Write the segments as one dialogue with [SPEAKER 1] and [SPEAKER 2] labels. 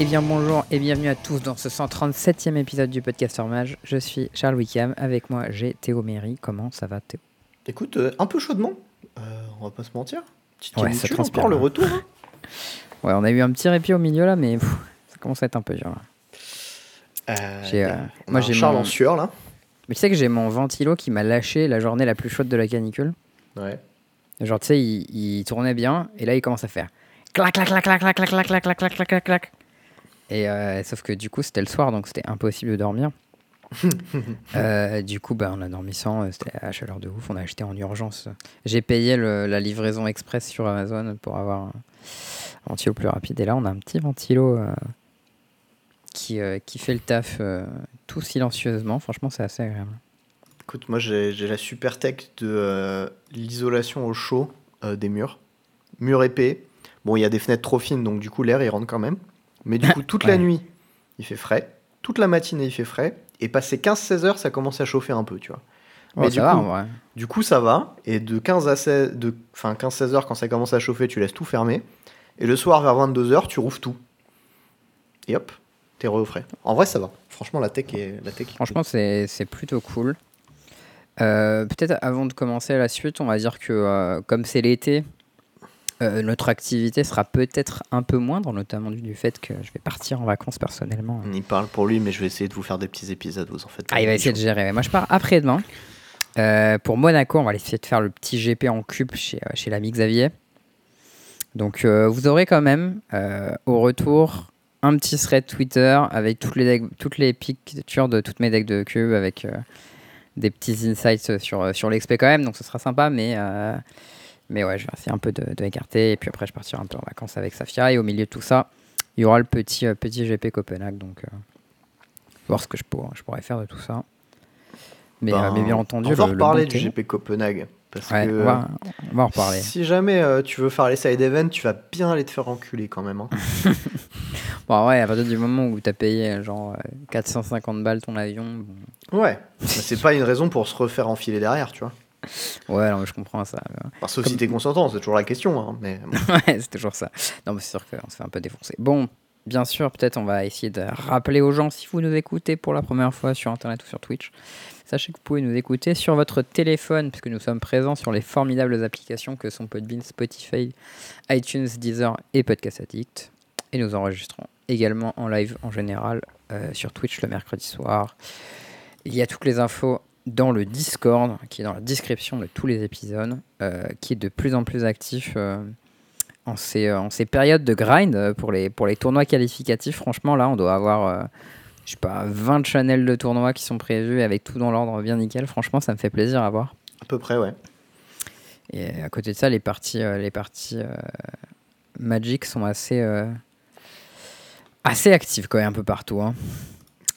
[SPEAKER 1] Eh bien bonjour et bienvenue à tous dans ce 137e épisode du podcast Mage. Je suis Charles Wickham, avec moi j'ai Théo Méry. Comment ça va Théo
[SPEAKER 2] Écoute, euh, un peu chaudement, euh, on va pas se mentir. Petite
[SPEAKER 1] Ouais, ça transpire,
[SPEAKER 2] encore le retour. hein.
[SPEAKER 1] Ouais, on a eu un petit répit au milieu là, mais pff, ça commence à être un peu dur. là.
[SPEAKER 2] Euh,
[SPEAKER 1] euh, moi, j'ai
[SPEAKER 2] Charles
[SPEAKER 1] mon-
[SPEAKER 2] en sueur là.
[SPEAKER 1] Mais tu sais que j'ai mon ventilo qui m'a lâché la journée la plus chaude de la canicule.
[SPEAKER 2] Ouais.
[SPEAKER 1] Genre, tu sais, il, il tournait bien et là il commence à faire clac clac clac clac clac clac clac clac clac clac clac clac clac. Et euh, sauf que du coup c'était le soir donc c'était impossible de dormir. Euh, du coup, bah, on a dormi sans, euh, c'était à chaleur de ouf, on a acheté en urgence. J'ai payé le- la livraison express sur Amazon pour avoir un ventilo plus rapide. Et là, on a un petit ventilo euh, qui, qui fait le taf tout silencieusement. Franchement, c'est assez agréable.
[SPEAKER 2] Écoute, moi j'ai la super tech de l'isolation au chaud des murs. Murs épais. Bon, il y a des fenêtres trop fines donc du coup l'air il rentre quand même. Mais du coup, toute la nuit il fait frais. Toute la matinée il fait frais. Et passé 15-16 heures, ça commence à chauffer un peu, tu vois. Mais
[SPEAKER 1] ça
[SPEAKER 2] du
[SPEAKER 1] va,
[SPEAKER 2] coup-. Du coup, ça va. Et de 15 à 16, de, enfin 15-16 heures, quand ça commence à chauffer, tu laisses tout fermer. Et le soir, vers 22 heures, tu rouvres tout. Et hop, t'es re frais. En vrai, ça va. Franchement, la tech est. La tech
[SPEAKER 1] Franchement, c'est c'est plutôt cool. Euh, Peut-être avant de commencer la suite, on va dire que euh, comme c'est l'été, euh, notre activité sera peut-être un peu moindre, notamment du, du fait que je vais partir en vacances personnellement.
[SPEAKER 2] On y parle pour lui, mais je vais essayer de vous faire des petits épisodes, vous en faites.
[SPEAKER 1] Ah, il va essayer de gérer. Moi, je pars après-demain. Euh, pour Monaco, on va essayer de faire le petit GP en cube chez, euh, chez l'ami Xavier. Donc, euh, vous aurez quand même au retour un petit thread Twitter avec toutes les, decks- toutes les pictures de toutes mes decks de cube avec des petits insights sur, sur l'XP quand même. Donc, ce sera sympa, mais, mais ouais, je vais essayer un peu de, de écarter. Et puis après, je partirai un peu en vacances avec Safia. Et au milieu de tout ça, il y aura le petit, euh, petit GP Copenhague. Donc, euh, voir ce que je pourrais, je pourrais faire de tout ça. Mais,
[SPEAKER 2] Ben,
[SPEAKER 1] euh, mais bien entendu,
[SPEAKER 2] On va
[SPEAKER 1] le, le
[SPEAKER 2] reparler du. GP Copenhague. Parce
[SPEAKER 1] Ouais,
[SPEAKER 2] que
[SPEAKER 1] on, va, on va en reparler.
[SPEAKER 2] si jamais tu veux faire les side events, tu vas bien aller te faire enculer quand même. hein.
[SPEAKER 1] Bon, ouais, à partir du moment où tu as payé genre euh, 450 balles ton avion, bon.
[SPEAKER 2] ouais. C'est pas une raison pour se refaire enfiler derrière, tu vois.
[SPEAKER 1] ouais, non, mais je comprends ça.
[SPEAKER 2] Enfin, sauf
[SPEAKER 1] Comme-
[SPEAKER 2] si t'es consentant, c'est toujours la question. hein, Mais
[SPEAKER 1] ouais, c'est toujours ça. Non, mais c'est sûr qu'on se fait un peu défoncer. Bon, bien sûr, peut-être on va essayer de rappeler aux gens, si vous nous écoutez pour la première fois sur Internet ou sur Twitch, sachez que vous pouvez nous écouter sur votre téléphone, puisque nous sommes présents sur les formidables applications que sont Podbean, Spotify, iTunes, Deezer et Podcast Addict. Et nous enregistrons également en live en général euh, sur Twitch le mercredi soir. Il y a toutes les infos dans le Discord, qui est dans la description de tous les épisodes, euh, qui est de plus en plus actif euh, en, ces, euh, en ces périodes de grind pour les, pour les tournois qualificatifs. Franchement, là, on doit avoir, je sais pas, 20 channels de tournois qui sont prévus avec tout dans l'ordre bien nickel. Franchement, ça me fait plaisir à voir.
[SPEAKER 2] à peu près, ouais.
[SPEAKER 1] Et à côté de ça, les parties, les parties Magic sont assez, assez actives quand même un peu partout. hein.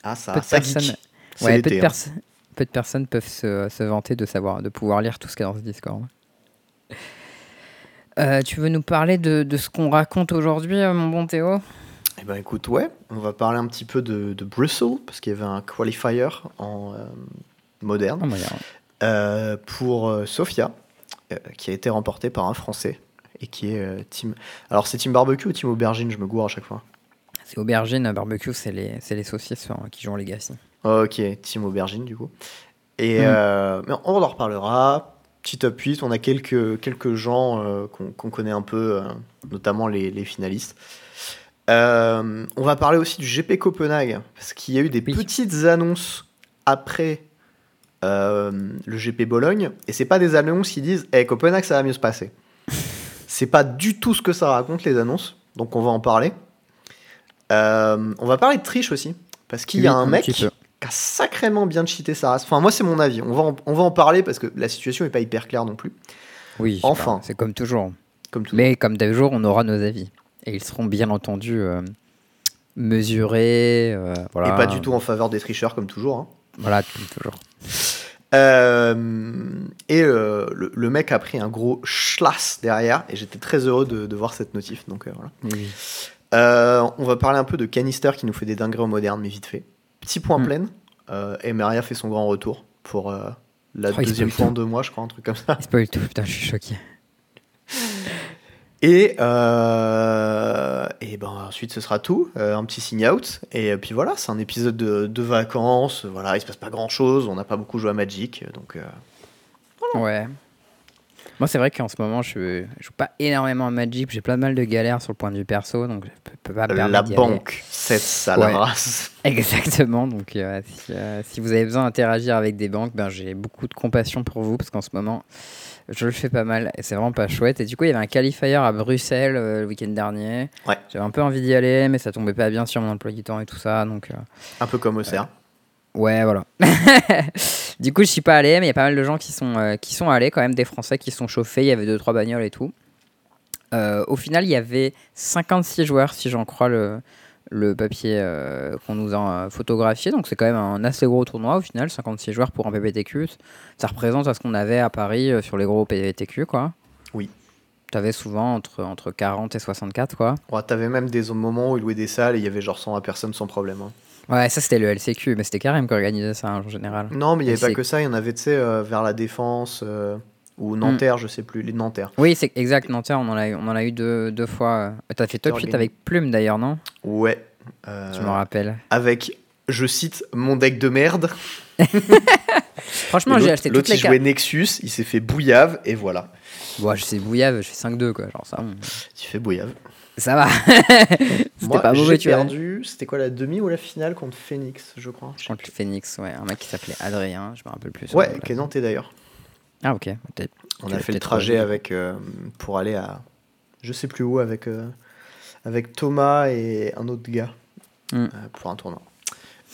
[SPEAKER 2] Ah, ça,
[SPEAKER 1] Peu
[SPEAKER 2] ça
[SPEAKER 1] personnes-
[SPEAKER 2] geek.
[SPEAKER 1] Ouais, peu, de
[SPEAKER 2] hein.
[SPEAKER 1] perso- peu de personnes peuvent se, se vanter de savoir, de pouvoir lire tout ce qu'il y a dans ce Discord. Euh, tu veux nous parler de, de ce qu'on raconte aujourd'hui, euh, mon bon Théo?
[SPEAKER 2] Eh ben écoute, ouais, on va parler un petit peu de, de Brussels, parce qu'il y avait un qualifier en euh, moderne euh, pour Sofia, qui a été remporté par un Français, et qui est Team... Alors c'est Team Barbecue ou Team Aubergine, je me gourre à chaque fois.
[SPEAKER 1] C'est aubergine, barbecue, c'est les, c'est les saucisses hein, qui jouent en Legacy.
[SPEAKER 2] Ok, Team Aubergine du coup. Et,
[SPEAKER 1] Mhm.
[SPEAKER 2] euh, mais on en reparlera. Petit top 8, on a quelques, quelques gens euh, qu'on connaît un peu, euh, notamment les, les finalistes. On va parler aussi du GP Copenhague, parce qu'il y a eu des
[SPEAKER 1] Oui.
[SPEAKER 2] petites annonces après le GP Bologne, et c'est pas des annonces qui disent hey, Copenhague ça va mieux se passer. c'est pas du tout ce que ça raconte les annonces, donc on va en parler. On va parler de triche aussi, parce qu'il y a un mec. Qui a sacrément bien cheaté sa race. Enfin, moi, c'est mon avis. On va, en, on va en parler parce que la situation n'est pas hyper claire non plus.
[SPEAKER 1] Oui,
[SPEAKER 2] Enfin.
[SPEAKER 1] c'est comme toujours.
[SPEAKER 2] Comme tout.
[SPEAKER 1] Mais comme toujours, on aura nos avis. Et ils seront bien entendu euh, mesurés. euh, voilà.
[SPEAKER 2] Et pas du tout en faveur des tricheurs, comme toujours. hein.
[SPEAKER 1] Voilà, comme toujours.
[SPEAKER 2] Euh, et le, le mec a pris un gros schlass derrière. Et j'étais très heureux de, de voir cette notif. Donc voilà.
[SPEAKER 1] Oui.
[SPEAKER 2] On va parler un peu de Canister qui nous fait des dingueries au moderne, mais vite fait. Petit point
[SPEAKER 1] Mm.
[SPEAKER 2] plein. Euh, et Maria fait son grand retour pour euh, la
[SPEAKER 1] Oh,
[SPEAKER 2] deuxième fois en deux mois, je crois, un truc comme ça.
[SPEAKER 1] Il spoil tout, putain, je suis choqué.
[SPEAKER 2] Et, euh, et ben ensuite ce sera tout, euh, un petit sign out. Et puis voilà, c'est un épisode de, de vacances. Voilà, il se passe pas grand chose. On n'a pas beaucoup joué à Magic, donc. euh,
[SPEAKER 1] Ouais. Moi, c'est vrai qu'en ce moment, je, je joue pas énormément à Magic. J'ai plein de mal de galères sur le point de vue perso, donc je peux, peux pas me
[SPEAKER 2] la banque, cette sale
[SPEAKER 1] Ouais.
[SPEAKER 2] race.
[SPEAKER 1] Exactement. Donc, euh, si, euh, si vous avez besoin d'interagir avec des banques, ben, j'ai beaucoup de compassion pour vous parce qu'en ce moment, je le fais pas mal et c'est vraiment pas chouette. Et du coup, il y avait un qualifier à Bruxelles euh, le week-end dernier.
[SPEAKER 2] Ouais.
[SPEAKER 1] J'avais un peu envie d'y aller, mais ça tombait pas bien sur mon emploi du temps et tout ça. Donc,
[SPEAKER 2] Un peu comme Océan.
[SPEAKER 1] Ouais, voilà. du coup, je suis pas allé, mais il y a pas mal de gens qui sont, euh, qui sont allés, quand même, des Français qui sont chauffés. Il y avait 2-3 bagnoles et tout. Euh, au final, il y avait 56 joueurs, si j'en crois le, le papier euh, qu'on nous a photographié. Donc, c'est quand même un assez gros tournoi au final, 56 joueurs pour un PPTQ. Ça représente à ce qu'on avait à Paris sur les gros PPTQ, quoi.
[SPEAKER 2] Oui.
[SPEAKER 1] Tu avais souvent entre, entre 40 et 64, quoi.
[SPEAKER 2] Ouais, T'avais même des moments où ils louaient des salles et il y avait genre 100 personnes sans problème. hein.
[SPEAKER 1] Ouais, ça c'était le LCQ, mais c'était Karim qui organisait ça hein, en général.
[SPEAKER 2] Non, mais il n'y avait pas que ça. Il y en avait, tu sais, euh, vers la Défense euh, ou Nanterre, je sais plus, les Nanterre.
[SPEAKER 1] Oui, c'est exact, Nanterre, on en a eu, on en a eu deux, deux fois. euh. T'as fait top 8
[SPEAKER 2] Organi-
[SPEAKER 1] avec Plume d'ailleurs, non?
[SPEAKER 2] Ouais. euh,
[SPEAKER 1] Je me rappelle.
[SPEAKER 2] avec, je cite, mon deck de merde.
[SPEAKER 1] Franchement, j'ai
[SPEAKER 2] l'autre-
[SPEAKER 1] acheté
[SPEAKER 2] L'autre,
[SPEAKER 1] toutes les
[SPEAKER 2] il jouait
[SPEAKER 1] cartes.
[SPEAKER 2] Nexus, il s'est fait bouillave et voilà.
[SPEAKER 1] Bon, je sais bouillave, je fais 5-2 quoi, genre ça. bon.
[SPEAKER 2] Il fait bouillave.
[SPEAKER 1] Ça va. c'était pas mauvais, tu vois.
[SPEAKER 2] perdu. C'était quoi la demi ou la finale contre Phoenix, je crois?
[SPEAKER 1] Contre le Phoenix, ouais, un mec qui s'appelait Adrien, je me rappelle plus.
[SPEAKER 2] Ouais, qui est nantais d'ailleurs.
[SPEAKER 1] Ah, ok. peut-être.
[SPEAKER 2] On a fait le trajet avec euh, pour aller à je sais plus où avec euh, avec Thomas et un autre gars
[SPEAKER 1] Mm.
[SPEAKER 2] euh, pour un tournoi.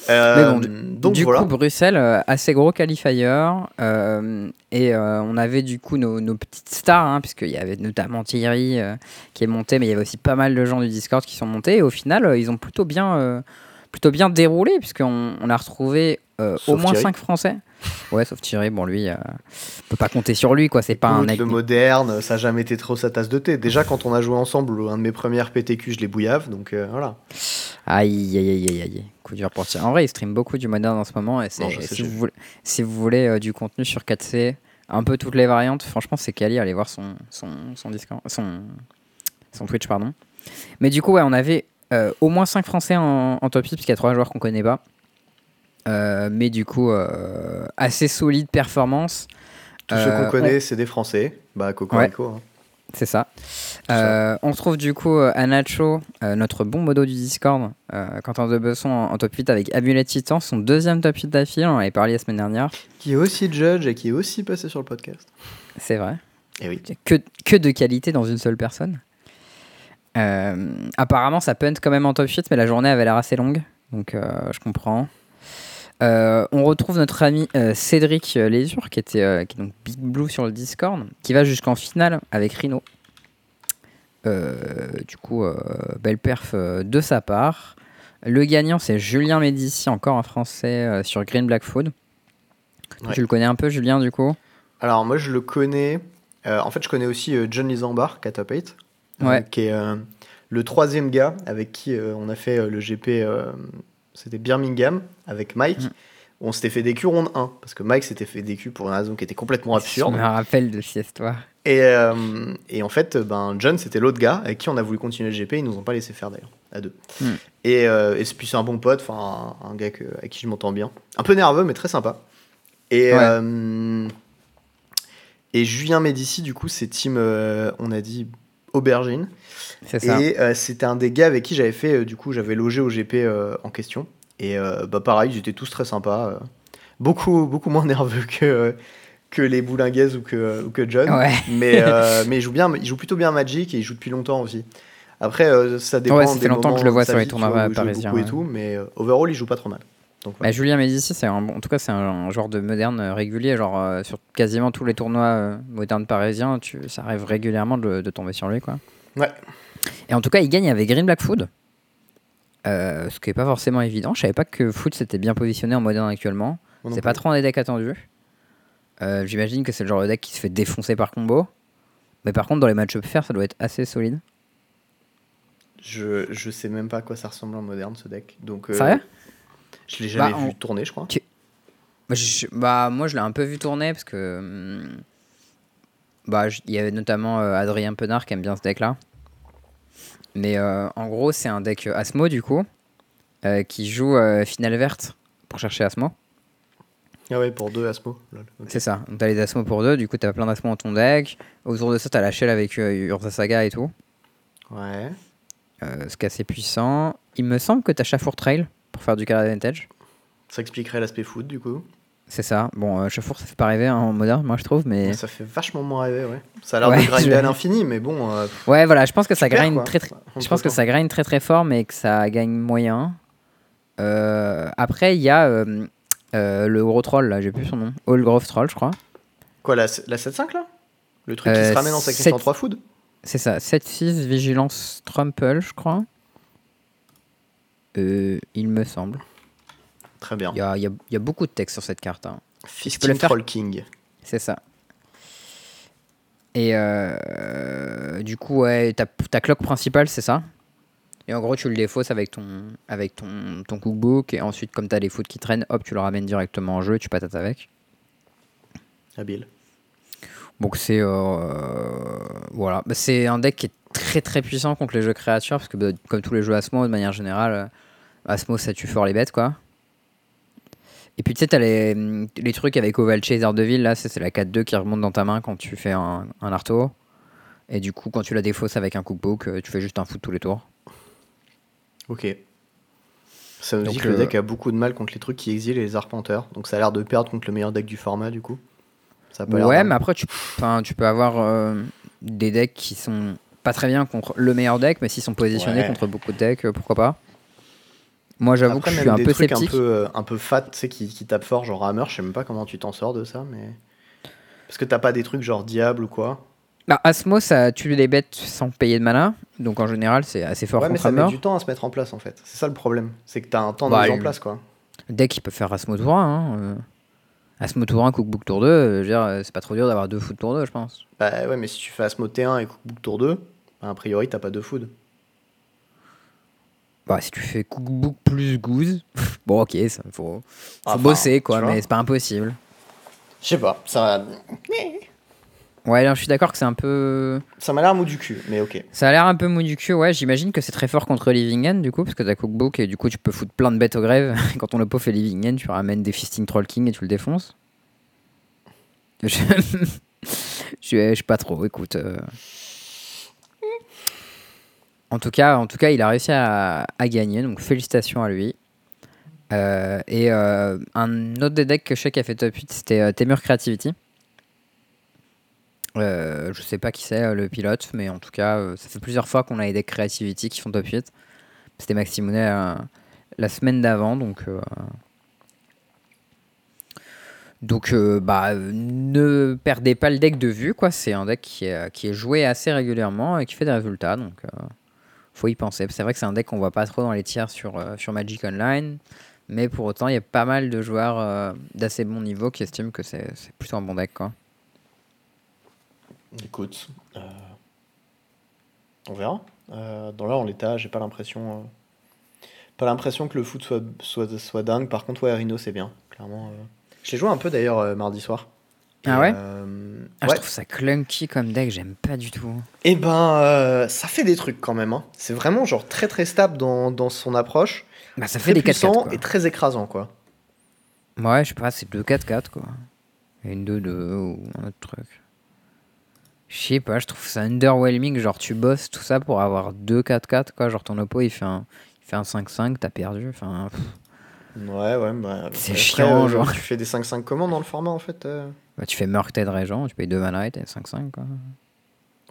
[SPEAKER 2] Euh,
[SPEAKER 1] bon,
[SPEAKER 2] donc
[SPEAKER 1] du
[SPEAKER 2] voilà.
[SPEAKER 1] coup, Bruxelles, euh, assez gros qualifier. euh, et euh, on avait du coup nos, nos petites stars, hein, puisqu'il y avait notamment Thierry euh, qui est monté, mais il y avait aussi pas mal de gens du Discord qui sont montés. Et au final, euh, ils ont plutôt bien, euh, plutôt bien déroulé, puisqu'on on a retrouvé euh, au moins
[SPEAKER 2] Thierry.
[SPEAKER 1] 5 Français. Ouais, sauf Thierry, bon, lui, euh, on peut pas compter sur lui, quoi. C'est pas un mec.
[SPEAKER 2] le moderne, ça a jamais été trop sa tasse de thé. Déjà quand on a joué ensemble, un de mes premières PTQ, je les bouillave, donc euh, voilà.
[SPEAKER 1] Aïe, aïe, aïe, aïe, aïe. Coup dur pour Thierry. En vrai, il stream beaucoup du moderne en ce moment. Et
[SPEAKER 2] Non, sais,
[SPEAKER 1] si, vous voulez, si vous voulez euh, du contenu sur 4C, un peu toutes les variantes, franchement, c'est Kali. Allez voir son, son, son, Discord, son, son Twitch. pardon. Mais du coup, ouais, on avait euh, au moins 5 Français en, en top 6, parce qu'il y a 3 joueurs qu'on connaît pas. Euh, mais du coup, euh, assez solide performance.
[SPEAKER 2] Tous ceux
[SPEAKER 1] Euh,
[SPEAKER 2] qu'on connaît, c'est des Français. Bah Coco
[SPEAKER 1] Ouais.
[SPEAKER 2] Rico. hein.
[SPEAKER 1] C'est ça. Euh, on retrouve du coup euh, Anacho, euh, notre bon modo du Discord, euh, Quentin de Besson en, en top 8 avec Amulet Titan, son deuxième top 8 d'affilée, on en avait parlé la semaine dernière.
[SPEAKER 2] Qui est aussi judge et qui est aussi passé sur le podcast.
[SPEAKER 1] C'est vrai.
[SPEAKER 2] Et oui.
[SPEAKER 1] Y a Que, que de qualité dans une seule personne. Euh, apparemment, ça punt quand même en top 8, mais la journée avait l'air assez longue, donc euh, je comprends. Euh, on retrouve notre ami euh, Cédric euh, Lésure, qui, était, qui est donc Big Blue sur le Discord, qui va jusqu'en finale avec Rhino. Du coup, belle perf de sa part. Le gagnant, c'est Julien Médici, encore un français sur Green Black Food.
[SPEAKER 2] Ouais.
[SPEAKER 1] Tu le connais un peu, Julien, du coup?
[SPEAKER 2] Alors moi je le connais. en fait je connais aussi John Lisambar, qui a top 8.
[SPEAKER 1] Ouais.
[SPEAKER 2] qui est le troisième gars avec qui euh, on a fait euh, le GP. euh, C'était Birmingham avec Mike.
[SPEAKER 1] Mm.
[SPEAKER 2] On s'était fait DQ ronde 1. Parce que Mike s'était fait DQ pour une raison qui était complètement absurde.
[SPEAKER 1] Je me rappelle de cette histoire.
[SPEAKER 2] Et, euh, et en fait, ben, John, c'était l'autre gars avec qui on a voulu continuer le GP. Ils nous ont pas laissé faire d'ailleurs, à deux.
[SPEAKER 1] Hmm.
[SPEAKER 2] Et, euh, et puis c'est un bon pote, enfin un, un gars que- avec qui je m'entends bien. Un peu nerveux, mais très sympa. Et,
[SPEAKER 1] Ouais.
[SPEAKER 2] euh, et Julien Médici, du coup, c'est team, euh, on a dit, aubergine.
[SPEAKER 1] Ça.
[SPEAKER 2] Et euh, c'était un des gars avec qui j'avais fait, euh, du coup, j'avais logé au GP euh, en question. Et bah, pareil, ils étaient tous très sympas. beaucoup, beaucoup moins nerveux que, que les Boulinguaises ou que, ou que John.
[SPEAKER 1] Ouais.
[SPEAKER 2] Mais, mais il joue bien, il joue plutôt bien Magic et il joue depuis longtemps aussi. Après, ça dépend.
[SPEAKER 1] Ouais, ça fait
[SPEAKER 2] des
[SPEAKER 1] longtemps que je le vois sur les tournois parisiens,
[SPEAKER 2] et
[SPEAKER 1] ouais.
[SPEAKER 2] tout, mais overall, il joue pas trop mal. Donc,
[SPEAKER 1] Bah,
[SPEAKER 2] voilà.
[SPEAKER 1] Julien Médici, c'est en tout cas, c'est un, un joueur de moderne euh, régulier. Genre, euh, sur quasiment tous les tournois euh, modernes parisiens, tu, ça arrive régulièrement de, de tomber sur lui. Quoi.
[SPEAKER 2] Ouais.
[SPEAKER 1] Et en tout cas, il gagne avec Green Black Food. Euh, ce qui est pas forcément évident. Je savais pas que Food s'était bien positionné en moderne actuellement. C'est pas trop un des decks attendus. Euh, J'imagine que c'est le genre de deck qui se fait défoncer par combo. Mais par contre, dans les matchs faire, ça doit être assez solide.
[SPEAKER 2] Je, je sais même pas à quoi ça ressemble en moderne ce deck. Donc, euh,
[SPEAKER 1] Sérieux?
[SPEAKER 2] je l'ai jamais
[SPEAKER 1] Bah,
[SPEAKER 2] vu tourner, je crois.
[SPEAKER 1] Bah, je- bah, moi, je l'ai un peu vu tourner parce que. hum, Bah, il y avait notamment Adrien Penard qui aime bien ce deck-là. Mais euh, en gros, c'est un deck Asmo du coup, euh, qui joue euh, finale verte pour chercher Asmo.
[SPEAKER 2] Ah ouais, pour deux Asmo.
[SPEAKER 1] C'est ça. Donc t'as les Asmo pour deux, du coup t'as plein d'Asmo dans ton deck. Autour de ça, t'as la shell avec euh, Urza Saga et tout,
[SPEAKER 2] Ouais.
[SPEAKER 1] euh, ce qui est assez puissant. Il me semble que t'as Chafour Trail pour faire du card advantage.
[SPEAKER 2] Ça expliquerait l'aspect foot du coup.
[SPEAKER 1] C'est ça. Bon, euh, Chafour, ça fait pas rêver hein, en moderne, moi je trouve, mais.
[SPEAKER 2] Ça fait vachement moins rêver, ouais. Ça a l'air
[SPEAKER 1] Ouais,
[SPEAKER 2] de grinder
[SPEAKER 1] je-
[SPEAKER 2] à l'infini, mais bon. euh,
[SPEAKER 1] Ouais, voilà, je pense que ça grind très très. Je pense que ça grind très très fort, mais que ça gagne moyen. Euh, après, il y a euh, le gros troll, là, j'ai plus son nom. All Grove Troll, je crois.
[SPEAKER 2] Quoi, la, la 7-5 là? Le truc qui se ramène en
[SPEAKER 1] sept-
[SPEAKER 2] sacrifiant 3 food?
[SPEAKER 1] C'est ça, 7-6 Vigilance Trumple, je crois. Euh, il me semble.
[SPEAKER 2] Très bien.
[SPEAKER 1] Il y a, y a- il y a beaucoup de texte sur cette carte. hein. peux le
[SPEAKER 2] Fisting
[SPEAKER 1] faire.
[SPEAKER 2] Troll King.
[SPEAKER 1] C'est ça. Et euh, du coup, ouais, ta, ta cloque principale, c'est ça? Et en gros, tu le défausses avec ton, avec ton, ton cookbook. Et ensuite, comme tu as les foot qui traînent, hop, tu le ramènes directement en jeu et tu patates avec.
[SPEAKER 2] Habile.
[SPEAKER 1] Donc, c'est. euh, voilà. Bah, c'est un deck qui est très très puissant contre les jeux créatures. Parce que, bah, comme tous les jeux Asmo, de manière générale, euh, Asmo, ça tue fort les bêtes, quoi. Et puis tu sais, t'as les, les trucs avec Oval Chaser de ville, là, c'est la 4-2 qui remonte dans ta main quand tu fais un, un arto. Et du coup, quand tu la défausses avec un cookbook, euh, tu fais juste un foot tous les tours.
[SPEAKER 2] Ok. Ça nous
[SPEAKER 1] Donc,
[SPEAKER 2] dit que le
[SPEAKER 1] euh,
[SPEAKER 2] deck a beaucoup de mal contre les trucs qui exilent et les arpenteurs. Donc ça a l'air de perdre contre le meilleur deck du format du coup. Ça a pas l'air
[SPEAKER 1] Ouais, mais après, tu, peux avoir euh, des decks qui sont pas très bien contre le meilleur deck, mais s'ils sont positionnés
[SPEAKER 2] Ouais.
[SPEAKER 1] contre beaucoup de decks, pourquoi pas. Moi, j'avoue que je
[SPEAKER 2] même
[SPEAKER 1] suis un
[SPEAKER 2] des
[SPEAKER 1] peu
[SPEAKER 2] trucs
[SPEAKER 1] sceptique.
[SPEAKER 2] Un peu, euh, un peu fat, tu sais, qui, qui tapent fort, genre Hammer, je sais même pas comment tu t'en sors de ça, mais. Parce que t'as pas des trucs genre Diable ou quoi.
[SPEAKER 1] Bah, Asmo, ça tue les bêtes sans payer de mana. Donc en général, c'est assez fort
[SPEAKER 2] ouais, mais ça met du temps à se mettre en place en fait. C'est ça le problème. C'est que t'as un temps de
[SPEAKER 1] Bah,
[SPEAKER 2] mise en place quoi.
[SPEAKER 1] Deck qui peut faire Asmo tour 1. Hein. euh. Asmo tour 1, Cookbook tour 2. euh, je veux dire, c'est pas trop dur d'avoir deux foot tour 2, je pense.
[SPEAKER 2] Bah ouais, mais si tu fais Asmo T1 et Cookbook Tour 2, bah, a priori t'as pas de food.
[SPEAKER 1] Bah, si tu fais Cookbook plus Goose, bon, ok, ça faut, faut
[SPEAKER 2] Enfin,
[SPEAKER 1] bosser, quoi, mais c'est pas impossible.
[SPEAKER 2] Je sais pas, ça,
[SPEAKER 1] Ouais, non, je suis d'accord que c'est un peu.
[SPEAKER 2] ça m'a l'air mou du cul, mais ok.
[SPEAKER 1] Ça a l'air un peu mou du cul, ouais. J'imagine que c'est très fort contre Living End, du coup, parce que t'as Cookbook et du coup, tu peux foutre plein de bêtes au grève. Quand ton oppo fait Living End, tu ramènes des Fisting Troll King et tu le défonces. Je, je, je sais pas trop, écoute. euh. En tout cas, en tout cas, il a réussi à, gagner, donc félicitations à lui. Euh, et euh, un autre des decks que je sais qui a fait top 8, c'était euh, Temur Creativity. Je sais pas qui c'est le pilote, mais en tout cas, ça fait plusieurs fois qu'on a des decks Creativity qui font top 8. C'était Maximounet la semaine d'avant, donc. donc, bah, ne perdez pas le deck de vue, quoi. C'est un deck qui est, qui est joué assez régulièrement et qui fait des résultats, donc faut y penser. C'est vrai que c'est un deck qu'on voit pas trop dans les tiers sur, euh, sur Magic Online, mais pour autant, il y a pas mal de joueurs euh, d'assez bon niveau qui estiment que c'est plutôt un bon deck, quoi.
[SPEAKER 2] Écoute, euh, on verra. Dans là, en l'état, j'ai pas l'impression, pas l'impression que le foot soit, soit, soit dingue. Par contre, ouais, Rhino, c'est bien, clairement. l'ai joué un peu d'ailleurs mardi soir.
[SPEAKER 1] Ah
[SPEAKER 2] Et,
[SPEAKER 1] ouais?
[SPEAKER 2] Euh,
[SPEAKER 1] Ah,
[SPEAKER 2] ouais.
[SPEAKER 1] Je trouve ça clunky comme deck, j'aime pas du tout.
[SPEAKER 2] Eh ben, euh, ça fait des trucs quand même. hein. C'est vraiment genre très très stable dans, dans son approche.
[SPEAKER 1] Bah, ça fait
[SPEAKER 2] Très
[SPEAKER 1] des 4
[SPEAKER 2] puissant
[SPEAKER 1] 4 quoi.
[SPEAKER 2] et très écrasant, quoi.
[SPEAKER 1] Ouais, je sais pas, c'est 2-4-4 quoi. Et une 2-2 ou un autre truc. Je sais pas, je trouve ça underwhelming. Genre, tu bosses tout ça pour avoir 2-4-4 quoi. Genre, ton oppo il fait un, il fait un 5-5, t'as perdu. Enfin, pff,
[SPEAKER 2] Ouais, ouais, bah.
[SPEAKER 1] C'est chiant,
[SPEAKER 2] euh,
[SPEAKER 1] genre.
[SPEAKER 2] Tu fais des 5-5 comment dans le format en fait euh?
[SPEAKER 1] Bah, tu fais Murktide Régent, tu payes 2 mana et t'es 5-5 quoi.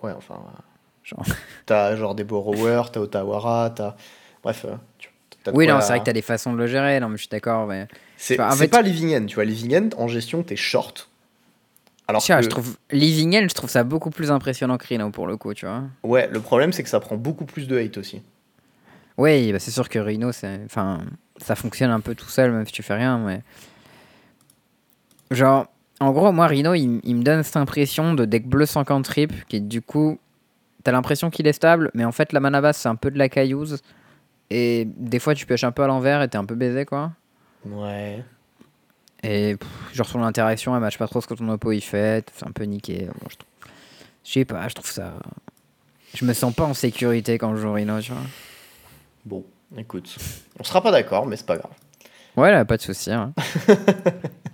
[SPEAKER 2] Ouais, enfin. euh,
[SPEAKER 1] Genre.
[SPEAKER 2] T'as genre des borrowers, t'as Otawara, t'as. Bref. euh, tu- de
[SPEAKER 1] Oui, non, c'est vrai que t'as des façons de le gérer. Non, mais je suis d'accord. Mais...
[SPEAKER 2] C'est
[SPEAKER 1] en
[SPEAKER 2] c'est
[SPEAKER 1] fait-
[SPEAKER 2] pas Living End, tu vois. Living End, en gestion, t'es short. Alors
[SPEAKER 1] Tiens,
[SPEAKER 2] que,
[SPEAKER 1] je trouve Living End, je trouve ça beaucoup plus impressionnant que Rhino pour le coup, tu vois.
[SPEAKER 2] ouais, le problème, c'est que ça prend beaucoup plus de hate aussi.
[SPEAKER 1] Oui, bah c'est sûr que Rhino, c'est, enfin, ça fonctionne un peu tout seul, même si tu fais rien, mais genre, en gros, moi Rhino, il, il me donne cette impression de deck bleu sans cantrip, qui du coup, t'as l'impression qu'il est stable, mais en fait la mana base c'est un peu de la caillouse, et des fois tu pioches un peu à l'envers et t'es un peu baisé quoi.
[SPEAKER 2] Ouais.
[SPEAKER 1] Et pff, genre son interaction, elle match pas trop ce que ton oppo il fait, c'est un peu niqué. Bon, je trouve. Je sais pas, je trouve ça. Je me sens pas en sécurité quand je joue Rhino, tu vois.
[SPEAKER 2] Bon, écoute, on sera pas d'accord, mais c'est pas grave.
[SPEAKER 1] Ouais, là, pas de souci. Hein.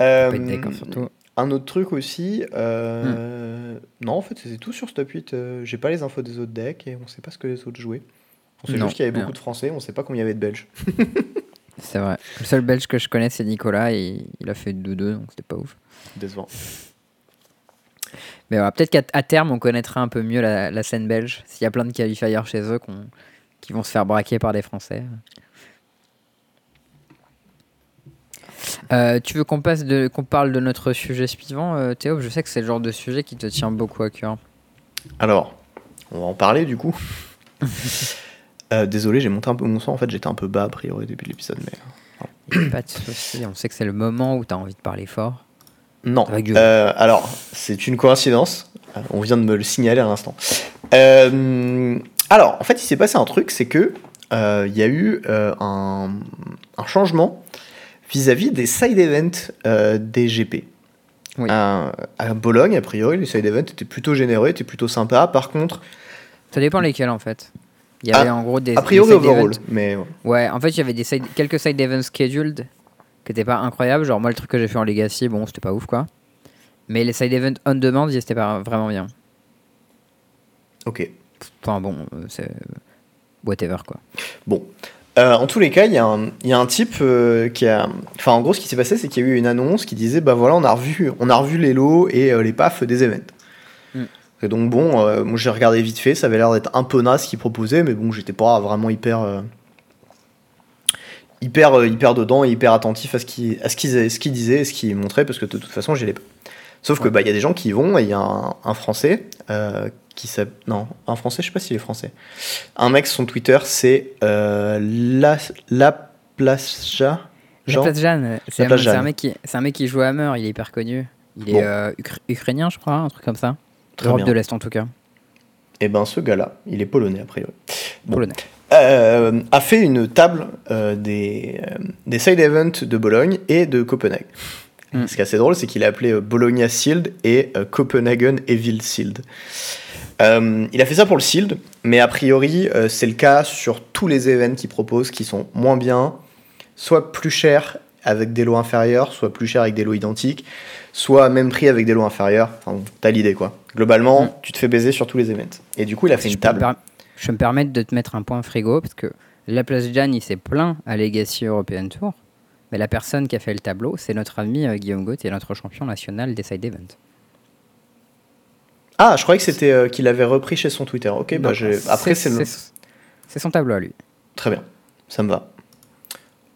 [SPEAKER 2] Euh,
[SPEAKER 1] surtout.
[SPEAKER 2] un autre truc aussi, euh, non, en fait, c'est tout sur ce top 8. euh, J'ai pas les infos des autres decks et on sait pas ce que les autres jouaient. On sait
[SPEAKER 1] Non,
[SPEAKER 2] juste qu'il y avait beaucoup de Français, on sait pas combien il y avait de Belges.
[SPEAKER 1] C'est vrai. Le seul belge que je connais, c'est Nicolas, et il a fait 2-2, donc c'était pas ouf.
[SPEAKER 2] Décevant.
[SPEAKER 1] Mais voilà, peut-être qu'à terme, on connaîtra un peu mieux la, la scène belge. S'il y a plein de qualifiers chez eux qu'on- qui vont se faire braquer par des Français. Euh, tu veux qu'on passe de qu'on parle de notre sujet suivant, euh, Théo? Je sais que c'est le genre de sujet qui te tient beaucoup à cœur.
[SPEAKER 2] Alors, on va en parler du coup. Euh, désolé, j'ai monté un peu mon son. En fait, j'étais un peu bas a priori au début de l'épisode, mais
[SPEAKER 1] a pas de souci. On sait que c'est le moment où tu as envie de parler fort.
[SPEAKER 2] non. Alors, c'est une coïncidence. On vient de me le signaler à l'instant. Alors, en fait, il s'est passé un truc, c'est que il y a eu un, un changement vis-à-vis des side events euh, des GP.
[SPEAKER 1] Oui.
[SPEAKER 2] À, à Bologne, a priori, les side events étaient plutôt généreux, étaient plutôt sympas. Par contre,
[SPEAKER 1] Ça dépend lesquels en fait. Il y avait en gros des.
[SPEAKER 2] a priori
[SPEAKER 1] des side
[SPEAKER 2] overall,
[SPEAKER 1] events-
[SPEAKER 2] mais ouais.
[SPEAKER 1] Ouais, en fait, il y avait des side- quelques side events scheduled qui étaient pas incroyables. Genre, moi, le truc que j'ai fait en Legacy, bon, c'était pas ouf quoi. Mais les side events on demand, ils étaient pas vraiment bien.
[SPEAKER 2] ok.
[SPEAKER 1] Enfin, bon, c'est. Whatever quoi.
[SPEAKER 2] Bon. Euh, en tous les cas, il y, a un- il y a un type euh, qui a. Enfin, en gros, ce qui s'est passé, c'est qu'il y a eu une annonce qui disait bah voilà, on a revu, on a revu les lots et euh, les pafs des events.
[SPEAKER 1] Mm.
[SPEAKER 2] Et donc, bon, moi j'ai regardé vite fait, ça avait l'air d'être un peu naze ce qu'ils proposaient, mais bon, j'étais pas vraiment hyper. hyper, hyper dedans et hyper attentif à ce qu'ils ce qu'ils disaient et ce qu'ils montraient, parce que de toute façon, j'y allais pas. Sauf que
[SPEAKER 1] Ouais.
[SPEAKER 2] bah il y a des gens qui y vont et il y a un, un français qui s'appelle. Non, un français, je sais pas s'il est français. Un mec, son Twitter, c'est euh, la, la Plaja.
[SPEAKER 1] La
[SPEAKER 2] Jean
[SPEAKER 1] place Jeanne, c'est un, mec qui, c'est un mec qui joue à Hammer, il est hyper connu. Il est
[SPEAKER 2] Bon.
[SPEAKER 1] euh, ukra- ukrainien, je crois, un truc comme ça.
[SPEAKER 2] Très
[SPEAKER 1] Europe
[SPEAKER 2] bien.
[SPEAKER 1] de l'Est en tout cas.
[SPEAKER 2] Et ben ce gars-là, il est polonais a priori. Bon.
[SPEAKER 1] Polonais.
[SPEAKER 2] Euh, a fait une table euh, des, des side events de Bologne et de Copenhague.
[SPEAKER 1] Mm.
[SPEAKER 2] Ce qui est assez drôle, c'est qu'il a appelé Bologna Sealed et Copenhagen Evil Sealed. Euh, il a fait ça pour le Sealed, mais a priori, euh, c'est le cas sur tous les events qu'il propose qui sont moins bien, soit plus chers avec des lots inférieurs, soit plus chers avec des lots identiques, soit même prix avec des lots inférieurs. Enfin, bon, t'as l'idée quoi. Globalement,
[SPEAKER 1] Mm.
[SPEAKER 2] tu te fais baiser sur tous les events. Et du coup, il a fait une
[SPEAKER 1] je, peux me
[SPEAKER 2] table.
[SPEAKER 1] je peux me permettre de te mettre un point frigo parce que la place Jeanne, il s'est plaint à Legacy European Tour. Mais la personne qui a fait le tableau, c'est notre ami euh, Guillaume Gauthier, notre champion national des side events.
[SPEAKER 2] Ah, je croyais que c'était euh, qu'il avait repris chez son Twitter. Ok, bah j'ai- après c'est le...
[SPEAKER 1] c'est- son tableau à lui.
[SPEAKER 2] Très bien, ça me va.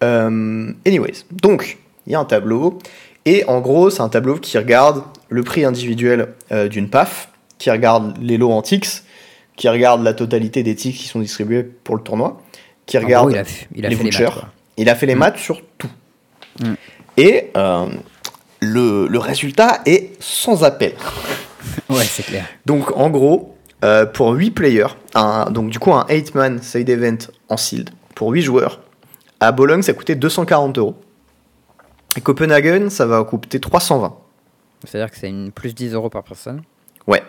[SPEAKER 2] Euh, anyways, donc, il y a un tableau, et en gros, c'est un tableau qui regarde le prix individuel euh, d'une PAF, qui regarde les lots en TIX, qui regarde la totalité des TIX qui sont distribués pour le tournoi, qui
[SPEAKER 1] En
[SPEAKER 2] regarde
[SPEAKER 1] gros, il a, f- il a
[SPEAKER 2] les
[SPEAKER 1] fait les
[SPEAKER 2] vouchers.
[SPEAKER 1] maths, quoi.
[SPEAKER 2] Il a fait les
[SPEAKER 1] Mm.
[SPEAKER 2] maths sur tout.
[SPEAKER 1] Mm.
[SPEAKER 2] Et euh, le, le résultat est sans appel.
[SPEAKER 1] Ouais, c'est clair.
[SPEAKER 2] Donc en gros, euh, pour 8 players, un, donc du coup un 8-man side event en sealed, pour 8 joueurs, à Bologne ça coûtait 240 euros. Et Copenhagen ça va coûter 320.
[SPEAKER 1] C'est-à-dire que c'est une plus 10 euros par personne.
[SPEAKER 2] Ouais.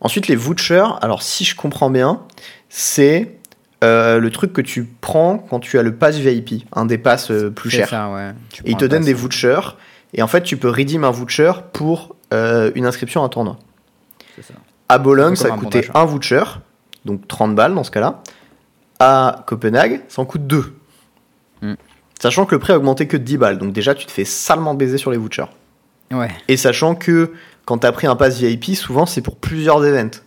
[SPEAKER 2] Ensuite les vouchers, alors si je comprends bien, c'est euh, le truc que tu prends quand tu as le pass VIP, un des passes euh, plus
[SPEAKER 1] C'est
[SPEAKER 2] cher.
[SPEAKER 1] ça, ouais. Tu
[SPEAKER 2] Et il
[SPEAKER 1] prends
[SPEAKER 2] te
[SPEAKER 1] un
[SPEAKER 2] donne
[SPEAKER 1] pass.
[SPEAKER 2] des vouchers, et en fait tu peux redeem un voucher pour euh, une inscription à un tournoi.
[SPEAKER 1] Ça.
[SPEAKER 2] À Bologne, ça coûtait un voucher, donc 30 balles dans ce cas-là. À Copenhague, ça en coûte 2.
[SPEAKER 1] Hmm.
[SPEAKER 2] Sachant que le prix a augmenté que de 10 balles, donc déjà tu te fais salement baiser sur les vouchers.
[SPEAKER 1] Ouais.
[SPEAKER 2] Et sachant que quand t'as pris un pass VIP, souvent c'est pour plusieurs events.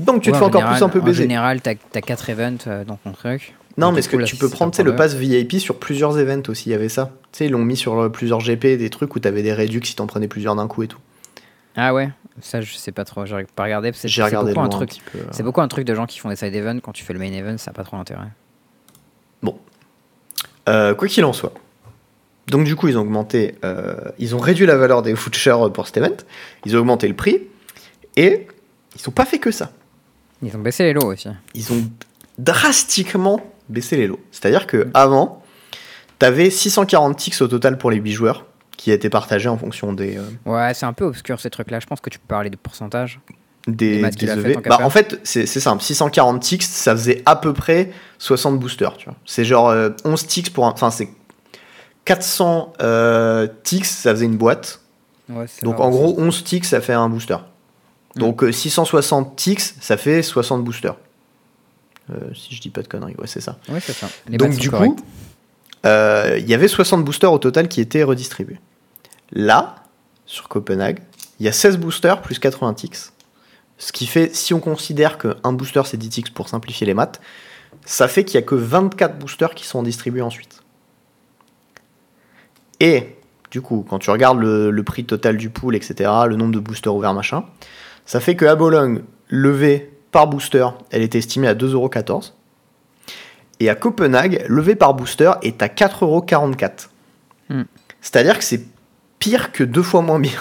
[SPEAKER 2] Donc tu
[SPEAKER 1] Ouais,
[SPEAKER 2] te fais
[SPEAKER 1] en
[SPEAKER 2] encore
[SPEAKER 1] général-
[SPEAKER 2] plus un peu
[SPEAKER 1] En
[SPEAKER 2] baiser.
[SPEAKER 1] général, t'as as 4 events euh, dans ton truc.
[SPEAKER 2] Non, mais ce que
[SPEAKER 1] là,
[SPEAKER 2] tu peux prendre,
[SPEAKER 1] prend
[SPEAKER 2] c'est le pass VIP sur plusieurs events aussi, il y avait ça. Tu sais, ils l'ont mis sur euh, plusieurs GP, des trucs où t'avais des réducts si t'en prenais plusieurs d'un coup et tout.
[SPEAKER 1] Ah ouais Ça, je sais pas trop. J'ai pas regardé. parce que
[SPEAKER 2] J'ai
[SPEAKER 1] c'est
[SPEAKER 2] regardé
[SPEAKER 1] beaucoup un truc. C'est beaucoup un truc de gens qui font des side events. Quand tu fais le main event, ça n'a pas trop d'intérêt.
[SPEAKER 2] Euh, quoi qu'il en soit. Donc du coup, ils ont augmenté, euh, ils ont réduit la valeur des vouchers pour cet event, ils ont augmenté le prix, et ils n'ont pas fait que ça.
[SPEAKER 1] Ils ont baissé les lots aussi.
[SPEAKER 2] Ils ont drastiquement baissé les lots. C'est-à-dire que avant, tu avais 640 ticks au total pour les 8 joueurs, qui a été partagé en fonction des, euh,
[SPEAKER 1] Ouais, c'est un peu obscur ces trucs-là. Je pense que tu peux parler de pourcentage.
[SPEAKER 2] des, des
[SPEAKER 1] a
[SPEAKER 2] EV.
[SPEAKER 1] fait, tant qu'à
[SPEAKER 2] Bah, en fait, c'est simple. 640 ticks, ça faisait à peu près 60 boosters. tu vois. C'est genre euh, 11 ticks pour un. Enfin, c'est 400 euh, ticks, ça faisait une boîte.
[SPEAKER 1] Ouais,
[SPEAKER 2] Donc en gros, 11 ticks, ça fait un booster. Donc euh, 660 ticks, ça fait 60 boosters. Euh, si je dis pas de conneries, ouais, c'est ça.
[SPEAKER 1] Ouais, c'est ça.
[SPEAKER 2] Donc du coup, euh, il y avait 60 boosters au total qui étaient redistribués. Là, sur Copenhague, il y a 16 boosters plus 80 ticks. Ce qui fait, si on considère qu'un booster c'est 10 ticks pour simplifier les maths, ça fait qu'il n'y a que 24 boosters qui sont distribués ensuite. Et du coup, quand tu regardes le, prix total du pool, etc., le nombre de boosters ouverts, machin, ça fait qu'à Bologne, levée par booster, elle est estimée à 2,14€. Et à Copenhague, levée par booster est à 4,44€.
[SPEAKER 1] Hmm.
[SPEAKER 2] C'est-à-dire que c'est pire que deux fois moins bien.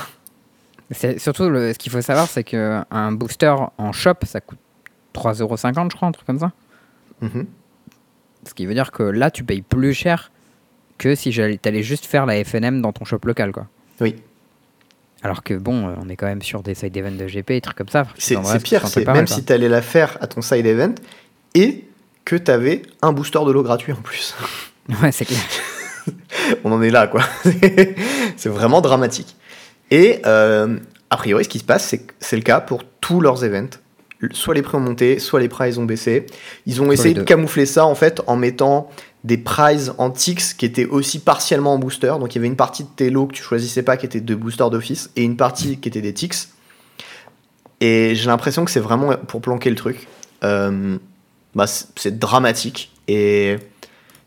[SPEAKER 1] C'est surtout le, ce qu'il faut savoir, c'est que un booster en shop, ça coûte 3,50€, je crois, un truc comme ça.
[SPEAKER 2] Mhm.
[SPEAKER 1] Ce qui veut dire que là, tu payes plus cher que si t'allais juste faire la FNM dans ton shop local, quoi.
[SPEAKER 2] Oui,
[SPEAKER 1] Alors que bon, euh, on est quand même sur des side events de GP et trucs comme ça.
[SPEAKER 2] c'est pire. C'est même
[SPEAKER 1] mal,
[SPEAKER 2] si tu allais la faire à ton side event et que tu avais un booster de l'eau gratuit en plus.
[SPEAKER 1] Ouais, c'est clair.
[SPEAKER 2] on en est là, quoi. c'est vraiment dramatique. Et euh, a priori, ce qui se passe, c'est que c'est le cas pour tous leurs events. Soit les prix ont monté, soit les prizes ont baissé. Ils ont
[SPEAKER 1] Soit
[SPEAKER 2] essayé de camoufler ça en fait en mettant des prizes en ticks qui étaient aussi partiellement en booster. Donc il y avait une partie de tes lots que tu choisissais pas qui étaient de booster d'office et une partie qui était des ticks. Et j'ai l'impression que c'est vraiment pour planquer le truc. Euh, bah, c'est dramatique et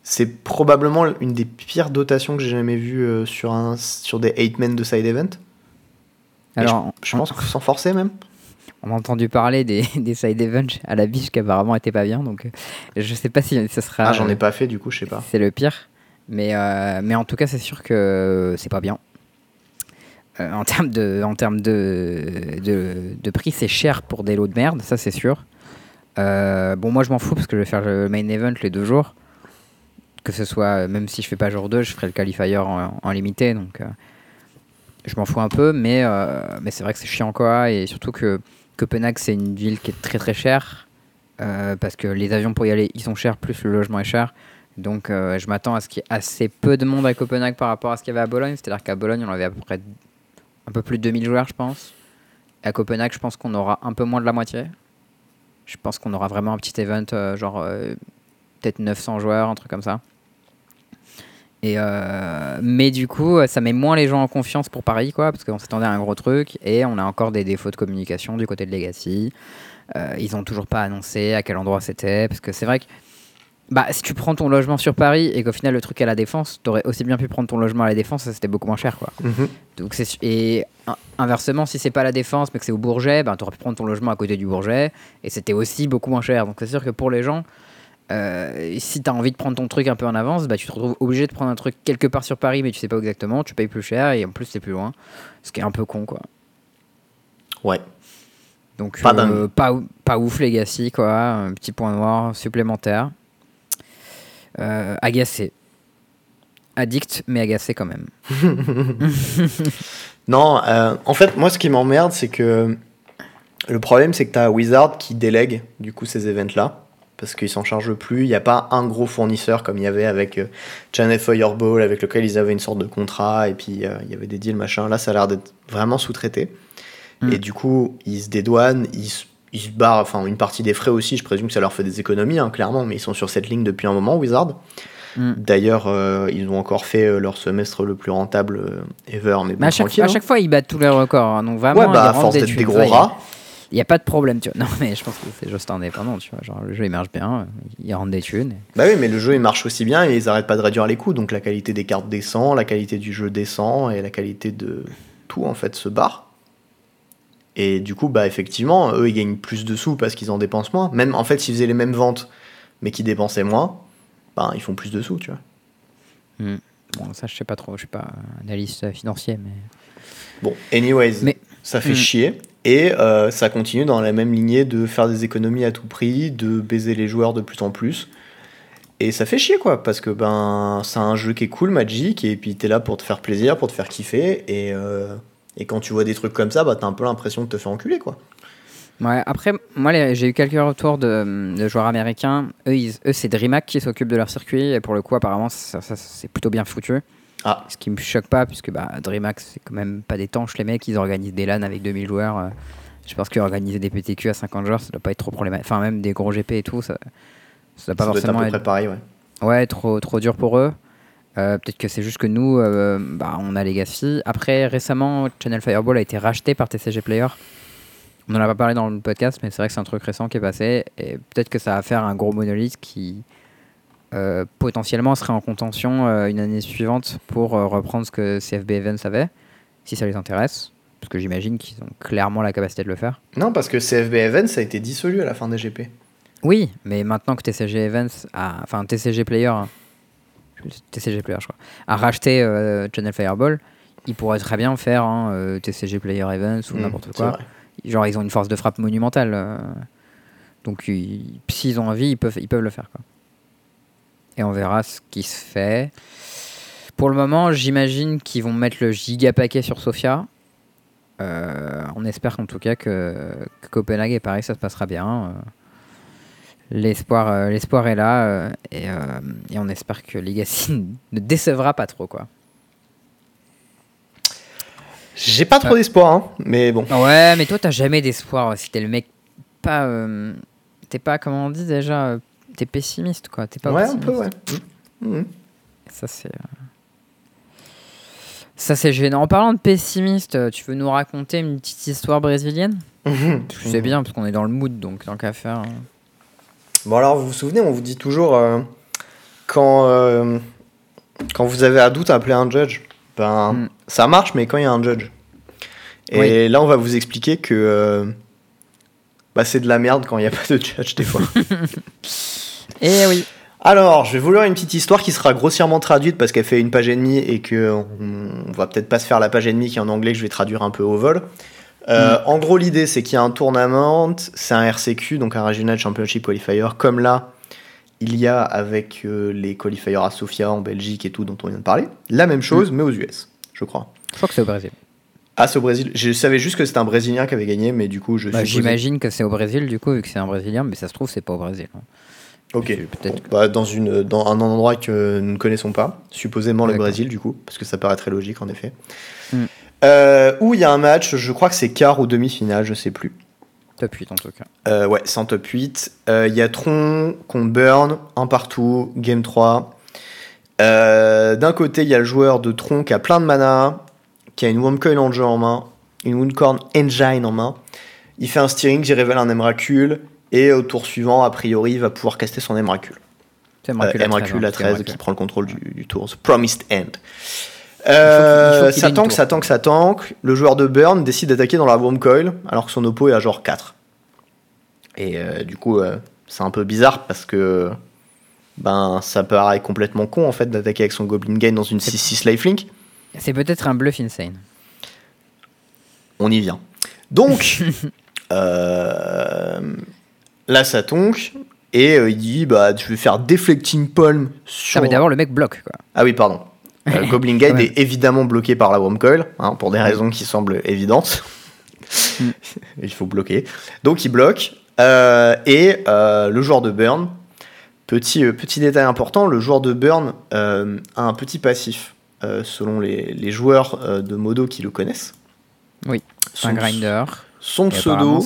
[SPEAKER 2] c'est probablement une des pires dotations que j'ai jamais vues euh, sur, un, sur des 8 men de side event.
[SPEAKER 1] Alors,
[SPEAKER 2] je, je pense que sans forcer même.
[SPEAKER 1] on a entendu parler des, des side events à la biche qui apparemment étaient pas bien, donc euh, je sais pas si ce sera.
[SPEAKER 2] Ah, j'en ai pas fait du coup, je sais pas.
[SPEAKER 1] C'est le pire. Mais, euh, mais en tout cas, c'est sûr que c'est pas bien. Euh, en termes de, en termes de, de, de prix, c'est cher pour des lots de merde, ça c'est sûr. Euh, bon, moi je m'en fous parce que je vais faire le main event les deux jours. Que ce soit, même si je fais pas jour 2, je ferai le qualifier en, limité. Donc euh, je m'en fous un peu, mais, euh, mais c'est vrai que c'est chiant quoi. Et surtout que Copenhague, c'est une ville qui est très très chère. euh, parce que les avions pour y aller, ils sont chers, plus le logement est cher. Donc euh, je m'attends à ce qu'il y ait assez peu de monde à Copenhague par rapport à ce qu'il y avait à Bologne. C'est-à-dire qu'à Bologne, on avait à peu près un peu plus de 2000 joueurs, je pense. À Copenhague, je pense qu'on aura un peu moins de la moitié. Je pense qu'on aura vraiment un petit event, euh, genre euh, peut-être 900 joueurs, un truc comme ça. Et euh, mais du coup, ça met moins les gens en confiance pour Paris, quoi, parce qu'on s'attendait à un gros truc et on a encore des défauts de communication du côté de Legacy. Ils ont toujours pas annoncé à quel endroit c'était, parce que c'est vrai que bah, si tu prends ton logement sur Paris et qu'au final le truc est à la défense, t'aurais aussi bien pu prendre ton logement à la défense, ça c'était beaucoup moins cher, quoi.
[SPEAKER 2] Mhm.
[SPEAKER 1] Donc c'est et in- inversement, si c'est pas la défense mais que c'est au Bourget, ben t'aurais pu prendre ton logement à côté du Bourget et c'était aussi beaucoup moins cher. Donc c'est sûr que pour les gens, euh, si t'as envie de prendre ton truc un peu en avance, bah tu te retrouves obligé de prendre un truc quelque part sur Paris mais tu sais pas exactement, tu payes plus cher et en plus c'est plus loin, ce qui est un peu con quoi.
[SPEAKER 2] Ouais.
[SPEAKER 1] Donc
[SPEAKER 2] Pas
[SPEAKER 1] euh, pas, pas ouf Legacy quoi, un petit point noir supplémentaire. Euh, agacé. Addict mais agacé quand même.
[SPEAKER 2] Non, euh, en fait, moi, ce qui m'emmerde, c'est que le problème, c'est que tu as Wizard qui délègue du coup ces events-là. Parce qu'ils s'en chargent plus. Il n'y a pas un gros fournisseur comme il y avait avec euh, Channel Fireball, avec lequel ils avaient une sorte de contrat, et puis euh, il y avait des deals, machin. Là, ça a l'air d'être vraiment sous-traité.
[SPEAKER 1] Mm.
[SPEAKER 2] Et du coup, ils se dédouanent, ils se, ils se barrent, enfin, une partie des frais aussi, je présume que ça leur fait des économies, hein, clairement, mais ils sont sur cette ligne depuis un moment, Wizard.
[SPEAKER 1] Mm.
[SPEAKER 2] D'ailleurs, euh, ils ont encore fait euh, leur semestre le plus rentable euh, ever, mais bon,
[SPEAKER 1] Mais à chaque,
[SPEAKER 2] tranquille,
[SPEAKER 1] à
[SPEAKER 2] hein.
[SPEAKER 1] chaque fois, ils battent tous les records. hein. Donc vraiment,
[SPEAKER 2] Ouais, bah, à force d'être des gros rats.
[SPEAKER 1] Il n'y a pas de problème, tu vois. Non, mais je pense que c'est juste indépendant, tu vois. Genre, le jeu, il marche bien, ils rentrent des thunes.
[SPEAKER 2] Bah oui, mais le jeu il marche aussi bien et ils arrêtent pas de réduire les coûts, donc la qualité des cartes descend, la qualité du jeu descend et la qualité de tout en fait se barre. Et du coup, bah effectivement, eux ils gagnent plus de sous parce qu'ils en dépensent moins. Même en fait, s'ils faisaient les mêmes ventes mais qu'ils dépensaient moins, bah ils font plus de sous, tu vois.
[SPEAKER 1] Bon, ça, je sais pas trop. Je suis pas analyste financier, mais.
[SPEAKER 2] Bon, anyways,
[SPEAKER 1] Mais-
[SPEAKER 2] ça fait
[SPEAKER 1] Mm.
[SPEAKER 2] chier. Et euh, ça continue dans la même lignée de faire des économies à tout prix, de baiser les joueurs de plus en plus. Et ça fait chier quoi, parce que ben c'est un jeu qui est cool, Magic, et puis t'es là pour te faire plaisir, pour te faire kiffer, et, euh, et quand tu vois des trucs comme ça, bah t'as un peu l'impression de te faire enculer quoi.
[SPEAKER 1] Ouais, après, moi j'ai eu quelques retours de, de joueurs américains. Eux, ils- eux c'est DreamHack qui s'occupe de leur circuit, et pour le coup, apparemment, ça, ça, c'est plutôt bien foutu.
[SPEAKER 2] Ah.
[SPEAKER 1] Ce qui me choque pas, puisque bah, DreamHack, c'est quand même pas des tanches, les mecs, ils organisent des LAN avec 2000 joueurs. euh, je pense qu'organiser des PTQ à 50 joueurs, ça doit pas être trop problématique. Enfin, même des gros GP et tout, ça, ça doit pas
[SPEAKER 2] Ça doit être à
[SPEAKER 1] forcément
[SPEAKER 2] peu
[SPEAKER 1] être
[SPEAKER 2] près pareil, ouais.
[SPEAKER 1] Ouais, trop, trop dur pour eux. Euh, Peut-être que c'est juste que nous, euh, bah, on a Legacy. Après, récemment, Channel Fireball a été racheté par TCG Player. On n'en a pas parlé dans le podcast, mais c'est vrai que c'est un truc récent qui est passé. Et peut-être que ça va faire un gros monolithe qui euh, potentiellement serait en contention une année suivante pour reprendre ce que CFB Events avait, si ça les intéresse. Parce que j'imagine qu'ils ont clairement la capacité de le faire.
[SPEAKER 2] Non, parce que CFB Events a été dissolu à la fin des GP.
[SPEAKER 1] Oui, mais maintenant que TCG Events, a, enfin TCG Player, TCG Player, je crois, a racheté euh, Channel Fireball, ils pourraient très bien faire hein, euh, TCG Player Events ou
[SPEAKER 2] Mm,
[SPEAKER 1] n'importe quoi. Genre, ils ont une force de frappe monumentale. euh, donc, ils- s'ils ont envie, ils peuvent, ils peuvent le faire. Quoi. Et on verra ce qui se fait. Pour le moment, j'imagine qu'ils vont mettre le giga paquet sur Sofia. Euh, on espère en tout cas que, que Copenhague et Paris, ça se passera bien. L'espoir, euh, l'espoir est là euh, et, euh, et on espère que Legacy ne décevra pas trop quoi.
[SPEAKER 2] J'ai pas trop d'espoir, hein, mais bon.
[SPEAKER 1] Ouais, mais toi t'as jamais d'espoir si t'es le mec pas, t'es pas comment on dit déjà, t'es pessimiste quoi, t'es pas
[SPEAKER 2] ouais, un peu, ouais. Mhm.
[SPEAKER 1] Ça c'est, ça c'est gênant. En parlant de pessimiste, tu veux nous raconter une petite histoire brésilienne?
[SPEAKER 2] Mhm.
[SPEAKER 1] C'est bien parce qu'on est dans le mood donc tant qu'à faire. hein.
[SPEAKER 2] Bon alors, vous vous souvenez, on vous dit toujours, euh, quand, euh, quand vous avez un doute, appelez un judge. Ben,
[SPEAKER 1] Mm.
[SPEAKER 2] ça marche, mais quand il y a un judge. Et
[SPEAKER 1] Oui.
[SPEAKER 2] là, on va vous expliquer que euh, bah, c'est de la merde quand il n'y a pas de judge des fois.
[SPEAKER 1] Et oui.
[SPEAKER 2] Alors, je vais vous lire une petite histoire qui sera grossièrement traduite parce qu'elle fait une page et demie et que on, on va peut-être pas se faire la page et demie qui est en anglais que je vais traduire un peu au vol. Euh, En gros, l'idée c'est qu'il y a un tournament, c'est un RCQ, donc un Regional Championship Qualifier, comme là il y a avec euh, les qualifiers à Sofia en Belgique et tout dont on vient de parler. La même chose, mais aux US, je crois.
[SPEAKER 1] Je crois que c'est au Brésil.
[SPEAKER 2] Ah, c'est au Brésil. Je savais juste que c'était un Brésilien qui avait gagné, mais du coup, je
[SPEAKER 1] Bah, J'imagine que c'est au Brésil du coup vu que c'est un Brésilien, mais ça se trouve c'est pas au Brésil. hein.
[SPEAKER 2] Ok.
[SPEAKER 1] Peut-être
[SPEAKER 2] Bon, bah, dans, une, dans un endroit que nous ne connaissons pas, supposément le. Brésil du coup, parce que ça paraît très logique en effet.
[SPEAKER 1] Mm.
[SPEAKER 2] Euh, où il y a un match, je crois que c'est quart ou demi-finale, je sais plus.
[SPEAKER 1] top 8 en tout cas.
[SPEAKER 2] Euh, ouais, c'est en top 8. Euh, Il y a Tron contre Burn, un partout, game 3. Euh, D'un côté, il y a le joueur de Tron qui a plein de mana, qui a une Wormcoil en jeu en main, une Woundcorn Engine en main. Il fait un steering, j'y révèle un Emrakul, et au tour suivant, a priori, il va pouvoir caster son Emrakul.
[SPEAKER 1] C'est Emrakul à 13,
[SPEAKER 2] Emrakul
[SPEAKER 1] hein,
[SPEAKER 2] à
[SPEAKER 1] c'est
[SPEAKER 2] 13
[SPEAKER 1] Emrakul.
[SPEAKER 2] qui prend le contrôle du, du tour. The Promised End. Euh, ça tank, ça tank, ça tank. Le joueur de Burn décide d'attaquer dans la Worm Coil alors que son oppo est à genre 4. Et euh, du coup, euh, c'est un peu bizarre parce que ben ça paraît complètement con en fait d'attaquer avec son Goblin Gain dans une 6-6 lifelink.
[SPEAKER 1] C'est peut-être un bluff insane.
[SPEAKER 2] On y vient. Donc, là ça tonk. Et il dit bah je vais faire Deflecting Palm sur.
[SPEAKER 1] Ah, mais d'abord le mec bloque quoi.
[SPEAKER 2] Ah oui, pardon. Euh, Goblin Guide est évidemment bloqué par la Wormcoil, hein, pour des raisons qui semblent évidentes.
[SPEAKER 1] Mm.
[SPEAKER 2] il faut bloquer. Donc il bloque. euh, et euh, le joueur de Burn, petit, petit détail important, le joueur de Burn a un petit passif, selon les, les joueurs de Modo qui le connaissent.
[SPEAKER 1] Oui,
[SPEAKER 2] Son,
[SPEAKER 1] un grinder.
[SPEAKER 2] son pseudo,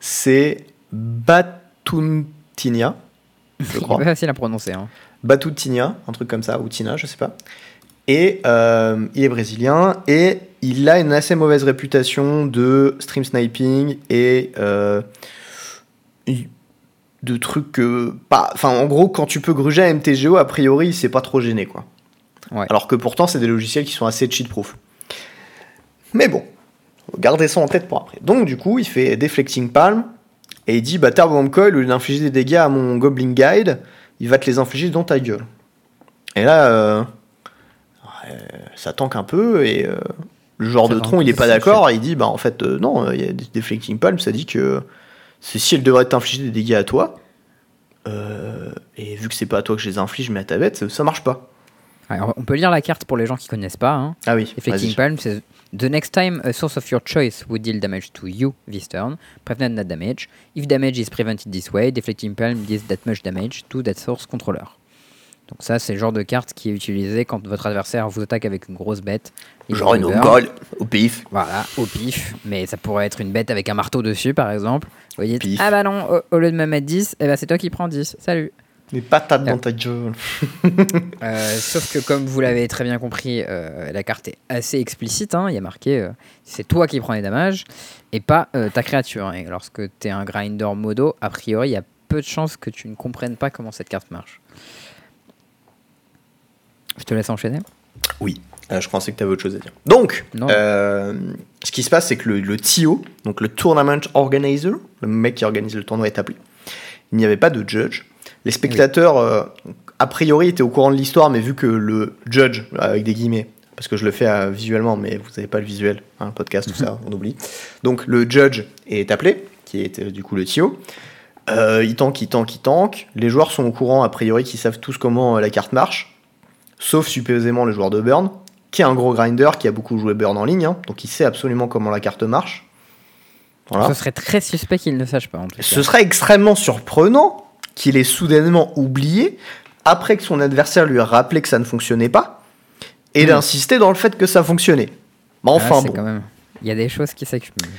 [SPEAKER 2] c'est Batuntinia, je
[SPEAKER 1] C'est
[SPEAKER 2] crois.
[SPEAKER 1] pas facile à prononcer. Hein.
[SPEAKER 2] Batutinha, un truc comme ça, ou Tina, je sais pas. Et euh, il est brésilien et il a une assez mauvaise réputation de stream sniping et euh, de trucs que. pas- Enfin, en gros, quand tu peux gruger un MTGO, a priori, c'est pas trop gêné, quoi.
[SPEAKER 1] Ouais.
[SPEAKER 2] Alors que pourtant, c'est des logiciels qui sont assez cheat-proof. Mais bon, gardez ça en tête pour après. Donc, du coup, il fait Deflecting Palm et il dit Bah, Turbo Coil, au lieu d'infliger des dégâts à mon Goblin Guide, il va te les infliger dans ta gueule. Et là, euh, ça tank un peu et euh, le
[SPEAKER 1] Ça
[SPEAKER 2] de tronc, il est pas
[SPEAKER 1] c'est
[SPEAKER 2] d'accord. Il dit Bah, en fait, euh, non, il y a des Deflecting Palm, ça dit que c'est si elle devrait t'infliger des dégâts à toi, euh, et vu que c'est pas à toi que je les inflige, mais à ta bête, ça, ça marche pas.
[SPEAKER 1] Alors, on peut lire la carte pour les gens qui connaissent pas. Hein.
[SPEAKER 2] Ah oui,
[SPEAKER 1] Reflecting
[SPEAKER 2] vas-y.
[SPEAKER 1] Palm says The next time a source of your choice would deal damage to you this turn, prevent that damage. If damage is prevented this way, Deflecting Palm deals that much damage to that source controller. Donc ça, c'est le genre de carte qui est utilisé quand votre adversaire vous attaque avec une grosse bête.
[SPEAKER 2] Genre une goal au pif.
[SPEAKER 1] Voilà, au pif. Mais ça pourrait être une bête avec un marteau dessus, par exemple. Vous dites,
[SPEAKER 2] Pif.
[SPEAKER 1] ah bah non, au, au lieu de me mettre 10, eh ben c'est toi qui prends 10. Salut.
[SPEAKER 2] Les patates dans ta gueule.
[SPEAKER 1] Euh, sauf que comme vous l'avez très bien compris, euh, la carte est assez explicite. hein. Il y a marqué euh, c'est toi qui prends les dommages et pas euh, ta créature. Et lorsque tu es un grinder modo, a priori, il y a peu de chances que tu ne comprennes pas comment cette carte marche. Je te laisse enchaîner.
[SPEAKER 2] Oui, euh, je pensais que tu avais autre chose à dire. Donc, euh, ce qui se passe, c'est que le, le TO, donc le Tournament Organizer, le mec qui organise le tournoi est appelé. Il n'y avait pas de judge. Les spectateurs, euh, a priori, étaient au courant de l'histoire, mais vu que le judge, avec des guillemets, parce que je le fais visuellement, mais vous n'avez pas le visuel, un podcast, tout ça, on oublie. Donc le judge est appelé, qui est du coup le TO. Il tank, il tank, il tank. Les joueurs sont au courant, a priori, qu'ils savent tous comment la carte marche. Sauf supposément le joueur de Burn, qui est un gros grinder, qui a beaucoup joué Burn en ligne, hein, donc il sait absolument comment la carte marche. Voilà.
[SPEAKER 1] Ce serait très suspect qu'il ne sache pas. En tout cas.
[SPEAKER 2] Ce serait extrêmement surprenant qu'il ait soudainement oublié, après que son adversaire lui a rappelé que ça ne fonctionnait pas, et
[SPEAKER 1] Hmm.
[SPEAKER 2] d'insister dans le fait que ça fonctionnait. Mais
[SPEAKER 1] Ah,
[SPEAKER 2] enfin bon.
[SPEAKER 1] quand même. Il y a des choses qui s'accumulent.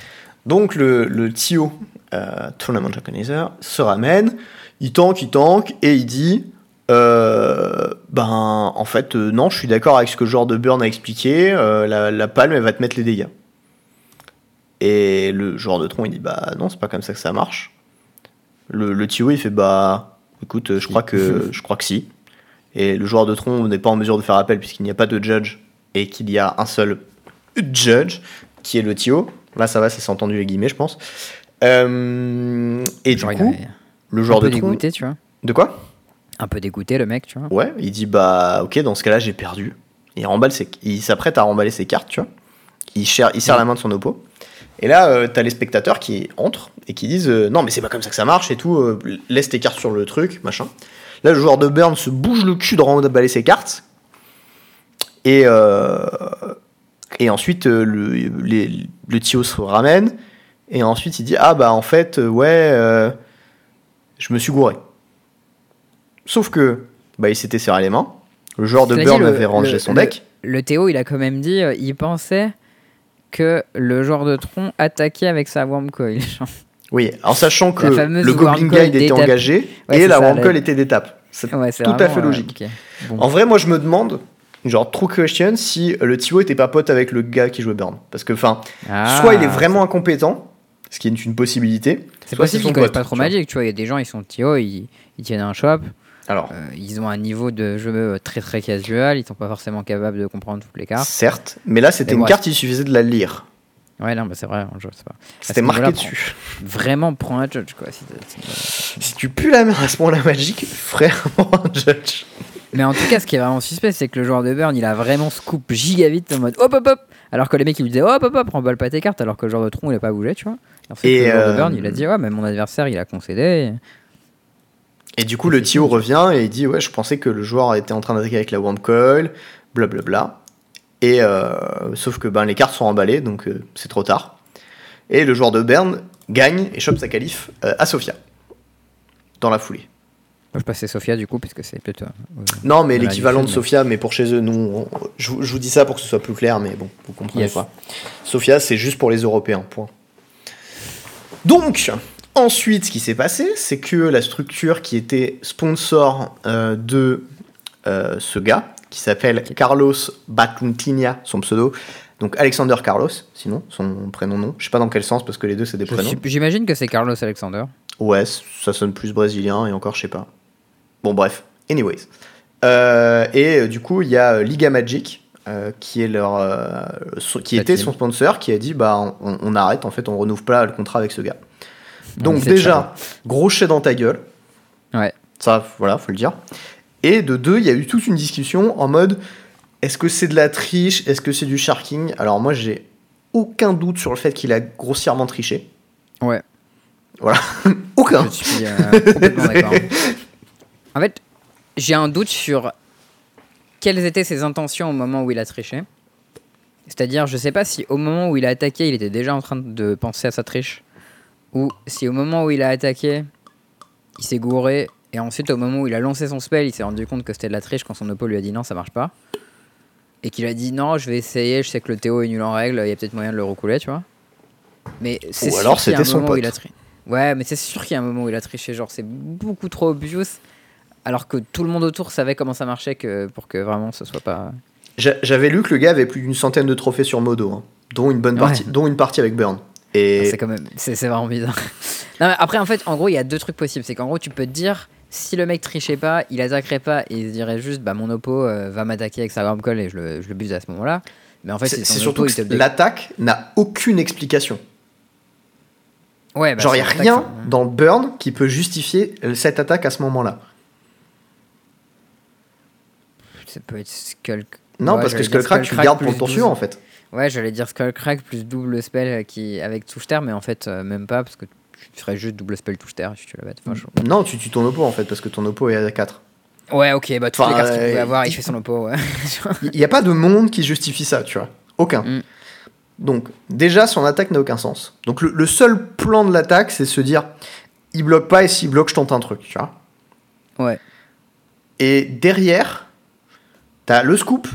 [SPEAKER 2] Donc le, le TIO, euh, Tournament Organizer, se ramène, il tank, il tank, et il dit euh, Ben, en fait, euh, non, je suis d'accord avec ce que le joueur de Burn a expliqué, euh, la, la palme, elle va te mettre les dégâts. Et le joueur de Tron, il dit Bah non, c'est pas comme ça que ça marche. Le, le TIO, il fait Bah, écoute, je crois que, je crois que si. Et le joueur de Tron n'est pas en mesure de faire appel puisqu'il n'y a pas de judge et qu'il y a un seul judge qui est le TIO. Là, ça va, c'est entendu les guillemets, je pense. Et
[SPEAKER 1] Genre,
[SPEAKER 2] du coup, le joueur de Tron.
[SPEAKER 1] dégoûté, tu vois.
[SPEAKER 2] De quoi?
[SPEAKER 1] Un peu dégoûté, le mec, tu vois.
[SPEAKER 2] Ouais, il dit bah ok, dans ce cas-là, j'ai perdu. Il remballe ses... il s'apprête à remballer ses cartes, tu vois. Il, serre la main de son oppo. Et là, euh, t'as les spectateurs qui entrent et qui disent euh, non, mais c'est pas comme ça que ça marche et tout. euh, laisse tes cartes sur le truc, machin. Là, le joueur de Burn se bouge le cul de remballer ses cartes. Et ensuite, le, le Tio se ramène. Et ensuite, il dit Ah, bah en fait, ouais, je me suis gouré. Sauf que, bah, il s'était serré les mains. Le joueur de Burn avait rangé
[SPEAKER 1] le-
[SPEAKER 2] son
[SPEAKER 1] le-
[SPEAKER 2] deck.
[SPEAKER 1] Le Théo, il a quand même dit, euh, il pensait que le joueur de tronc attaquait avec sa worm coil.
[SPEAKER 2] Oui, en sachant que le Goblin Guide était engagé
[SPEAKER 1] Ouais,
[SPEAKER 2] et la
[SPEAKER 1] ça,
[SPEAKER 2] Warncall
[SPEAKER 1] la-
[SPEAKER 2] était d'étape. C'est
[SPEAKER 1] ouais,
[SPEAKER 2] tout à fait
[SPEAKER 1] euh,
[SPEAKER 2] logique.
[SPEAKER 1] Bon.
[SPEAKER 2] En vrai, moi, je me demande, genre, true question, si le Tio était pas pote avec le gars qui jouait Burn. Parce que, enfin,
[SPEAKER 1] Ah,
[SPEAKER 2] soit il est vraiment incompétent, ce qui est une possibilité.
[SPEAKER 1] C'est possible qu'ils connaissent pas trop. Magic, tu vois. Il y a des gens, ils sont Théo, ils, ils tiennent un shop,
[SPEAKER 2] Alors,
[SPEAKER 1] euh, ils ont un niveau de jeu euh, très très casual, ils sont pas forcément capables de comprendre toutes les cartes.
[SPEAKER 2] certes, mais là, c'était une carte, il suffisait de la lire.
[SPEAKER 1] Ouais, non, mais c'est vrai, je sais pas.
[SPEAKER 2] C'était marqué dessus.
[SPEAKER 1] Vraiment, prends un judge, quoi. si t'as- si-
[SPEAKER 2] Si tu pues la mère à ce moment-là magique, frère, un judge.
[SPEAKER 1] Mais en tout cas, ce qui est vraiment suspect, c'est que le joueur de Burn, il a vraiment scoop giga vite en mode hop hop hop. Alors que les mecs, ils lui disaient hop hop hop, remballe pas tes cartes, alors que le joueur de tronc, il a pas bougé, tu vois. Et en fait,
[SPEAKER 2] Et,
[SPEAKER 1] le joueur
[SPEAKER 2] euh,
[SPEAKER 1] de Burn, il a dit ouais, mais mon adversaire, il a concédé.
[SPEAKER 2] Et du coup, le Tio revient et il dit Ouais, je pensais que le joueur était en train d'attaquer avec la Worm Coil, blablabla. Et euh, sauf que ben, les cartes sont emballées, donc euh, c'est trop tard. Et le joueur de Berne gagne et chope sa qualif euh, à Sofia. Dans la foulée.
[SPEAKER 1] Moi, je passais Sofia du coup, puisque c'est plutôt.
[SPEAKER 2] Non, mais l'équivalent de Sofia, mais pour chez eux, nous, on- je, vous- je vous dis ça pour que ce soit plus clair, mais bon, vous comprenez
[SPEAKER 1] Yes.
[SPEAKER 2] pas. Sofia, c'est juste pour les Européens, point. Donc, ensuite, ce qui s'est passé, c'est que la structure qui était sponsor euh, de euh, ce gars, qui s'appelle Carlos Batuntinia, son pseudo, donc Alexander Carlos, sinon, son prénom non, je sais pas dans quel sens, parce que les deux, c'est des
[SPEAKER 1] je
[SPEAKER 2] prénoms.
[SPEAKER 1] J'imagine que c'est Carlos Alexander.
[SPEAKER 2] Ouais, ça sonne plus brésilien et encore, je sais pas. Bon, bref. Anyways. Euh, et du coup, il y a Liga Magic, euh, qui est leur, euh, so- qui était son sponsor, qui a dit bah on, on arrête, en fait, on renouvelle pas le contrat avec ce gars. Donc déjà, gros chais dans ta gueule.
[SPEAKER 1] Ouais.
[SPEAKER 2] Ça, voilà, faut le dire. Et de deux, il y a eu toute une discussion en mode est-ce que c'est de la triche? Est-ce que c'est du sharking? Alors moi, j'ai aucun doute sur le fait qu'il a grossièrement triché.
[SPEAKER 1] Ouais.
[SPEAKER 2] Voilà. aucun.
[SPEAKER 1] Je suis euh, complètement d'accord. En fait, j'ai un doute sur quelles étaient ses intentions au moment où il a triché. C'est-à-dire, je sais pas si au moment où il a attaqué, il était déjà en train de penser à sa triche, ou si au moment où il a attaqué, il s'est gouré, et ensuite au moment où il a lancé son spell, il s'est rendu compte que c'était de la triche quand son oppo lui a dit non, ça marche pas. Et qu'il a dit non, je vais essayer, je sais que le Théo est nul en règle, il y a peut-être moyen de le recouler, tu vois. Mais c'est
[SPEAKER 2] Ou
[SPEAKER 1] sûr
[SPEAKER 2] alors
[SPEAKER 1] qu'il y a un
[SPEAKER 2] c'était son
[SPEAKER 1] moment où il a
[SPEAKER 2] pote.
[SPEAKER 1] triché. Ouais, mais c'est sûr qu'il y a un moment où il a triché, genre c'est beaucoup trop obvious, alors que tout le monde autour savait comment ça marchait que pour que vraiment ce soit pas.
[SPEAKER 2] J'a- J'avais lu que le gars avait plus d'une centaine de trophées sur Modo, hein, dont, une bonne
[SPEAKER 1] Ouais.
[SPEAKER 2] partie, dont une partie avec Burn. Et
[SPEAKER 1] C'est quand même, c'est c'est vraiment bizarre. Non, mais après, en fait, en gros, il y a deux trucs possibles. C'est qu'en gros, tu peux te dire, si le mec trichait pas, il attaquerait pas et il se dirait juste, bah mon oppo euh, va m'attaquer avec sa colle et je le, je le buse à ce moment-là. Mais en fait,
[SPEAKER 2] c'est surtout que l'attaque n'a aucune explication.
[SPEAKER 1] Ouais, bah,
[SPEAKER 2] Genre, il n'y a rien
[SPEAKER 1] ça.
[SPEAKER 2] dans le Burn qui peut justifier euh, cette attaque à ce moment-là.
[SPEAKER 1] Ça peut être Skull.
[SPEAKER 2] Non,
[SPEAKER 1] Ouais,
[SPEAKER 2] parce que Skullcrack, tu le gardes pour le tour
[SPEAKER 1] 12.
[SPEAKER 2] suivant, en fait.
[SPEAKER 1] Ouais, j'allais dire Skullcrack plus double spell euh, qui, avec touche terre, mais en fait, euh, même pas, parce que tu ferais juste double spell touche terre si tu l'avais. Enfin, je-
[SPEAKER 2] Non, tu tues ton oppo, en fait, parce que ton oppo est à 4.
[SPEAKER 1] Ouais, ok, bah toutes
[SPEAKER 2] Enfin,
[SPEAKER 1] les cartes qu'il
[SPEAKER 2] euh,
[SPEAKER 1] pouvait avoir, il fait son oppo, ouais.
[SPEAKER 2] Il n'y a pas de monde qui justifie ça, tu vois. Aucun.
[SPEAKER 1] Mm.
[SPEAKER 2] Donc, déjà, son attaque n'a aucun sens. Donc, le, le seul plan de l'attaque, c'est se dire il bloque pas et s'il bloque, je tente un truc, tu vois.
[SPEAKER 1] ouais.
[SPEAKER 2] Et derrière, t'as le scoop.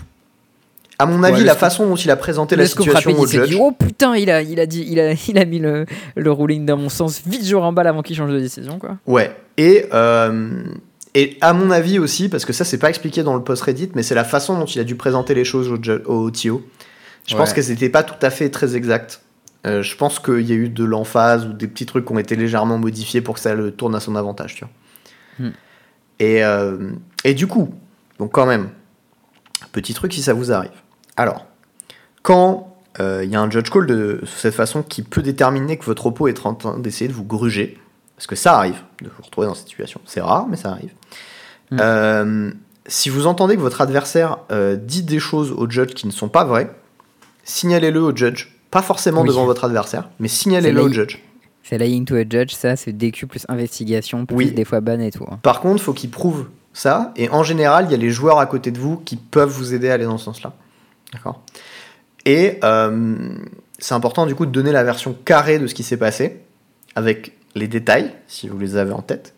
[SPEAKER 2] À mon avis, la façon dont il a présenté la situation au judge.
[SPEAKER 1] dit oh putain il a il a dit il a il a mis le, le ruling dans mon sens vite je remballe avant qu'il change de décision quoi
[SPEAKER 2] Ouais. Et, euh, et à mon avis aussi, parce que ça, c'est pas expliqué dans le post Reddit, mais c'est la façon dont il a dû présenter les choses au, au TO. Je pense que c'était pas tout à fait très exact. Euh, je pense qu'il y a eu de l'emphase ou des petits trucs qui ont été légèrement modifiés pour que ça le tourne à son avantage, tu vois.
[SPEAKER 1] Hmm.
[SPEAKER 2] Et, euh, et du coup, donc quand même, petit truc si ça vous arrive. Alors, quand euh, il y a un judge call de cette façon qui peut déterminer que votre oppo est en train d'essayer de vous gruger, parce que ça arrive de vous retrouver dans cette situation. C'est rare, mais ça arrive.
[SPEAKER 1] Mm.
[SPEAKER 2] Euh, si vous entendez que votre adversaire euh, dit des choses au judge qui ne sont pas vraies, signalez-le au judge. Pas forcément
[SPEAKER 1] Oui.
[SPEAKER 2] devant votre adversaire, mais signalez-le au judge.
[SPEAKER 1] c'est lying to a judge ça c'est DQ plus investigation plus
[SPEAKER 2] Oui.
[SPEAKER 1] des fois ban et tout hein.
[SPEAKER 2] Par contre, faut qu'il prouve ça, et en général, il y a les joueurs à côté de vous qui peuvent vous aider à aller dans ce sens-là. D'accord Et euh, c'est important du coup de donner la version carrée de ce qui s'est passé, avec les détails, si vous les avez en tête,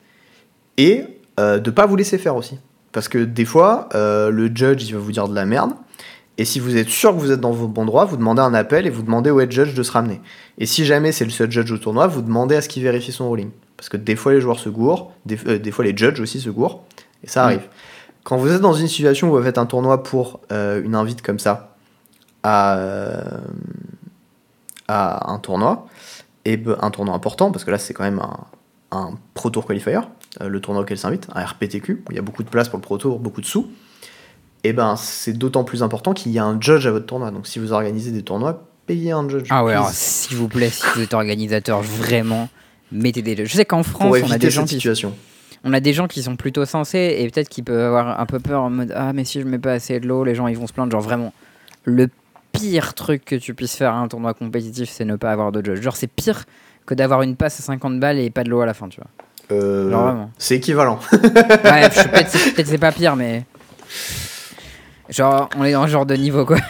[SPEAKER 2] et euh, de pas vous laisser faire aussi. Parce que des fois, euh, le judge, il va vous dire de la merde, et si vous êtes sûr que vous êtes dans vos bons droits, vous demandez un appel et vous demandez au head judge de se ramener. Et si jamais c'est le seul judge au tournoi, vous demandez à ce qu'il vérifie son ruling. Parce que des fois les joueurs se gourrent, des, euh, des fois les judges aussi se gourrent, et ça
[SPEAKER 1] Mm.
[SPEAKER 2] arrive. Quand vous êtes dans une situation où vous faites un tournoi pour euh, une invite comme ça à, euh, à un tournoi, et ben, un tournoi important, parce que là c'est quand même un, un Pro Tour Qualifier, euh, le tournoi auquel s'invite, un RPTQ, où il y a beaucoup de place pour le Pro Tour, beaucoup de sous, et ben c'est d'autant plus important qu'il y a un judge à votre tournoi. Donc si vous organisez des tournois, payez un judge.
[SPEAKER 1] ah ouais s'il vous plaît si vous êtes organisateur vraiment mettez des je sais qu'en France
[SPEAKER 2] pour
[SPEAKER 1] on a des gens qui
[SPEAKER 2] situation.
[SPEAKER 1] On a des gens qui sont plutôt sensés et peut-être qui peuvent avoir un peu peur en mode ah mais si je mets pas assez de l'eau les gens ils vont se plaindre genre vraiment le pire truc que tu puisses faire à un tournoi compétitif c'est ne pas avoir de judge genre c'est pire que d'avoir une passe à 50 balles et pas de l'eau à la fin tu vois
[SPEAKER 2] Euh,
[SPEAKER 1] Genre vraiment.
[SPEAKER 2] c'est équivalent.
[SPEAKER 1] ouais je- peut-être c'est peut-être c'est pas pire mais genre on est dans ce genre de niveau quoi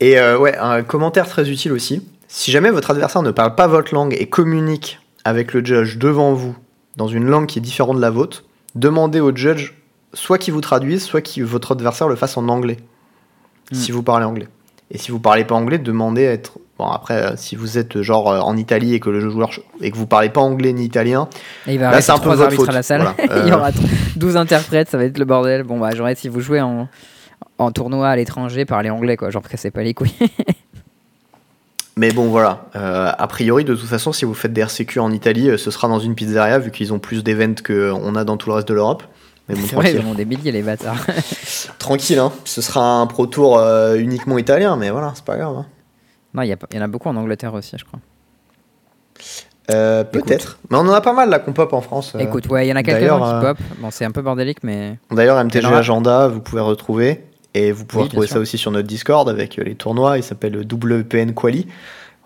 [SPEAKER 2] Et euh, ouais, un commentaire très utile aussi. Si jamais votre adversaire ne parle pas votre langue et communique avec le judge devant vous dans une langue qui est différente de la vôtre, demandez au judge soit qu'il vous traduise, soit que votre adversaire le fasse en anglais,
[SPEAKER 1] Mm.
[SPEAKER 2] si vous parlez anglais. Et si vous parlez pas anglais, demandez à être... Bon après, euh, si vous êtes genre euh, en Italie et que le joueur et que vous parlez pas anglais ni italien,
[SPEAKER 1] Et il va
[SPEAKER 2] Là,
[SPEAKER 1] rester
[SPEAKER 2] c'est un peu votre faute.
[SPEAKER 1] à la salle.
[SPEAKER 2] Voilà.
[SPEAKER 1] il y
[SPEAKER 2] Euh.
[SPEAKER 1] aura 12 interprètes, ça va être le bordel. Bon, bah, j'aurais si vous jouez en, en tournoi à l'étranger, parlez anglais, quoi. Genre, cassez pas les couilles.
[SPEAKER 2] Mais bon, voilà. Euh, a priori, de toute façon, si vous faites des RCQ en Italie, euh, ce sera dans une pizzeria, vu qu'ils ont plus d'événements qu'on a dans tout le reste de l'Europe. Mais bon,
[SPEAKER 1] ils ont des milliers, les bâtards.
[SPEAKER 2] Tranquille, hein. Ce sera un Pro Tour euh, uniquement italien, mais voilà, c'est pas grave. hein.
[SPEAKER 1] non, il y, a pas- il y en a beaucoup en Angleterre aussi, je crois.
[SPEAKER 2] Euh, Peut-être. Mais on en a pas mal là qu'on pop en France. euh.
[SPEAKER 1] Écoute, ouais, il y en a quelques-uns
[SPEAKER 2] d'ailleurs,
[SPEAKER 1] qui
[SPEAKER 2] euh,
[SPEAKER 1] pop. Bon, c'est un peu bordélique, mais.
[SPEAKER 2] D'ailleurs,
[SPEAKER 1] Il
[SPEAKER 2] MTG. Agenda, vous pouvez retrouver. Et vous pouvez
[SPEAKER 1] Oui,
[SPEAKER 2] retrouver ça aussi sur notre Discord avec euh, les tournois. Il s'appelle WPN Quali.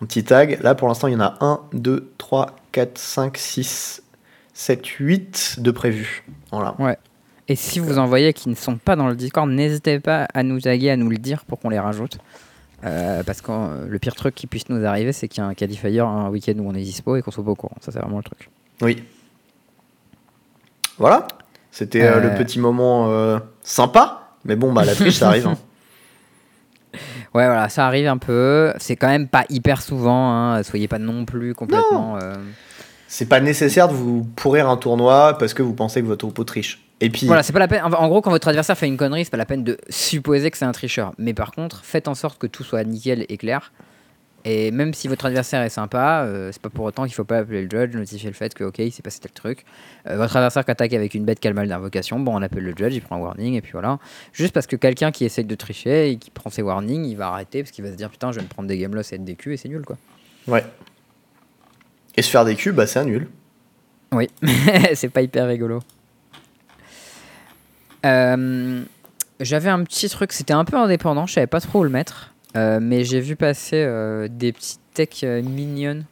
[SPEAKER 2] Un petit tag. Là, pour l'instant, il y en a 1, 2, 3, 4, 5, 6, 7, 8 de prévus. Voilà.
[SPEAKER 1] Et si vous en voyez qui ne sont pas dans le Discord, n'hésitez pas à nous taguer, à nous le dire pour qu'on les rajoute. Euh, parce que euh, le pire truc qui puisse nous arriver, c'est qu'il y a un qualifier un week-end où on est dispo et qu'on soit pas au courant. Ça, c'est vraiment le truc.
[SPEAKER 2] Oui. Voilà. C'était euh, le petit moment sympa. Mais bon, bah la triche, ça arrive. hein.
[SPEAKER 1] Ouais, voilà, ça arrive un peu. C'est quand même pas hyper souvent. Hein. Soyez pas non plus complètement. euh,
[SPEAKER 2] C'est pas nécessaire de vous pourrir un tournoi parce que vous pensez que votre oppo triche. Et puis,
[SPEAKER 1] Voilà, c'est pas la peine. En en gros, quand votre adversaire fait une connerie, c'est pas la peine de supposer que c'est un tricheur. Mais par contre, faites en sorte que tout soit nickel et clair. Et même si votre adversaire est sympa, euh, c'est pas pour autant qu'il faut pas appeler le judge, notifier le fait que ok, il s'est passé tel truc. Euh, votre adversaire qui attaque avec une bête qui a le mal d'invocation, bon, on appelle le judge, il prend un warning et puis voilà. Juste parce que quelqu'un qui essaye de tricher et qui prend ses warnings, il va arrêter parce qu'il va se dire putain, je vais me prendre des game loss et être DQ et c'est nul quoi.
[SPEAKER 2] ouais. Et se faire des cubes, bah c'est nul.
[SPEAKER 1] Oui, c'est pas hyper rigolo. Euh, J'avais un petit truc, c'était un peu indépendant, je savais pas trop où le mettre, mais j'ai vu passer euh, des petites techs euh, mignonnes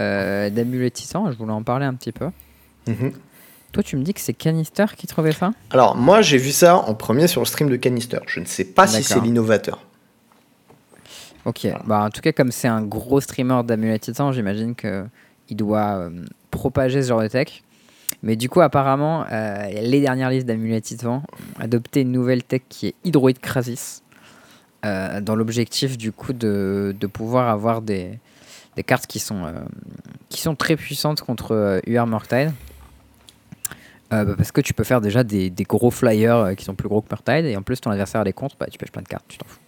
[SPEAKER 1] euh, d'Amulet Titan, je voulais en parler un petit peu.
[SPEAKER 2] Mhm.
[SPEAKER 1] Toi, tu me dis que c'est Canister qui trouvait ça?
[SPEAKER 2] Alors, moi, j'ai vu ça en premier sur le stream de Canister. Je ne sais pas si c'est l'innovateur.
[SPEAKER 1] Ok, bah en tout cas, comme c'est un gros streamer d'Amulet Titan, j'imagine que il doit euh, propager ce genre de tech. Mais du coup, apparemment, euh, les dernières listes d'Amulet Titan ont adopté une nouvelle tech qui est Hydroid Crasis, euh, dans l'objectif du coup de, de pouvoir avoir des, des cartes qui sont, euh, qui sont très puissantes contre UR Murktide. Euh, bah, parce que tu peux faire déjà des, gros flyers qui sont plus gros que Murktide, et en plus ton adversaire les contre, bah, tu pêches plein de cartes, tu t'en fous.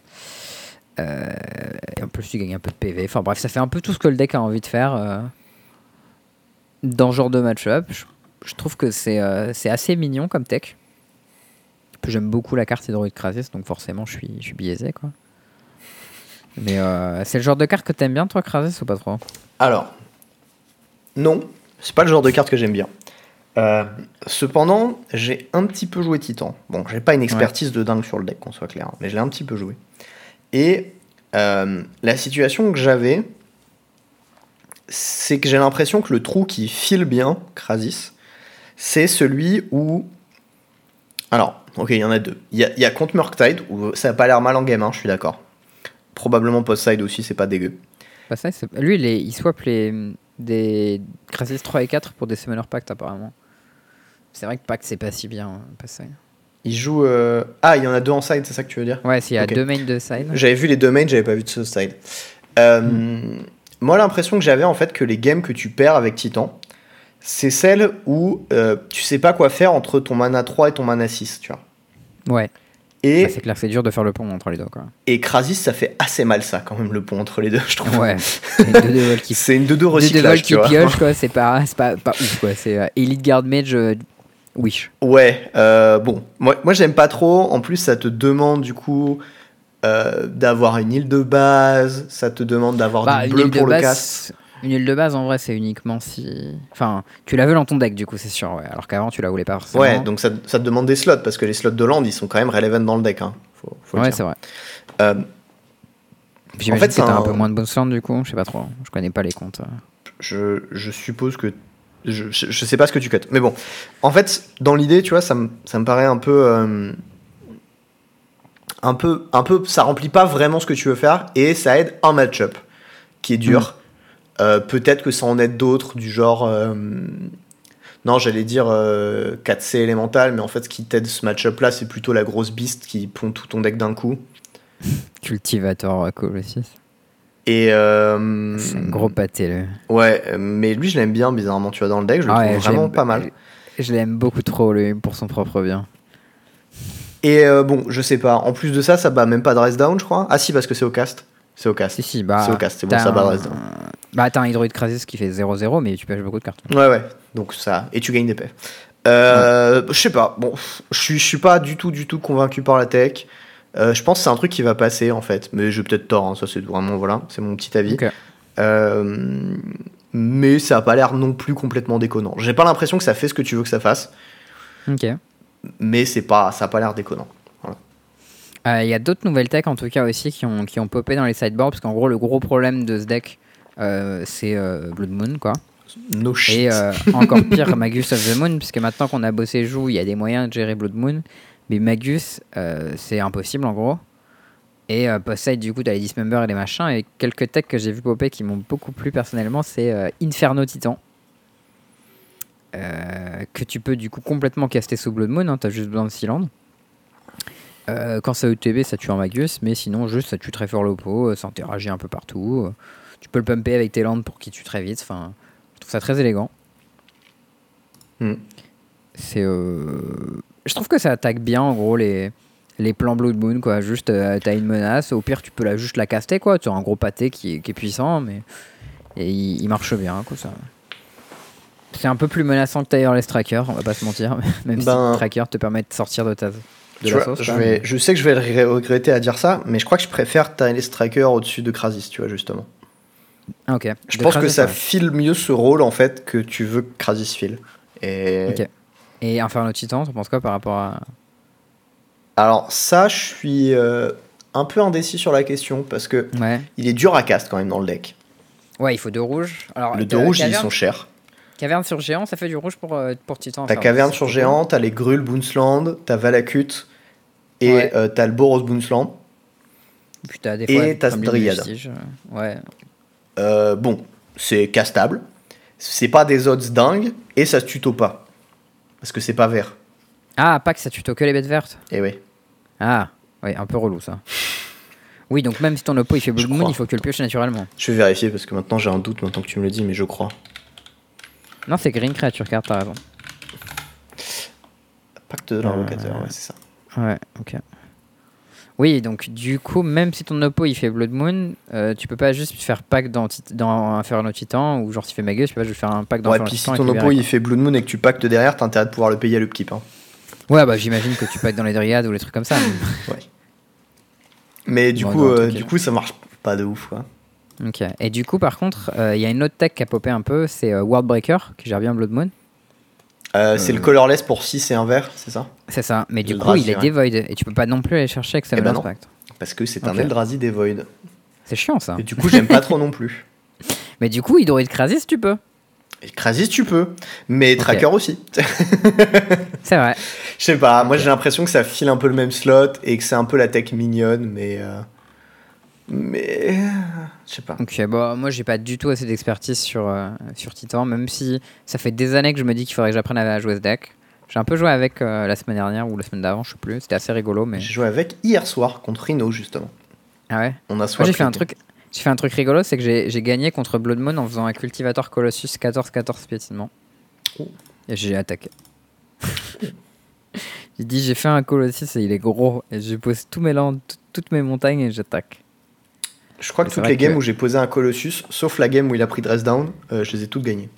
[SPEAKER 1] Et en plus, tu gagnes un peu de PV. Enfin bref, ça fait un peu tout ce que le deck a envie de faire dans ce genre de match-up. Je, je trouve que c'est assez mignon comme tech. J'aime beaucoup la carte Hydroid Crasis, donc forcément, je suis, je suis biaisé. quoi. Mais euh, c'est le genre de carte que t'aimes bien, toi, Crasis, ou pas trop?
[SPEAKER 2] Alors, non, c'est pas le genre de carte que j'aime bien. Euh, cependant, j'ai un petit peu joué Titan. Bon, j'ai pas une expertise de dingue sur le deck, qu'on soit clair, hein, mais je l'ai un petit peu joué. Et euh, la situation que j'avais, c'est que j'ai l'impression que le trou qui file bien, Krasis, c'est celui où. Alors, ok, il y en a deux. Il y a, il y a contre Murktide, où ça a pas l'air mal en game, hein, je suis d'accord. Probablement post-side aussi, c'est pas dégueu.
[SPEAKER 1] Bah, c'est- Lui, il, est- il swap les, des Crasis 3 et 4 pour des Summoner Pact, apparemment. C'est vrai que Pact, c'est pas si bien. hein.
[SPEAKER 2] Il joue. euh, Ah, il y en a deux en side, c'est ça que tu veux dire?
[SPEAKER 1] Ouais, s'il y a
[SPEAKER 2] Ok.
[SPEAKER 1] deux mains de side.
[SPEAKER 2] J'avais vu les deux mains, j'avais pas vu de ce side. Euh, Moi, l'impression que j'avais en fait que les games que tu perds avec Titan, c'est celles où euh, tu sais pas quoi faire entre ton mana 3 et ton mana 6, tu vois.
[SPEAKER 1] Ouais,
[SPEAKER 2] Et,
[SPEAKER 1] Bah, c'est clair c'est dur de faire le pont entre les deux, quoi.
[SPEAKER 2] et Krasis, ça fait assez mal ça quand même, le pont entre les deux, je trouve.
[SPEAKER 1] Ouais, c'est qui
[SPEAKER 2] une 2-2
[SPEAKER 1] deux deux vols
[SPEAKER 2] recyclage,
[SPEAKER 1] qui
[SPEAKER 2] tu vois.
[SPEAKER 1] piochent, quoi. C'est pas, c'est pas, pas ouf, quoi. C'est euh, Elite Guard Mage euh, Wish.
[SPEAKER 2] Ouais, euh, bon, moi, moi j'aime pas trop. En plus, ça te demande du coup euh, d'avoir une île de base, ça te demande d'avoir
[SPEAKER 1] Bah,
[SPEAKER 2] du bleu pour le cast.
[SPEAKER 1] Une île de base, en vrai, c'est uniquement si. Enfin, tu la veux dans ton deck, du coup, c'est sûr, ouais. Alors qu'avant, tu la voulais pas forcément.
[SPEAKER 2] Ouais, donc ça, ça te demande des slots parce que les slots de land ils sont quand même relevant dans le deck. Hein. Faut, faut le
[SPEAKER 1] Ouais, c'est vrai.
[SPEAKER 2] Euh,
[SPEAKER 1] J'imagine
[SPEAKER 2] En fait,
[SPEAKER 1] que
[SPEAKER 2] c'est
[SPEAKER 1] t'as un...
[SPEAKER 2] un-
[SPEAKER 1] peu moins de bonus land, du coup. Je sais pas trop. Je connais pas les comptes.
[SPEAKER 2] je, je suppose que. Je, je, je sais pas ce que tu cut. Mais bon, en fait, dans l'idée, tu vois, ça me, ça me paraît un peu. euh, un peu, un peu, ça remplit pas vraiment ce que tu veux faire et ça aide un match-up qui est dur. Euh, Peut-être que ça en aide d'autres du genre. euh, non, j'allais dire euh, 4C élémental, mais en fait, ce qui t'aide ce match-up là, c'est plutôt la grosse beast qui pond tout ton deck d'un coup.
[SPEAKER 1] Cultivator euh, Colossus.
[SPEAKER 2] Et. euh,
[SPEAKER 1] C'est un gros pâté, le.
[SPEAKER 2] Ouais, euh, mais lui, je l'aime bien, bizarrement, tu vois, dans le deck, je le
[SPEAKER 1] Ah
[SPEAKER 2] trouve
[SPEAKER 1] ouais,
[SPEAKER 2] vraiment pas mal.
[SPEAKER 1] Je l'aime beaucoup trop, lui, pour son propre bien.
[SPEAKER 2] Et euh, bon, je sais pas, en plus de ça, ça bat même pas de rest down, je crois. Ah si, parce que c'est au cast. C'est au cast.
[SPEAKER 1] Si, si, bah.
[SPEAKER 2] C'est au cast, c'est bon, ça bat rest down.
[SPEAKER 1] Bah, t'as un Hydroid Crasis qui fait 0-0, mais tu pêches beaucoup de cartes.
[SPEAKER 2] Ouais, ouais, donc ça. Et tu gagnes des paix. Euh, Je sais pas, bon, je suis- je suis pas du tout, du tout convaincu par la tech. Euh, je pense que c'est un truc qui va passer en fait, mais j'ai peut-être tort, hein, ça c'est vraiment, voilà, c'est mon petit avis. Euh, mais ça a pas l'air non plus complètement déconnant. J'ai pas l'impression que ça fait ce que tu veux que ça fasse,
[SPEAKER 1] Ok.
[SPEAKER 2] mais c'est pas, ça a pas l'air déconnant.
[SPEAKER 1] Il y a d'autres nouvelles techs en tout cas aussi qui ont, qui ont popé dans les sideboards parce qu'en gros le gros problème de ce deck c'est euh, Blood Moon quoi.
[SPEAKER 2] No shit.
[SPEAKER 1] Et euh, encore pire, Magus of the Moon, puisque maintenant qu'on a bossé joue, il y a des moyens de gérer Blood Moon. Mais Magus, euh, c'est impossible en gros. Et euh, Poseid, du coup, t'as les Dismember et les machins. Et quelques techs que j'ai vu popper qui m'ont beaucoup plu personnellement, c'est euh, Inferno Titan. Euh, que tu peux du coup complètement caster sous Blood Moon, hein, t'as juste besoin de Sealand. Euh, quand ça ETB, ça tue un Magus, mais sinon, juste ça tue très fort l'oppo, euh, ça interagit un peu partout. Tu peux le pumper avec tes landes pour qu'il tue très vite. Enfin, je trouve ça très élégant.
[SPEAKER 2] Hmm.
[SPEAKER 1] C'est. euh, Je trouve que ça attaque bien en gros les, les plans Blood Moon quoi. Juste euh, t'as une menace, au pire tu peux la, juste la caster quoi. Tu as un gros pâté qui est, qui est puissant, mais. Et il, il marche bien quoi ça. C'est un peu plus menaçant que Tireless Tracker, on va pas se mentir. Même
[SPEAKER 2] Ben-
[SPEAKER 1] si Tracker te permet de sortir de ta. De
[SPEAKER 2] Tu
[SPEAKER 1] la
[SPEAKER 2] vois,
[SPEAKER 1] sauce,
[SPEAKER 2] je, sais que je vais le regretter à dire ça, mais je crois que je préfère Tireless Striker au-dessus de Krasis, tu vois, justement.
[SPEAKER 1] Ah, ok.
[SPEAKER 2] Je
[SPEAKER 1] De
[SPEAKER 2] pense que ça
[SPEAKER 1] ouais.
[SPEAKER 2] file mieux ce rôle, en fait, que tu veux que Krasis file. Et...
[SPEAKER 1] Ok. Et Inferno Titan, t'en penses quoi par rapport à.
[SPEAKER 2] Alors, ça, je suis euh, un peu indécis sur la question, parce que
[SPEAKER 1] Ouais.
[SPEAKER 2] il est dur à cast quand même dans le deck.
[SPEAKER 1] Ouais, il faut deux rouges. Alors,
[SPEAKER 2] Le deux
[SPEAKER 1] t'as
[SPEAKER 2] rouges, ils sont chers.
[SPEAKER 1] Caverne sur géant, ça fait du rouge pour, euh, pour Titan.
[SPEAKER 2] T'as. Caverne sur. Géant, t'as les Grul Boonsland, t'as Valakut, et
[SPEAKER 1] Ouais.
[SPEAKER 2] euh, t'as le Boros Boonsland.
[SPEAKER 1] Puis t'as des
[SPEAKER 2] Et
[SPEAKER 1] fois.
[SPEAKER 2] t'as ce
[SPEAKER 1] les
[SPEAKER 2] Dryad.
[SPEAKER 1] euh, Ouais.
[SPEAKER 2] Euh, bon, c'est castable. C'est pas des odds dingues, et ça se tuto pas. Parce que c'est pas vert.
[SPEAKER 1] Ah, pas que ça tuto que les bêtes vertes.
[SPEAKER 2] Et oui.
[SPEAKER 1] Ah, oui, un peu relou ça. Oui, donc même si ton oppo il fait Blood Moon, il faut que tu le pioches naturellement.
[SPEAKER 2] Je vais vérifier parce que maintenant j'ai un doute maintenant que tu me le dis, mais je crois.
[SPEAKER 1] Non, c'est Green Creature Card, t'as raison.
[SPEAKER 2] Pacte de l'invocateur, ouais, c'est ça.
[SPEAKER 1] Ouais, ok. Oui, donc du coup, même si ton oppo il fait Blood Moon, euh, tu peux pas juste faire pack dans, dans Inferno Titan ou genre s'il fait Magus, tu peux pas juste faire un pack dans
[SPEAKER 2] Ouais,
[SPEAKER 1] Inferno
[SPEAKER 2] puis si
[SPEAKER 1] Titan.
[SPEAKER 2] ton oppo il fait Blood Moon et que tu pactes derrière, t'as intérêt de pouvoir le payer à l'upkeep. Hein.
[SPEAKER 1] quoi. Ouais, bah j'imagine que tu pack dans les Dryades ou les trucs comme ça. mais-
[SPEAKER 2] Ouais. Mais du
[SPEAKER 1] Bon,
[SPEAKER 2] coup,
[SPEAKER 1] non,
[SPEAKER 2] euh, du coup, ça marche pas de ouf. Quoi.
[SPEAKER 1] Ok. Et du coup, par contre, euh, il y a une autre tech qui a popé un peu, c'est Worldbreaker, qui gère bien Blood Moon.
[SPEAKER 2] Euh, C'est le colorless pour 6 et un vert, c'est ça
[SPEAKER 1] C'est ça. Mais du coup, il est
[SPEAKER 2] ouais.
[SPEAKER 1] devoid et tu peux pas non plus aller chercher avec
[SPEAKER 2] Eh ben. Parce que c'est un Eldrazi des Void.
[SPEAKER 1] C'est chiant ça.
[SPEAKER 2] Et du coup, j'aime pas trop non plus.
[SPEAKER 1] Mais du coup, Hydroid Krasis, tu peux.
[SPEAKER 2] Et Krasis, tu peux, mais Tracker aussi.
[SPEAKER 1] C'est vrai.
[SPEAKER 2] Je sais pas, moi j'ai l'impression que ça file un peu le même slot et que c'est un peu la tech mignonne, mais. euh, Mais. Je sais pas.
[SPEAKER 1] Ok, bon, moi j'ai pas du tout assez d'expertise sur, euh, sur Titan, même si ça fait des années que je me dis qu'il faudrait que j'apprenne à jouer ce deck. J'ai un peu joué avec euh, la semaine dernière ou la semaine d'avant, je sais plus. C'était assez rigolo, mais.
[SPEAKER 2] J'ai joué avec hier soir contre Rhino, justement.
[SPEAKER 1] Ah ouais?
[SPEAKER 2] On a
[SPEAKER 1] j'ai fait un truc. J'ai fait un truc rigolo, c'est que j'ai gagné contre Blood Moon en faisant un cultivator Colossus 14-14 piétinement.
[SPEAKER 2] Oh.
[SPEAKER 1] Et j'ai attaqué. j'ai dit j'ai fait un Colossus et il est gros. Et je pose tous mes landes, tout- toutes mes montagnes et j'attaque.
[SPEAKER 2] Je crois que toutes les games
[SPEAKER 1] que-
[SPEAKER 2] où j'ai posé un Colossus, sauf la game où il a pris Dress Down, euh, je les ai toutes gagnées.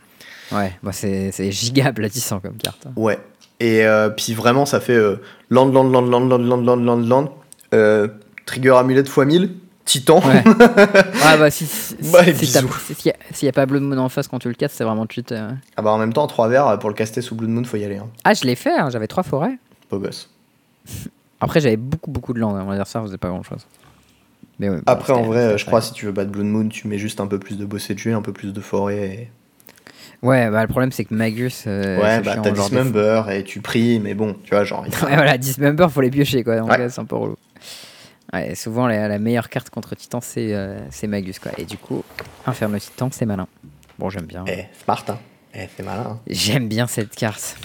[SPEAKER 1] Ouais, bah c'est giga aplatissant comme carte.
[SPEAKER 2] Ouais. Et euh, puis vraiment, ça fait euh, land, land, land, land, land, land, land, land, land, trigger amulette x 1000, titan.
[SPEAKER 1] Ouais. ah bah si, si,
[SPEAKER 2] Bah,
[SPEAKER 1] si
[SPEAKER 2] bisous.
[SPEAKER 1] t'as- si- s'il y, a- s'il a pas Blood Moon en face quand tu le casses, c'est vraiment cheat. euh.
[SPEAKER 2] Ah bah en même temps, 3 verts, pour le caster sous Blood Moon, faut y aller. Hein.
[SPEAKER 1] Ah, je l'ai fait, hein, j'avais trois forêts.
[SPEAKER 2] Beau gosse.
[SPEAKER 1] Après, j'avais beaucoup, beaucoup de landes. Mon adversaire faisait pas grand chose. Mais ouais, bon,
[SPEAKER 2] Après, en vrai, je crois, si tu veux battre Blood Moon, tu mets juste un peu plus de boss de jeu, un peu plus de forêt. Et...
[SPEAKER 1] Ouais, bah le problème c'est que Magus. euh,
[SPEAKER 2] ouais, bah t'as Dismember et tu pries, mais bon, tu vois, genre. il
[SPEAKER 1] Ouais, voilà, Dismember, faut les piocher quoi. Donc,
[SPEAKER 2] Ouais.
[SPEAKER 1] c'est un peu relou. Ouais, souvent la, la meilleure carte contre Titan c'est euh, c'est Magus quoi. Et du coup, Inferno Titan c'est malin. Bon, j'aime bien.
[SPEAKER 2] Eh, smart, hein. Eh, c'est malin. hein.
[SPEAKER 1] J'aime bien cette carte.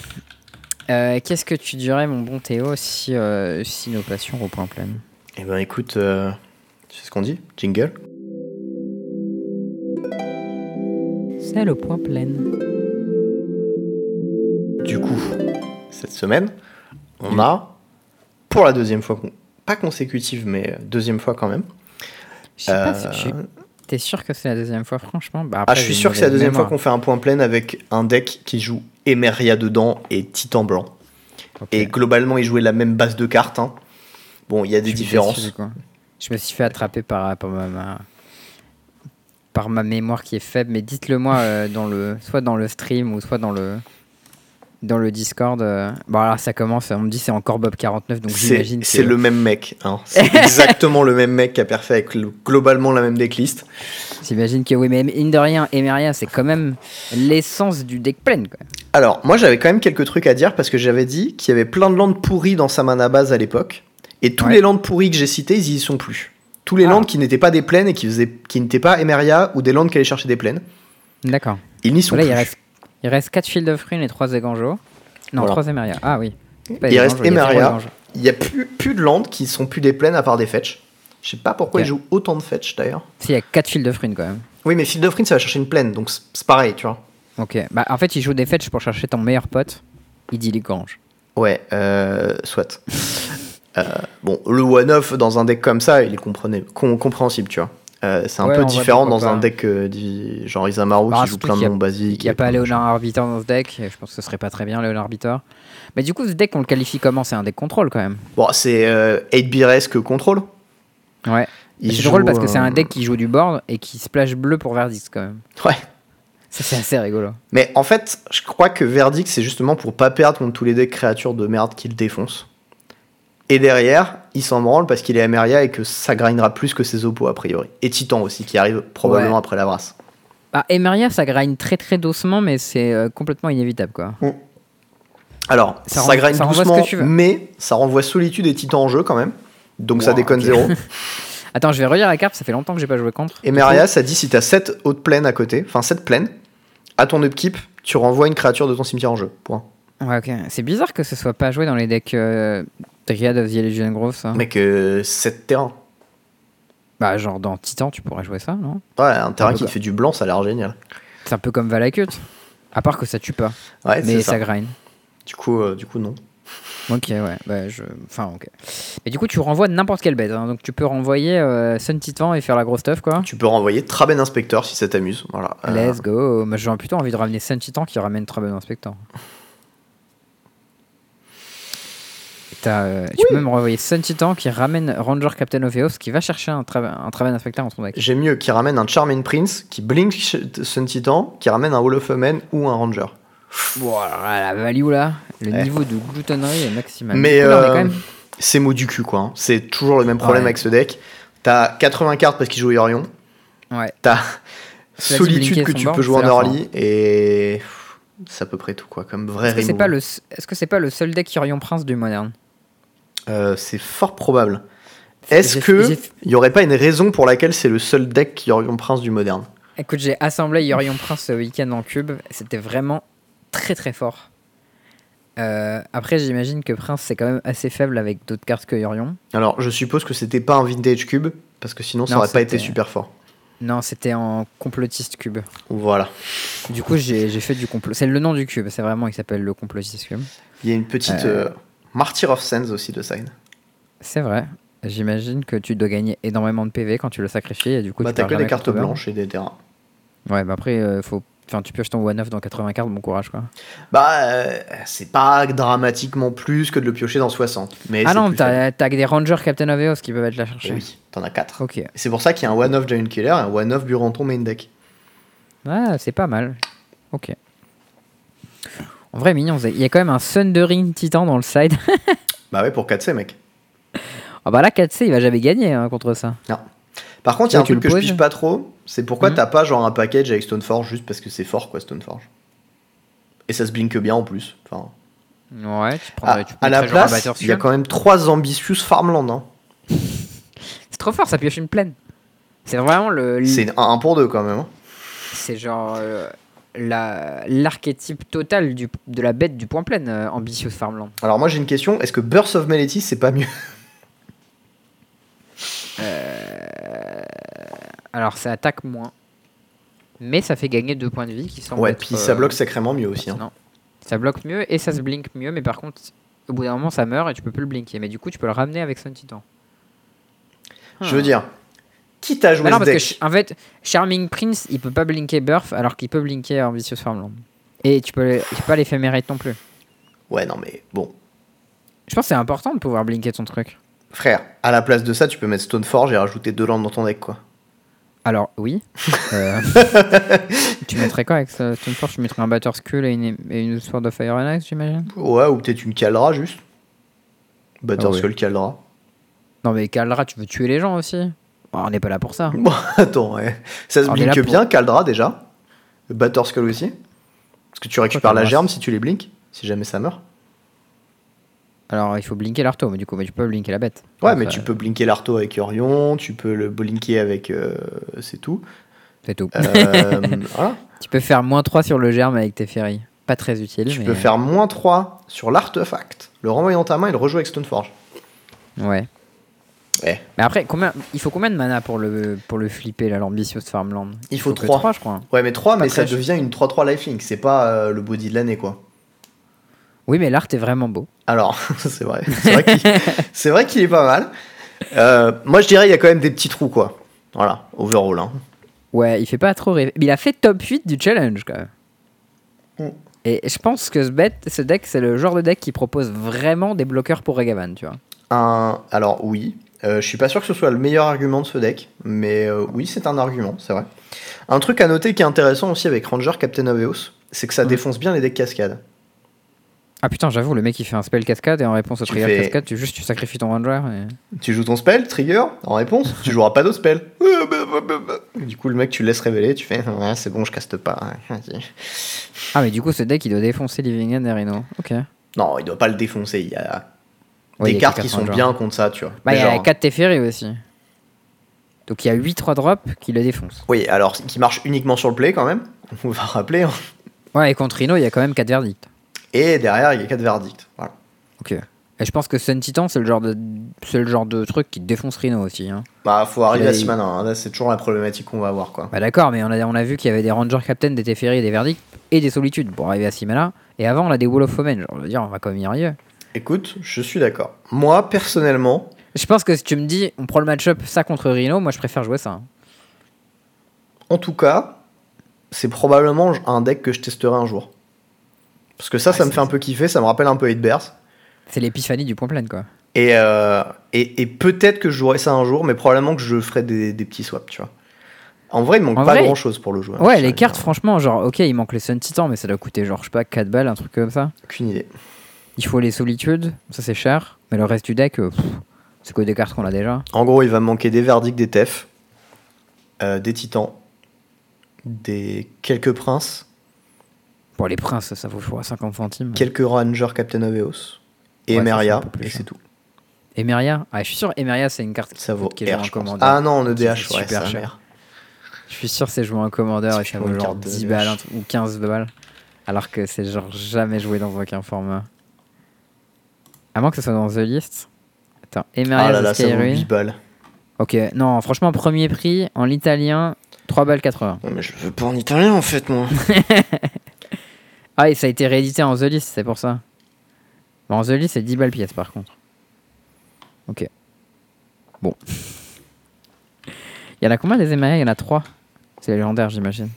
[SPEAKER 1] Euh, Qu'est-ce que tu dirais, mon bon Théo, si, euh, si nos passions reprennent plein
[SPEAKER 2] Eh ben écoute, euh, tu sais ce qu'on dit Jingle
[SPEAKER 1] C'est le point plein.
[SPEAKER 2] Du coup, cette semaine, on a, pour la deuxième fois, pas consécutive, mais deuxième fois quand même.
[SPEAKER 1] Je sais pas
[SPEAKER 2] euh,
[SPEAKER 1] si je suis- T'es sûr que c'est la deuxième fois, franchement bah,
[SPEAKER 2] Ah, je suis sûr que c'est la deuxième fois qu'on fait un point plein avec un deck qui joue Emeria dedans et Titan blanc. Et globalement, il jouait la même base de cartes. hein. Bon, il y a des différences.
[SPEAKER 1] déçu. Je me suis fait attraper par, par, ma, ma- par ma mémoire qui est faible, mais dites-le moi euh, dans le, soit dans le stream ou soit dans le, dans le Discord. euh, Bon, alors ça commence, on me dit c'est encore Bob49, donc j'imagine que.
[SPEAKER 2] c'est le même mec. hein. C'est exactement le même mec qui a perfait avec le- globalement la même decklist.
[SPEAKER 1] J'imagine que oui, mais mine de rien, Emeria, c'est quand même l'essence du deck plein. Quoi.
[SPEAKER 2] Alors, moi j'avais quand même quelques trucs à dire parce que j'avais dit qu'il y avait plein de landes pourries dans sa mana base à l'époque. Et tous
[SPEAKER 1] Ouais.
[SPEAKER 2] les landes pourries que j'ai cités, ils y sont plus. Tous les
[SPEAKER 1] Ah.
[SPEAKER 2] landes qui n'étaient pas des plaines et qui, faisaient, qui n'étaient pas Emeria ou des landes qui allaient chercher des plaines,
[SPEAKER 1] D'accord.
[SPEAKER 2] ils n'y sont plus.
[SPEAKER 1] il reste, il reste 4 Field of Rune et 3 Eganjo. Non,
[SPEAKER 2] Voilà.
[SPEAKER 1] 3 Emeria. Ah oui. Pas
[SPEAKER 2] Il reste Emeria. Il n'y a plus, plus de landes qui sont plus des plaines à part des fetch. Je sais pas pourquoi
[SPEAKER 1] Ok.
[SPEAKER 2] ils jouent autant de fetch d'ailleurs.
[SPEAKER 1] Si, il y a 4 Field of Rune quand même.
[SPEAKER 2] Oui, mais Field of Rune, ça va chercher une plaine, donc c'est pareil, tu vois.
[SPEAKER 1] Ok. Bah, en fait, il joue des fetch pour chercher ton meilleur pote. Il dit les granges.
[SPEAKER 2] Ouais, euh, soit. Euh, bon, le one-off dans un deck comme ça, il est comprenez- com- compréhensible, tu vois. Euh, c'est un
[SPEAKER 1] Ouais,
[SPEAKER 2] peu différent dans un
[SPEAKER 1] pas.
[SPEAKER 2] deck euh, dit- genre Isamaru
[SPEAKER 1] Bah,
[SPEAKER 2] qui joue plein de
[SPEAKER 1] y a-
[SPEAKER 2] noms basiques.
[SPEAKER 1] Il n'y a
[SPEAKER 2] et
[SPEAKER 1] pas
[SPEAKER 2] plein de
[SPEAKER 1] Léonard Arbiter dans ce deck. Je pense que ce serait pas très bien, Léonard Arbiter. Mais du coup, ce deck, on le qualifie comment? C'est un deck contrôle quand même.
[SPEAKER 2] Bon, c'est euh, 8-biresque contrôle.
[SPEAKER 1] Ouais. C'est drôle parce que c'est un deck qui joue du board et qui splash bleu pour Verdix quand même.
[SPEAKER 2] Ouais.
[SPEAKER 1] Ça, c'est assez rigolo.
[SPEAKER 2] Mais en fait, je crois que Verdict, c'est justement pour pas perdre contre tous les decks créatures de merde qu'il défonce. Et derrière, il s'en branle parce qu'il est Ameria et que ça grindera plus que ses oppos a priori. Et Titan aussi, qui arrive probablement
[SPEAKER 1] Ouais.
[SPEAKER 2] après la brasse.
[SPEAKER 1] Bah, Emeria, ça grind très très doucement, mais c'est euh, complètement inévitable quoi.
[SPEAKER 2] Alors,
[SPEAKER 1] Ça
[SPEAKER 2] ça, grind
[SPEAKER 1] ça
[SPEAKER 2] doucement,
[SPEAKER 1] que tu veux.
[SPEAKER 2] mais ça renvoie Solitude et Titan en jeu quand même. Donc ça déconne zéro.
[SPEAKER 1] Attends, je vais relire la carte, ça fait longtemps que j'ai pas joué contre.
[SPEAKER 2] Et Meria, ça dit si t'as 7 hautes plaines à côté, enfin 7 plaines, à ton upkeep, tu renvoies une créature de ton cimetière en jeu. Point.
[SPEAKER 1] Ouais, ok. C'est bizarre que ce soit pas joué dans les decks euh, Dryad of the Legion Grove, ça.
[SPEAKER 2] Mec, euh, 7 terrains.
[SPEAKER 1] Bah, genre dans Titan, tu pourrais jouer ça, non?
[SPEAKER 2] Ouais, un terrain qui te fait du blanc, ça a l'air génial.
[SPEAKER 1] C'est un peu comme Valakut. À part que ça tue pas,
[SPEAKER 2] Ouais,
[SPEAKER 1] mais ça.
[SPEAKER 2] ça.
[SPEAKER 1] grind.
[SPEAKER 2] Du coup, euh, du coup, non.
[SPEAKER 1] Ok, ouais. Bah, je... Enfin, ok. Et du coup, tu renvoies n'importe quelle bête. hein. Donc, tu peux renvoyer euh, Sun Titan et faire la grosse stuff, quoi.
[SPEAKER 2] Tu peux renvoyer Traben Inspector si ça t'amuse. Voilà. Euh,
[SPEAKER 1] Let's go. Moi, j'ai plutôt envie de ramener Sun Titan qui ramène très bon inspecteur. Et t'as, euh, tu peux même renvoyer Sun Titan qui ramène Ranger Captain of Eos qui va chercher un, tra un Traven Inspector dans ton deck.
[SPEAKER 2] J'aime mieux qui ramène un Charming Prince, qui blink Sun Titan, qui ramène un Wall of Amen ou un Ranger.
[SPEAKER 1] Voilà, la value là, le
[SPEAKER 2] Ouais.
[SPEAKER 1] niveau de gloutonnerie est maximal.
[SPEAKER 2] Mais
[SPEAKER 1] là,
[SPEAKER 2] euh,
[SPEAKER 1] quand même-
[SPEAKER 2] c'est mot du cul, quoi. hein. C'est toujours le même problème
[SPEAKER 1] Ouais.
[SPEAKER 2] avec ce deck. T'as 80 cartes parce qu'il joue Yorion.
[SPEAKER 1] Ouais.
[SPEAKER 2] T'as Solitude que
[SPEAKER 1] son
[SPEAKER 2] tu peux jouer en early. Et c'est à peu près tout, quoi. Comme vrai
[SPEAKER 1] Est-ce que c'est pas le, est-ce que c'est pas le seul deck Orion Prince du moderne?
[SPEAKER 2] Euh, c'est fort probable. Est-ce
[SPEAKER 1] J'ai-
[SPEAKER 2] que
[SPEAKER 1] j'ai-
[SPEAKER 2] il y aurait pas une raison pour laquelle c'est le seul deck Yorion Prince du moderne?
[SPEAKER 1] Écoute, j'ai assemblé Yorion Prince ce week-end en cube. C'était vraiment très très fort. Euh, après, j'imagine que Prince c'est quand même assez faible avec d'autres cartes que Yorion.
[SPEAKER 2] Alors, je suppose que c'était pas un vintage cube parce que sinon ça
[SPEAKER 1] Non,
[SPEAKER 2] aurait pas été super fort.
[SPEAKER 1] Non, c'était en complotiste cube.
[SPEAKER 2] Voilà.
[SPEAKER 1] Du coup, j'ai j'ai fait du complot. C'est le nom du cube, c'est vraiment, il s'appelle le complotiste cube.
[SPEAKER 2] Il y a une petite
[SPEAKER 1] Euh.
[SPEAKER 2] Martyr of Sands aussi de side.
[SPEAKER 1] C'est vrai. J'imagine que tu dois gagner énormément de PV quand tu le sacrifies et du coup
[SPEAKER 2] Bah,
[SPEAKER 1] tu
[SPEAKER 2] que des cartes blanches et des terrains.
[SPEAKER 1] Ouais, bah après, euh, faut... enfin, tu pioches ton one-off dans 80 cartes, bon courage quoi.
[SPEAKER 2] Bah, euh, c'est pas dramatiquement plus que de le piocher dans 60. Mais
[SPEAKER 1] ah non, t'as que des Rangers Captain of Eos qui peuvent être là chercher.
[SPEAKER 2] Oui, t'en as 4.
[SPEAKER 1] Ok.
[SPEAKER 2] C'est pour ça qu'il y a un one-off Giant Killer et un one-off Buranton main deck.
[SPEAKER 1] Ah, c'est pas mal. Ok. En vrai, mignon. Il y a quand même un Thundering Titan dans le side.
[SPEAKER 2] Bah ouais, pour 4C, mec.
[SPEAKER 1] Ah bah là, 4C, il va jamais gagner hein, contre ça.
[SPEAKER 2] Par contre, il y a un truc que je pige pas trop, c'est pourquoi
[SPEAKER 1] Mhm.
[SPEAKER 2] t'as pas genre un package avec Stoneforge juste parce que c'est fort quoi Stoneforge. Et ça se blink bien en plus. Enfin,
[SPEAKER 1] Ouais, tu prends
[SPEAKER 2] à,
[SPEAKER 1] tu
[SPEAKER 2] à la place, il y a quand même trois ambitious farmland. Hein.
[SPEAKER 1] C'est trop fort, ça pioche une plaine. C'est vraiment le.
[SPEAKER 2] C'est un 1 pour 2 quand même. hein.
[SPEAKER 1] C'est genre euh, la- l'archétype total du, de la bête du point plein, euh, Ambitious Farmland.
[SPEAKER 2] Alors moi j'ai une question, est-ce que Burst of Melody c'est pas mieux
[SPEAKER 1] Alors ça attaque moins, mais ça fait gagner 2 points de vie qui sont.
[SPEAKER 2] Ouais, puis ça bloque sacrément mieux aussi. hein.
[SPEAKER 1] Non. Ça bloque mieux et ça se blink mieux, mais par contre, au bout d'un moment, ça meurt et tu peux plus le blinker. Mais du coup, tu peux le ramener avec Sun Titan.
[SPEAKER 2] Je veux dire, quitte à jouer
[SPEAKER 1] Bah non,
[SPEAKER 2] ce
[SPEAKER 1] parce que
[SPEAKER 2] deck,
[SPEAKER 1] ch- en fait, Charming Prince, il peut pas blinker Burf alors qu'il peut blinker Ambitious Farmland. Et tu peux, tu peux pas l'éphémérite non plus.
[SPEAKER 2] Ouais non mais bon,
[SPEAKER 1] Je pense que c'est important de pouvoir blinker ton truc.
[SPEAKER 2] frère, à la place de ça tu peux mettre Stoneforge et rajouter deux landes dans ton deck quoi.
[SPEAKER 1] Alors, oui. Euh, tu mettrais quoi avec ce Stoneforge? Tu mettrais un Battle Skull et une, et une Sword of Fire and Ice, j'imagine?
[SPEAKER 2] Ouais, ou peut-être une Caldra juste. Battle
[SPEAKER 1] Ah.
[SPEAKER 2] Skull Caldra.
[SPEAKER 1] Non, mais Kaldra, tu veux tuer les gens aussi On n'est pas là pour ça.
[SPEAKER 2] Bon, attends, ouais. Ça se
[SPEAKER 1] On
[SPEAKER 2] blink
[SPEAKER 1] pour-
[SPEAKER 2] bien, Caldra déjà. Battle Skull aussi. Parce que tu récupères la germe si tu les blinks, si jamais ça meurt.
[SPEAKER 1] Alors, il faut blinker l'arto, mais du coup, mais tu peux blinker la bête.
[SPEAKER 2] Ouais,
[SPEAKER 1] Donc,
[SPEAKER 2] mais
[SPEAKER 1] euh,
[SPEAKER 2] tu peux blinker l'arto avec Orion, tu peux le blinker avec. euh, c'est tout.
[SPEAKER 1] C'est tout.
[SPEAKER 2] Euh, voilà.
[SPEAKER 1] Tu peux faire moins 3 sur le germe avec tes ferries. Pas très utile.
[SPEAKER 2] Tu
[SPEAKER 1] mais...
[SPEAKER 2] peux faire moins 3 sur l'artefact, le renvoyer dans ta main et le rejouer avec Stoneforge.
[SPEAKER 1] Ouais.
[SPEAKER 2] Ouais.
[SPEAKER 1] Mais après, combien... il faut combien de mana pour le, pour le flipper, là, l'ambitious Farmland?
[SPEAKER 2] Il faut
[SPEAKER 1] que
[SPEAKER 2] 3.
[SPEAKER 1] 3, je crois.
[SPEAKER 2] Ouais, mais 3,
[SPEAKER 1] Pas
[SPEAKER 2] mais ça devient une 3-3 lifelink, c'est pas euh, le body de l'année quoi.
[SPEAKER 1] Oui, mais l'art est vraiment beau.
[SPEAKER 2] Alors, c'est vrai. C'est vrai qu'il c'est vrai qu'il est pas mal. Euh, moi, je dirais il y a quand même des petits trous, quoi. Voilà, overall. Hein.
[SPEAKER 1] Ouais, il fait pas trop rêver. Mais il a fait top 8 du challenge, quand même.
[SPEAKER 2] Mm.
[SPEAKER 1] Et je pense que ce, bet, ce deck, c'est le genre de deck qui propose vraiment des bloqueurs pour Regavan, tu vois.
[SPEAKER 2] Un... Alors, oui. Euh, je suis pas sûr que ce soit le meilleur argument de ce deck, mais euh, oui, c'est un argument, c'est vrai. Un truc à noter qui est intéressant aussi avec Ranger Captain of Eos, c'est que ça
[SPEAKER 1] Mm.
[SPEAKER 2] défonce bien les decks cascades.
[SPEAKER 1] Ah putain, j'avoue, le mec il fait un spell cascade et en réponse au trigger
[SPEAKER 2] fais-
[SPEAKER 1] cascade, tu juste tu sacrifies ton ranger. Et...
[SPEAKER 2] Tu joues ton spell, trigger, en réponse, tu joueras pas d'autre spell. Du coup, le mec, tu le laisses révéler, tu fais Ouais, c'est bon, je caste pas.
[SPEAKER 1] Ah, mais du coup, ce deck il doit défoncer Living End et Rhino. Ok.
[SPEAKER 2] Non, il doit pas le défoncer. Il y a Des cartes qui sont
[SPEAKER 1] rangers.
[SPEAKER 2] bien contre ça, tu vois.
[SPEAKER 1] Bah, il y a
[SPEAKER 2] genre-
[SPEAKER 1] 4 Teferi aussi. Donc il y a 8 3 drops qui le défoncent.
[SPEAKER 2] Oui, alors qui marche uniquement sur le play quand même. On va rappeler. hein.
[SPEAKER 1] Ouais, et contre Rhino, il y a quand même 4 verdicts.
[SPEAKER 2] Et derrière, il y a 4 verdicts. Voilà.
[SPEAKER 1] Ok. Et je pense que Sun Titan, c'est le genre de, le genre de truc qui défonce Rhino aussi. Hein.
[SPEAKER 2] Bah, faut arriver à
[SPEAKER 1] il-
[SPEAKER 2] 6 mana. hein. C'est toujours la problématique qu'on va avoir, quoi.
[SPEAKER 1] Bah d'accord, mais on a, on a vu qu'il y avait des Ranger Captain, des Teferi, des verdicts et des Solitudes pour arriver à 6 mana. Et avant, on a des Wall of Fomen. Genre, je veux dire, on va quand même y arriver.
[SPEAKER 2] Écoute, je suis d'accord. Moi, personnellement,
[SPEAKER 1] Je pense que si tu me dis, on prend le match-up ça contre Rhino, moi je préfère jouer ça. hein.
[SPEAKER 2] en tout cas, c'est probablement un deck que je testerai un jour. Parce que ça,
[SPEAKER 1] Ouais,
[SPEAKER 2] ça me fait un peu kiffer. Ça me rappelle un peu 8 Bears.
[SPEAKER 1] C'est l'épiphanie du point plein, quoi.
[SPEAKER 2] Et, euh, et, et peut-être que je jouerai ça un jour, mais probablement que je ferai des, des petits swaps, tu vois. En vrai, il manque
[SPEAKER 1] En
[SPEAKER 2] pas
[SPEAKER 1] vrai,
[SPEAKER 2] grand chose pour le jouer.
[SPEAKER 1] Ouais, les cartes, franchement, genre, ok, il manque les Sun Titan, mais ça doit coûter, genre, je sais pas, 4 balles, un truc comme ça.
[SPEAKER 2] Aucune idée.
[SPEAKER 1] Il faut les Solitudes, ça c'est cher, mais le reste du deck, euh, c'est que des cartes qu'on a déjà.
[SPEAKER 2] En gros, il va manquer des verdicts, des TEF, euh, des titans, des quelques princes,
[SPEAKER 1] Pour les princes, ça vaut, je crois, 50 centimes.
[SPEAKER 2] quelques rangers Captain of Eos et
[SPEAKER 1] Ouais,
[SPEAKER 2] Emeria, et c'est tout.
[SPEAKER 1] Emeria Ah, je suis sûr, Emeria, c'est une carte
[SPEAKER 2] Ça vaut
[SPEAKER 1] qui est
[SPEAKER 2] R,
[SPEAKER 1] en.
[SPEAKER 2] Ah non, en EDH,
[SPEAKER 1] Qui
[SPEAKER 2] ouais,
[SPEAKER 1] super cher. Je suis sûr c'est joué en commandeur et ça vaut genre
[SPEAKER 2] carte de
[SPEAKER 1] 10
[SPEAKER 2] DH.
[SPEAKER 1] balles ou 15 balles. Alors que c'est genre jamais joué dans aucun format. À moins que ce soit dans The List. Attends, Emeria
[SPEAKER 2] Ah là
[SPEAKER 1] The
[SPEAKER 2] là, ça vaut
[SPEAKER 1] Skyrim.
[SPEAKER 2] 8 balles.
[SPEAKER 1] Ok, non, franchement, premier prix en italien, 3 balles 80.
[SPEAKER 2] Non, mais je le veux pas en italien en fait, moi.
[SPEAKER 1] Ah, et ça a été réédité en The List, c'est pour ça. Bon, en The List, c'est 10 balles pièce par contre. Ok. Bon. Il y en a combien des Emeria Il y en a 3. C'est légendaire, j'imagine.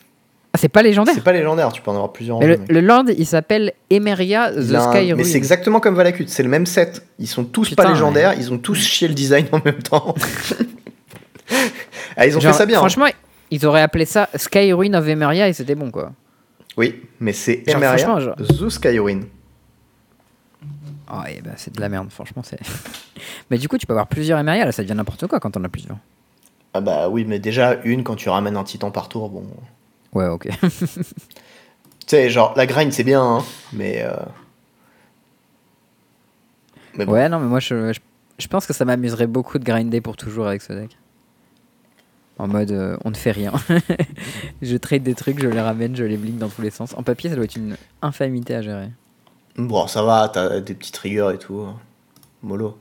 [SPEAKER 1] Ah, c'est pas légendaire
[SPEAKER 2] c'est pas légendaire, tu peux en avoir plusieurs
[SPEAKER 1] Mais le, Lord, il s'appelle Emeria The Sky
[SPEAKER 2] Mais c'est exactement comme Valakut, c'est le même set. Ils sont tous
[SPEAKER 1] Putain,
[SPEAKER 2] pas légendaires, ils ont tous chié le design en même temps. ah, ils ont
[SPEAKER 1] Genre,
[SPEAKER 2] fait ça bien. hein.
[SPEAKER 1] Franchement, ils auraient appelé ça Sky Ruin of Emeria et c'était bon quoi.
[SPEAKER 2] Oui, mais c'est Emeria,
[SPEAKER 1] genre-
[SPEAKER 2] The Skywind.
[SPEAKER 1] Ah, et bah, c'est de la merde, franchement. c'est. mais du coup, tu peux avoir plusieurs Emeria, là, ça devient n'importe quoi quand on a plusieurs.
[SPEAKER 2] Ah bah oui, mais déjà, une, quand tu ramènes un titan par tour, bon...
[SPEAKER 1] Ouais, ok.
[SPEAKER 2] Tu sais, genre, la grind, c'est bien, hein, mais... euh, Mais bon.
[SPEAKER 1] Ouais, non, mais moi, je, je, je pense que ça m'amuserait beaucoup de grinder pour toujours avec ce deck. En mode, euh, on ne fait rien. je trade des trucs, je les ramène, je les blink dans tous les sens. En papier, ça doit être une infamité à gérer.
[SPEAKER 2] Bon, ça va, t'as des petits triggers et tout. hein. Mollo.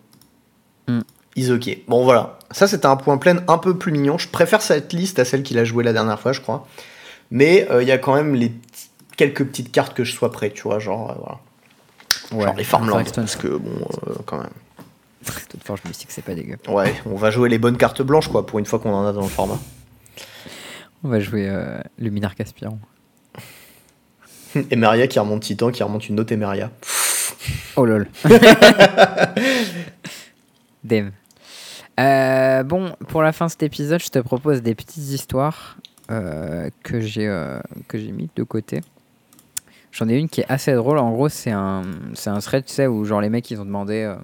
[SPEAKER 1] Hmm.
[SPEAKER 2] Is ok. Bon, voilà. Ça, c'était un point plein un peu plus mignon. Je préfère cette liste à celle qu'il a jouée la dernière fois, je crois. Mais euh, il y a quand même les quelques petites cartes que je sois prêt, tu vois, genre, euh, voilà.
[SPEAKER 1] Ouais,
[SPEAKER 2] genre les Farmland.
[SPEAKER 1] Stone-
[SPEAKER 2] Parce que, bon, euh, quand même.
[SPEAKER 1] Stoneforge Mystique, c'est pas dégueu.
[SPEAKER 2] Ouais, on va jouer les bonnes cartes blanches, quoi, pour une fois qu'on en a dans le format.
[SPEAKER 1] On va jouer euh, Luminar Caspiron.
[SPEAKER 2] Emeria qui remonte Titan, qui remonte une autre Emeria.
[SPEAKER 1] Oh lol. Euh, bon, pour la fin de cet épisode, je te propose des petites histoires que j'ai euh, que j'ai mis de côté. J'en ai une qui est assez drôle. En gros, c'est un, un thread, tu sais, où genre les mecs ils ont demandé euh,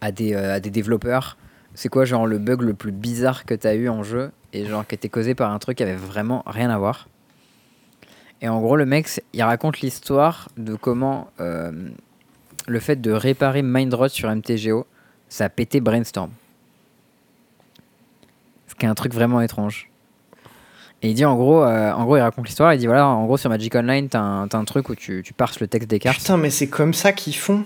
[SPEAKER 1] à, des, euh, à des développeurs c'est quoi genre le bug le plus bizarre que t'as eu en jeu et genre qui était causé par un truc qui avait vraiment rien à voir. Et en gros, le mec, il raconte l'histoire de comment euh, le fait de réparer Mindrot sur MTGO, ça a pété Brainstorm. Ce qui est un truc vraiment étrange. Et il dit en gros, euh, en gros, il raconte l'histoire. Il dit voilà, en gros, sur Magic Online, t'as un, t'as un truc où tu, tu parses le texte des cartes.
[SPEAKER 2] Putain, mais c'est comme ça qu'ils font.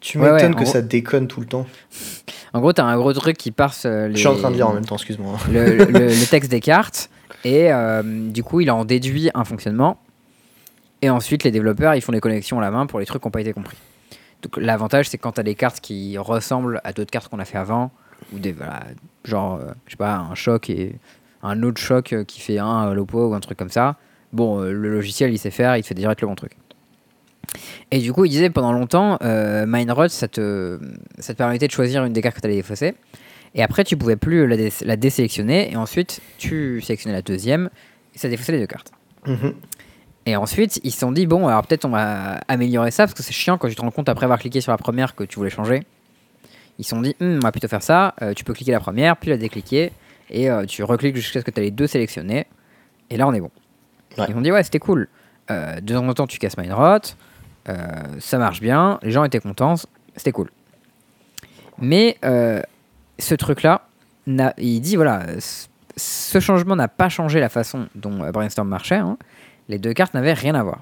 [SPEAKER 2] Tu m'étonnes
[SPEAKER 1] ouais,
[SPEAKER 2] que
[SPEAKER 1] gros-
[SPEAKER 2] ça déconne tout le temps.
[SPEAKER 1] En gros, t'as un gros truc qui parse euh, les,
[SPEAKER 2] Je suis en train de lire en même temps, excuse-moi.
[SPEAKER 1] le, le- le texte des cartes et euh, du coup il en déduit un fonctionnement et ensuite les développeurs ils font des connexions à la main pour les trucs qui n'ont pas été compris donc l'avantage c'est quand tu as des cartes qui ressemblent à d'autres cartes qu'on a fait avant ou des voilà, genre euh, je sais pas un choc et un autre choc euh, qui fait un lopo ou un truc comme ça bon euh, le logiciel il sait faire il te fait direct le bon truc et du coup il disait pendant longtemps euh, Mindrot ça te, ça te permettait de choisir une des cartes que tu allais défausser et après, tu pouvais plus la, dé- la désélectionner. Et ensuite, tu sélectionnais la deuxième. Et ça défaussait les deux cartes.
[SPEAKER 2] Mhm.
[SPEAKER 1] Et ensuite, ils se sont dit, bon, alors peut-être on va améliorer ça. Parce que c'est chiant quand tu te rends compte après avoir cliqué sur la première que tu voulais changer. Ils se sont dit, Hum, on va plutôt faire ça. Euh, tu peux cliquer la première, puis la décliquer. Et euh, tu recliques jusqu'à ce que tu as les deux sélectionnés. Et là, on est bon.
[SPEAKER 2] Ouais.
[SPEAKER 1] Ils ont dit, ouais, c'était cool. Euh, de temps en temps, tu casses Mindrot. Euh, ça marche bien. Les gens étaient contents. C'était cool. Mais ce truc-là, il dit voilà, ce changement n'a pas changé la façon dont Brainstorm marchait. hein. Les deux cartes n'avaient rien à voir.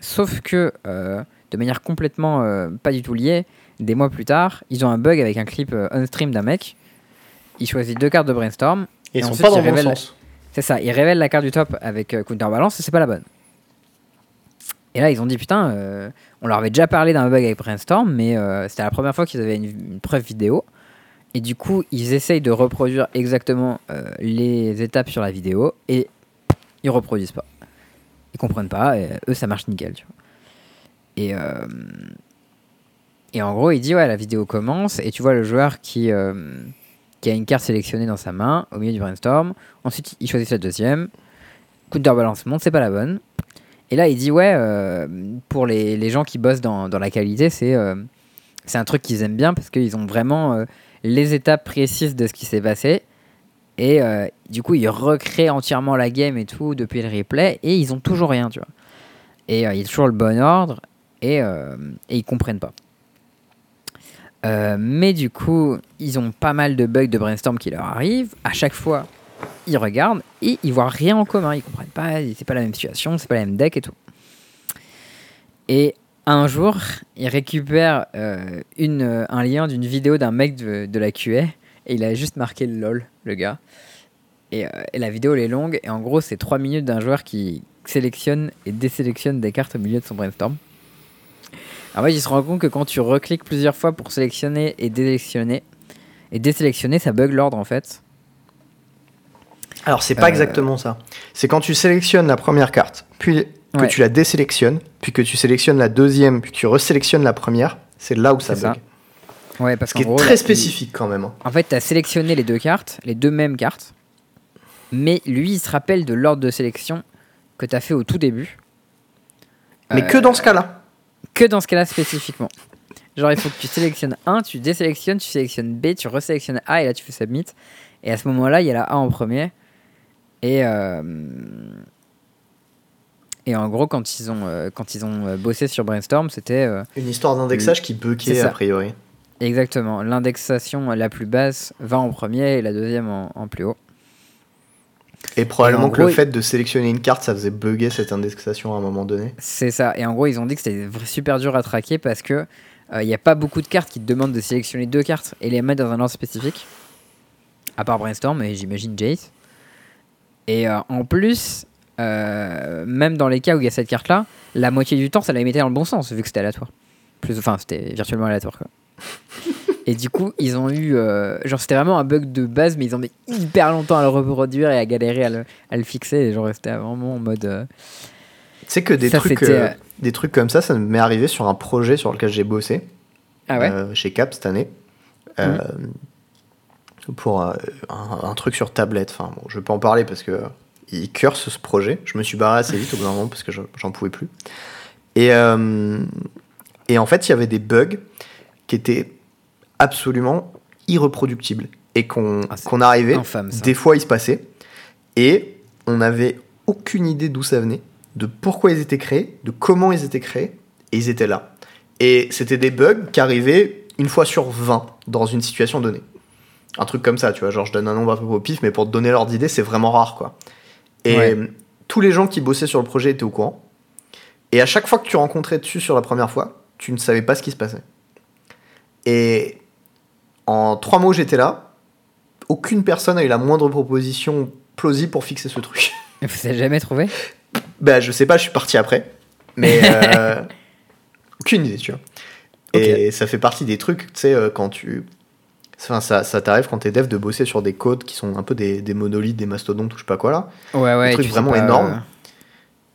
[SPEAKER 1] Sauf que, euh, de manière complètement euh, pas du tout liée, des mois plus tard, ils ont un bug avec un clip euh, on-stream d'un mec. Il choisit deux cartes de Brainstorm.
[SPEAKER 2] Et ils sont
[SPEAKER 1] ensuite,
[SPEAKER 2] pas dans le bon sens.
[SPEAKER 1] C'est ça, il révèle la carte du top avec euh, counterbalance et c'est pas la bonne. Et là, ils ont dit putain, euh, on leur avait déjà parlé d'un bug avec Brainstorm, mais euh, c'était la première fois qu'ils avaient une, une preuve vidéo. Et du coup, ils essayent de reproduire exactement les étapes sur la vidéo et ils reproduisent pas. Ils comprennent pas, et eux ça marche nickel. Tu vois. Et, euh, et en gros, il dit ouais, la vidéo commence et tu vois le joueur qui, euh, qui a une carte sélectionnée dans sa main au milieu du brainstorm. Ensuite, il choisit la deuxième. Counterbalance monte, c'est pas la bonne. Et là, il dit ouais, euh, pour les, les gens qui bossent dans, dans la qualité, c'est euh, un truc qu'ils aiment bien parce qu'ils ont vraiment euh, les étapes précises de ce qui s'est passé. Et du coup, ils recréent entièrement la game et tout depuis le replay et ils ont toujours rien, tu vois. Et il y a toujours le bon ordre et, et ils comprennent pas. Euh, mais du coup, ils ont pas mal de bugs de brainstorm qui leur arrivent. À chaque fois, ils regardent et ils voient rien en commun. Ils comprennent pas, c'est pas la même situation, c'est pas la même deck et tout. Et un jour, ils récupèrent euh, euh, un lien d'une vidéo d'un mec de, de la QA et il a juste marqué LOL, le gars. Et, et la vidéo elle est longue et en gros, c'est 3 minutes d'un joueur qui sélectionne et désélectionne des cartes au milieu de son brainstorm. En fait, il se rend compte que quand tu recliques plusieurs fois pour sélectionner et désélectionner, et désélectionner, ça bug l'ordre en fait.
[SPEAKER 2] Alors, c'est pas
[SPEAKER 1] Euh,
[SPEAKER 2] exactement ça. C'est quand tu sélectionnes la première carte, puis que
[SPEAKER 1] Ouais.
[SPEAKER 2] tu la désélectionnes, puis que tu sélectionnes la deuxième, puis que tu resélectionnes la première, c'est là où ça
[SPEAKER 1] C'est ça.
[SPEAKER 2] bug.
[SPEAKER 1] Ouais, parce
[SPEAKER 2] Ce qui est
[SPEAKER 1] gros,
[SPEAKER 2] très
[SPEAKER 1] là,
[SPEAKER 2] spécifique quand même. hein.
[SPEAKER 1] En fait, tu as sélectionné les deux cartes, les deux mêmes cartes, mais lui, il se rappelle de l'ordre de sélection que tu as fait au tout début.
[SPEAKER 2] Mais
[SPEAKER 1] Euh,
[SPEAKER 2] que dans ce cas-là.
[SPEAKER 1] Que dans ce cas-là spécifiquement. Genre, il faut que tu sélectionnes un, tu désélectionnes, tu sélectionnes B, tu resélectionnes A et là tu fais submit. Et à ce moment-là, il y a la A en premier. Et, euh, et en gros, quand ils ont, euh, quand ils ont euh, bossé sur Brainstorm, c'était euh,
[SPEAKER 2] Une histoire d'indexage qui buguait a priori.
[SPEAKER 1] exactement l'indexation la plus basse va en premier et la deuxième en, en plus haut.
[SPEAKER 2] Et probablement
[SPEAKER 1] Et
[SPEAKER 2] que
[SPEAKER 1] gros,
[SPEAKER 2] le fait de sélectionner une carte, ça faisait bugger cette indexation à un moment donné.
[SPEAKER 1] C'est ça. Et en gros, ils ont dit que c'était super dur à traquer parce que il n'y a pas beaucoup de cartes qui te demandent de sélectionner deux cartes et les mettre dans un ordre spécifique. À part Brainstorm et j'imagine Jace. Et euh, en plus, euh, même dans les cas où il y a cette carte-là, la moitié du temps, ça la mettait dans le bon sens vu que c'était aléatoire. Plus, enfin, c'était virtuellement aléatoire quoi. Et du coup, ils ont eu. euh, genre, c'était vraiment un bug de base, mais ils ont mis hyper longtemps à le reproduire et à galérer à le, à le fixer. Et genre, c'était vraiment en mode. euh,
[SPEAKER 2] Tu sais que des
[SPEAKER 1] Ça,
[SPEAKER 2] trucs, euh, des trucs comme ça, ça m'est arrivé sur un projet sur lequel j'ai bossé
[SPEAKER 1] Ah ouais
[SPEAKER 2] chez Cap cette année. Euh, pour un, un truc sur tablette. Enfin, bon, je vais pas en parler parce que il curse ce projet. Je me suis barré assez vite au bout d'un moment parce que je- j'en pouvais plus. Et, et en fait, il y avait des bugs qui étaient absolument irreproductibles et qu'on
[SPEAKER 1] Ah,
[SPEAKER 2] arrivait.
[SPEAKER 1] infâme.
[SPEAKER 2] Des fois, il se passait et on n'avait aucune idée d'où ça venait, de pourquoi ils étaient créés, de comment ils étaient créés, et ils étaient là. Et c'était des bugs qui arrivaient une fois sur 20 dans une situation donnée. Un truc comme ça, tu vois, genre je donne un nombre un peu au pif, mais pour te donner l'ordre d'idée, c'est vraiment rare, quoi. Et
[SPEAKER 1] Ouais.
[SPEAKER 2] tous les gens qui bossaient sur le projet étaient au courant. Et à chaque fois que tu rencontrais dessus sur la première fois, tu ne savais pas ce qui se passait. Et en trois mots, j'étais là. Aucune personne a eu la moindre proposition plausible pour fixer ce truc.
[SPEAKER 1] Vous avez jamais trouvé?
[SPEAKER 2] Bah, je sais pas, je suis parti après. Mais euh, aucune idée, tu vois. Et ça fait partie des trucs, tu sais, euh, quand tu. Enfin, ça, ça t'arrive quand t'es dev de bosser sur des codes qui sont un peu des, des monolithes, des mastodontes ou je sais pas quoi là.
[SPEAKER 1] Ouais, ouais.
[SPEAKER 2] trucs
[SPEAKER 1] tu sais
[SPEAKER 2] vraiment
[SPEAKER 1] pas,
[SPEAKER 2] énormes.
[SPEAKER 1] euh,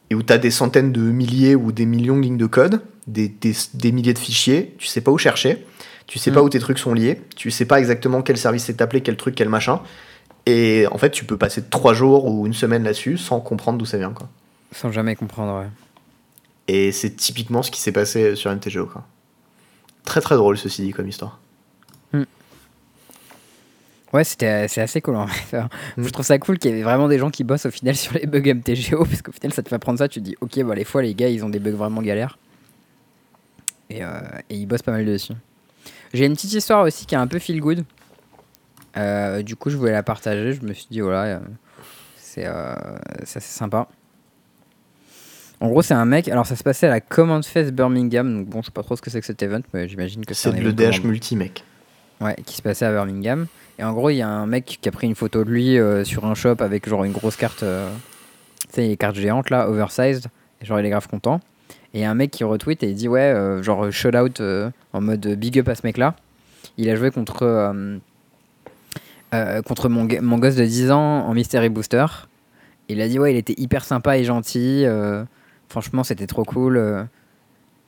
[SPEAKER 2] et où tu as des centaines de milliers ou des millions de lignes de code, des, des- des milliers de fichiers, tu sais pas où chercher, tu sais
[SPEAKER 1] Mm.
[SPEAKER 2] pas où tes trucs sont liés, tu sais pas exactement quel service est appelé, quel truc, quel machin. Et en fait, tu peux passer trois jours ou une semaine là-dessus sans comprendre d'où ça vient. Quoi.
[SPEAKER 1] Sans jamais comprendre, ouais.
[SPEAKER 2] Et c'est typiquement ce qui s'est passé sur MTGO. Quoi. Très très drôle ceci dit comme histoire.
[SPEAKER 1] Ouais, c'était c'est assez cool
[SPEAKER 2] Mm.
[SPEAKER 1] Je trouve ça cool qu'il y ait vraiment des gens qui bossent au final sur les bugs MTGO parce qu'au final ça te fait prendre ça, tu te dis ok, bah les fois les gars ils ont des bugs vraiment galères et, euh, et ils bossent pas mal dessus. J'ai une petite histoire aussi qui est un peu feel good. Euh, du coup, je voulais la partager. Je me suis dit voilà, euh, c'est euh, sympa. En gros, c'est un mec. Alors, ça se passait à la Command Fest Birmingham. Donc, bon, je sais pas trop ce que c'est que cet event, mais j'imagine que c'est
[SPEAKER 2] C'est
[SPEAKER 1] un
[SPEAKER 2] l'EDH
[SPEAKER 1] Command-
[SPEAKER 2] multi, mec.
[SPEAKER 1] Ouais, qui se passait à Birmingham. Et en gros, il y a un mec qui a pris une photo de lui euh, sur un shop avec genre une grosse carte, tu sais, les cartes géantes là, oversized. Et genre, il est grave content. Et un mec qui retweet et il dit Ouais, euh, genre shout out euh, en mode big up à ce mec là. Il a joué contre, euh, euh, contre mon, mon gosse de 10 ans en Mystery Booster. Il a dit Ouais, il était hyper sympa et gentil. euh, franchement, c'était trop cool. euh,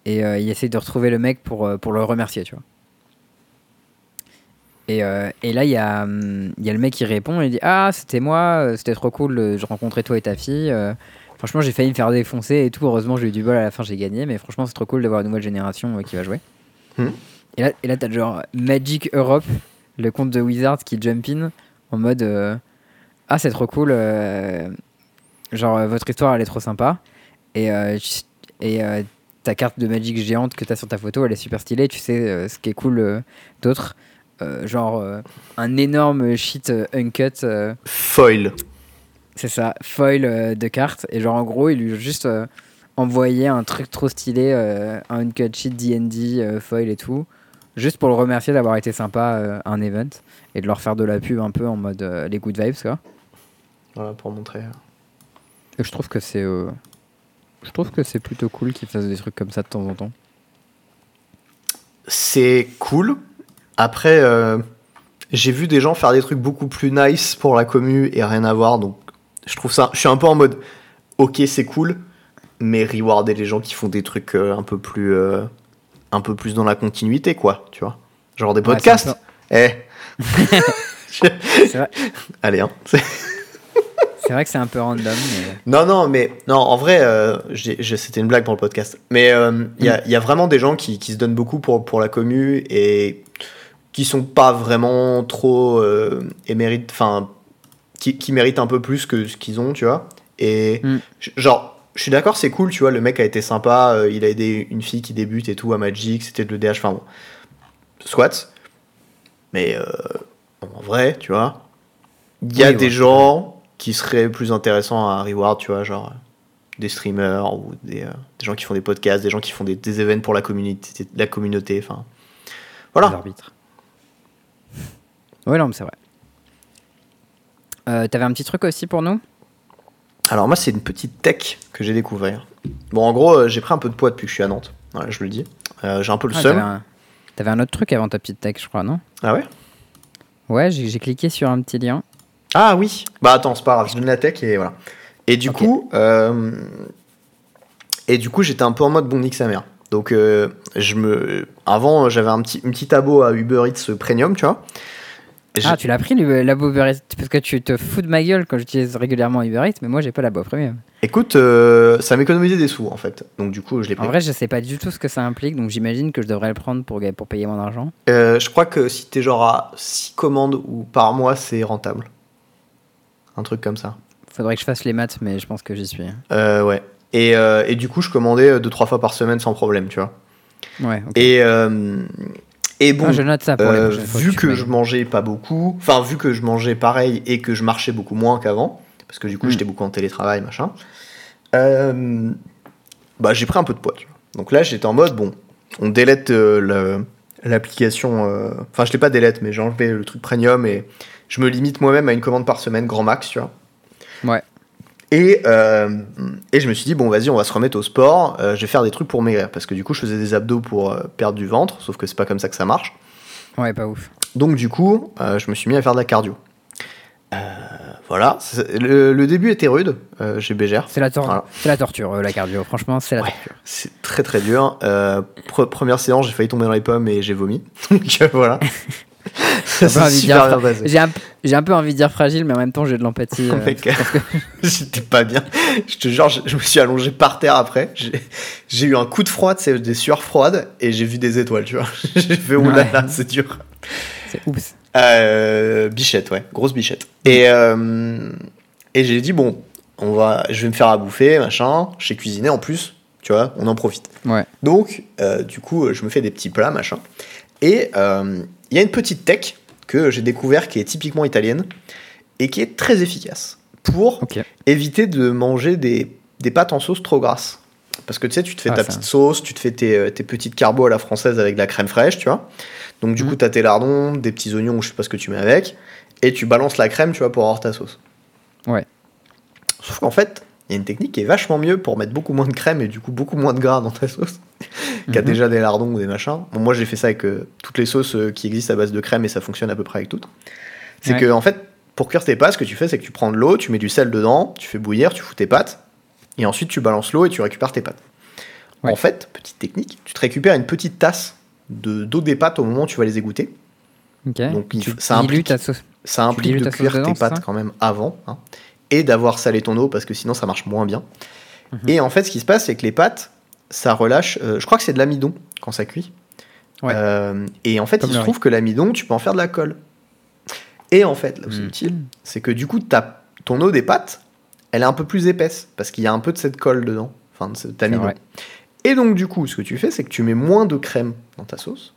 [SPEAKER 1] et euh, il essaye de retrouver le mec pour, euh, pour le remercier, tu vois. Et, euh, et là, il y, a, hum, y a le mec qui répond il dit Ah, c'était moi, euh, c'était trop cool, euh, je rencontrais toi et ta fille. Franchement, j'ai failli me faire défoncer et tout. Heureusement, j'ai eu du bol à la fin, j'ai gagné. Mais franchement, c'est trop cool d'avoir une nouvelle génération euh, qui va jouer.
[SPEAKER 2] Mhm.
[SPEAKER 1] Et là, et là t'as genre Magic Europe, le compte de Wizards qui jump in en mode euh, Ah, c'est trop cool, euh, genre votre histoire elle est trop sympa. Et, et ta carte de Magic géante que t'as sur ta photo, elle est super stylée. Tu sais ce qui est cool d'autre. Genre un énorme shit uncut,
[SPEAKER 2] Foil.
[SPEAKER 1] C'est ça, foil euh, de cartes. Et genre en gros, il lui juste euh, envoyé un truc trop stylé, euh, un uncut sheet D&D, euh, foil et tout, juste pour le remercier d'avoir été sympa à un event et de leur faire de la pub un peu en mode les good vibes quoi.
[SPEAKER 2] Voilà, pour montrer.
[SPEAKER 1] Et je trouve que c'est je trouve que c'est plutôt cool qu'ils fassent des trucs comme ça de temps en temps.
[SPEAKER 2] C'est cool. Après, j'ai vu des gens faire des trucs beaucoup plus nice pour la commu et rien à voir. Donc, je trouve ça. Je suis un peu en mode, ok, c'est cool, mais rewarder les gens qui font des trucs euh, un peu plus, euh, un peu plus dans la continuité, quoi. Tu vois, genre des
[SPEAKER 1] Ouais,
[SPEAKER 2] podcasts.
[SPEAKER 1] c'est
[SPEAKER 2] Eh.
[SPEAKER 1] C'est vrai,
[SPEAKER 2] Allez, hein.
[SPEAKER 1] c'est vrai que c'est un peu random. Mais...
[SPEAKER 2] Non, non, mais non, en vrai, euh, c'était une blague pour le podcast. Mais euh, il y, a, il y a vraiment des gens qui, qui se donnent beaucoup pour, pour la commu et qui sont pas vraiment trop émérites, enfin, qui, qui méritent un peu plus que ce qu'ils ont, tu vois. Et
[SPEAKER 1] Mm.
[SPEAKER 2] genre, je suis d'accord, c'est cool, tu vois, le mec a été sympa, euh, il a aidé une fille qui débute et tout à Magic, c'était de l'EDH, enfin bon. Soit. Mais euh, en vrai, tu vois, il y a
[SPEAKER 1] Oui,
[SPEAKER 2] des
[SPEAKER 1] ouais.
[SPEAKER 2] gens qui seraient plus intéressants à reward, tu vois, genre euh, des streamers ou des, euh, des gens qui font des podcasts, des gens qui font des, des événements pour la communauté, la communauté, enfin. Voilà.
[SPEAKER 1] arbitres. Ouais, non, mais c'est vrai. Euh, T'avais un petit truc aussi pour nous?
[SPEAKER 2] Alors moi, c'est une petite tech que j'ai découvert. Bon, en gros, euh, j'ai pris un peu de poids depuis que je suis à Nantes. Voilà, je le dis. Euh, j'ai un peu le
[SPEAKER 1] Ah,
[SPEAKER 2] seum.
[SPEAKER 1] T'avais un... t'avais un autre truc avant ta petite tech, je crois, non?
[SPEAKER 2] Ah ouais?
[SPEAKER 1] Ouais, j'ai j'ai cliqué sur un petit lien.
[SPEAKER 2] Ah oui. Bah attends, c'est pas grave, je donne la tech et voilà. Et du
[SPEAKER 1] Ok.
[SPEAKER 2] coup, euh, et du coup, j'étais un peu en mode bon nique sa mère. Donc, euh, je me, avant, j'avais un petit, une petite abo à Uber Eats Premium, tu vois.
[SPEAKER 1] Ah, tu l'as pris le labo Uber Eats Parce que tu te fous de ma gueule quand j'utilise régulièrement Uber Eats, mais moi j'ai pas labo premium.
[SPEAKER 2] Écoute, euh, ça m'économisait des sous en fait. Donc du coup, je l'ai pris.
[SPEAKER 1] En vrai, je sais pas du tout ce que ça implique, donc j'imagine que je devrais le prendre pour, pour payer mon argent.
[SPEAKER 2] Euh, je crois que si t'es genre à 6 commandes ou par mois, c'est rentable. Un truc comme ça.
[SPEAKER 1] Faudrait que je fasse les maths, mais je pense que j'y suis.
[SPEAKER 2] Euh, ouais. Et, et du coup, je commandais 2-3 fois par semaine sans problème, tu vois.
[SPEAKER 1] Ouais.
[SPEAKER 2] Et, et bon,
[SPEAKER 1] Ah, je note ça pour les
[SPEAKER 2] euh,
[SPEAKER 1] prochaines fois
[SPEAKER 2] vu que je mangeais pas beaucoup, enfin, vu que je mangeais pareil et que je marchais beaucoup moins qu'avant, parce que du coup,
[SPEAKER 1] Mm.
[SPEAKER 2] j'étais beaucoup en télétravail, machin, euh, bah, j'ai pris un peu de poids, tu vois. Donc là, j'étais en mode, bon, on délète euh, l'application, euh, enfin, je l'ai pas délète, mais j'ai enlevé le truc premium et je me limite moi-même à une commande par semaine, grand max, tu vois.
[SPEAKER 1] Ouais.
[SPEAKER 2] Et, euh, et je me suis dit, bon, vas-y, on va se remettre au sport. euh, je vais faire des trucs pour maigrir. Parce que du coup, je faisais des abdos pour euh, perdre du ventre. Sauf que c'est pas comme ça que ça marche.
[SPEAKER 1] Ouais, pas ouf.
[SPEAKER 2] Donc, du coup, je me suis mis à faire de la cardio. Voilà. Le, le début était rude chez Bégère.
[SPEAKER 1] C'est la, tor-
[SPEAKER 2] Voilà.
[SPEAKER 1] la torture, la cardio. Franchement, c'est la
[SPEAKER 2] Ouais.
[SPEAKER 1] torture.
[SPEAKER 2] C'est très très dur. Pre- première séance, j'ai failli tomber dans les pommes et j'ai vomi. Donc voilà.
[SPEAKER 1] J'ai un un, peu envie de dire fragile, mais en même temps, j'ai de l'empathie. euh,
[SPEAKER 2] J'étais pas bien. Je te jure, je, je me suis allongé par terre après. J'ai eu un coup de froid, c'est des sueurs froides, et j'ai vu des étoiles, tu vois. J'ai fait, oh
[SPEAKER 1] Ouais.
[SPEAKER 2] là, c'est dur.
[SPEAKER 1] c'est oups.
[SPEAKER 2] Euh, bichette, ouais, grosse bichette. Et, euh, et j'ai dit, bon, on va, je vais me faire à bouffer, machin. J'ai cuisiné en plus, tu vois, on en profite.
[SPEAKER 1] Ouais.
[SPEAKER 2] Donc, euh, du coup, je me fais des petits plats, machin. Et euh, il y a une petite tech que j'ai découvert qui est typiquement italienne et qui est très efficace pour éviter de manger des, des pâtes en sauce trop grasses. Parce que tu sais, tu te fais
[SPEAKER 1] Ah,
[SPEAKER 2] ta petite sauce, tu te fais tes, euh, tes petites carbos à la française avec de la crème fraîche, tu vois. Donc, du
[SPEAKER 1] Mhm.
[SPEAKER 2] coup, tu as tes lardons, des petits oignons, je sais pas ce que tu mets avec, et tu balances la crème, tu vois, pour avoir ta sauce.
[SPEAKER 1] Ouais.
[SPEAKER 2] Sauf qu'en fait, il y a une technique qui est vachement mieux pour mettre beaucoup moins de crème et du coup beaucoup moins de gras dans ta sauce qu'à
[SPEAKER 1] Mhm.
[SPEAKER 2] déjà des lardons ou des machins. Bon, moi, j'ai fait ça avec euh, toutes les sauces euh, qui existent à base de crème et ça fonctionne à peu près avec toutes. C'est
[SPEAKER 1] Ouais.
[SPEAKER 2] que, en fait, pour cuire tes pâtes, ce que tu fais, c'est que tu prends de l'eau, tu mets du sel dedans, tu fais bouillir, tu fous tes pâtes, et ensuite tu balances l'eau et tu récupères tes pâtes.
[SPEAKER 1] Ouais.
[SPEAKER 2] En fait, petite technique, tu te récupères une petite tasse de- d'eau des pâtes au moment où tu vas les égoutter. Donc,
[SPEAKER 1] tu
[SPEAKER 2] ça implique-
[SPEAKER 1] ta sauce.
[SPEAKER 2] Ça implique de
[SPEAKER 1] ta
[SPEAKER 2] cuire
[SPEAKER 1] dedans,
[SPEAKER 2] tes pâtes quand même avant, hein, et d'avoir salé ton eau parce que sinon ça marche moins bien.
[SPEAKER 1] Mhm.
[SPEAKER 2] Et en fait, ce qui se passe, c'est que les pâtes, ça relâche. euh, je crois que c'est de l'amidon quand ça cuit.
[SPEAKER 1] Ouais.
[SPEAKER 2] Euh, et en fait,
[SPEAKER 1] Comme
[SPEAKER 2] il se trouve que l'amidon, tu peux en faire de la colle. Et en fait, là où c'est
[SPEAKER 1] Mhm.
[SPEAKER 2] utile, c'est que du coup, ta- ton eau des pâtes, elle est un peu plus épaisse parce qu'il y a un peu de cette colle dedans, enfin de cet amidon. Et donc, du coup, ce que tu fais, c'est que tu mets moins de crème dans ta sauce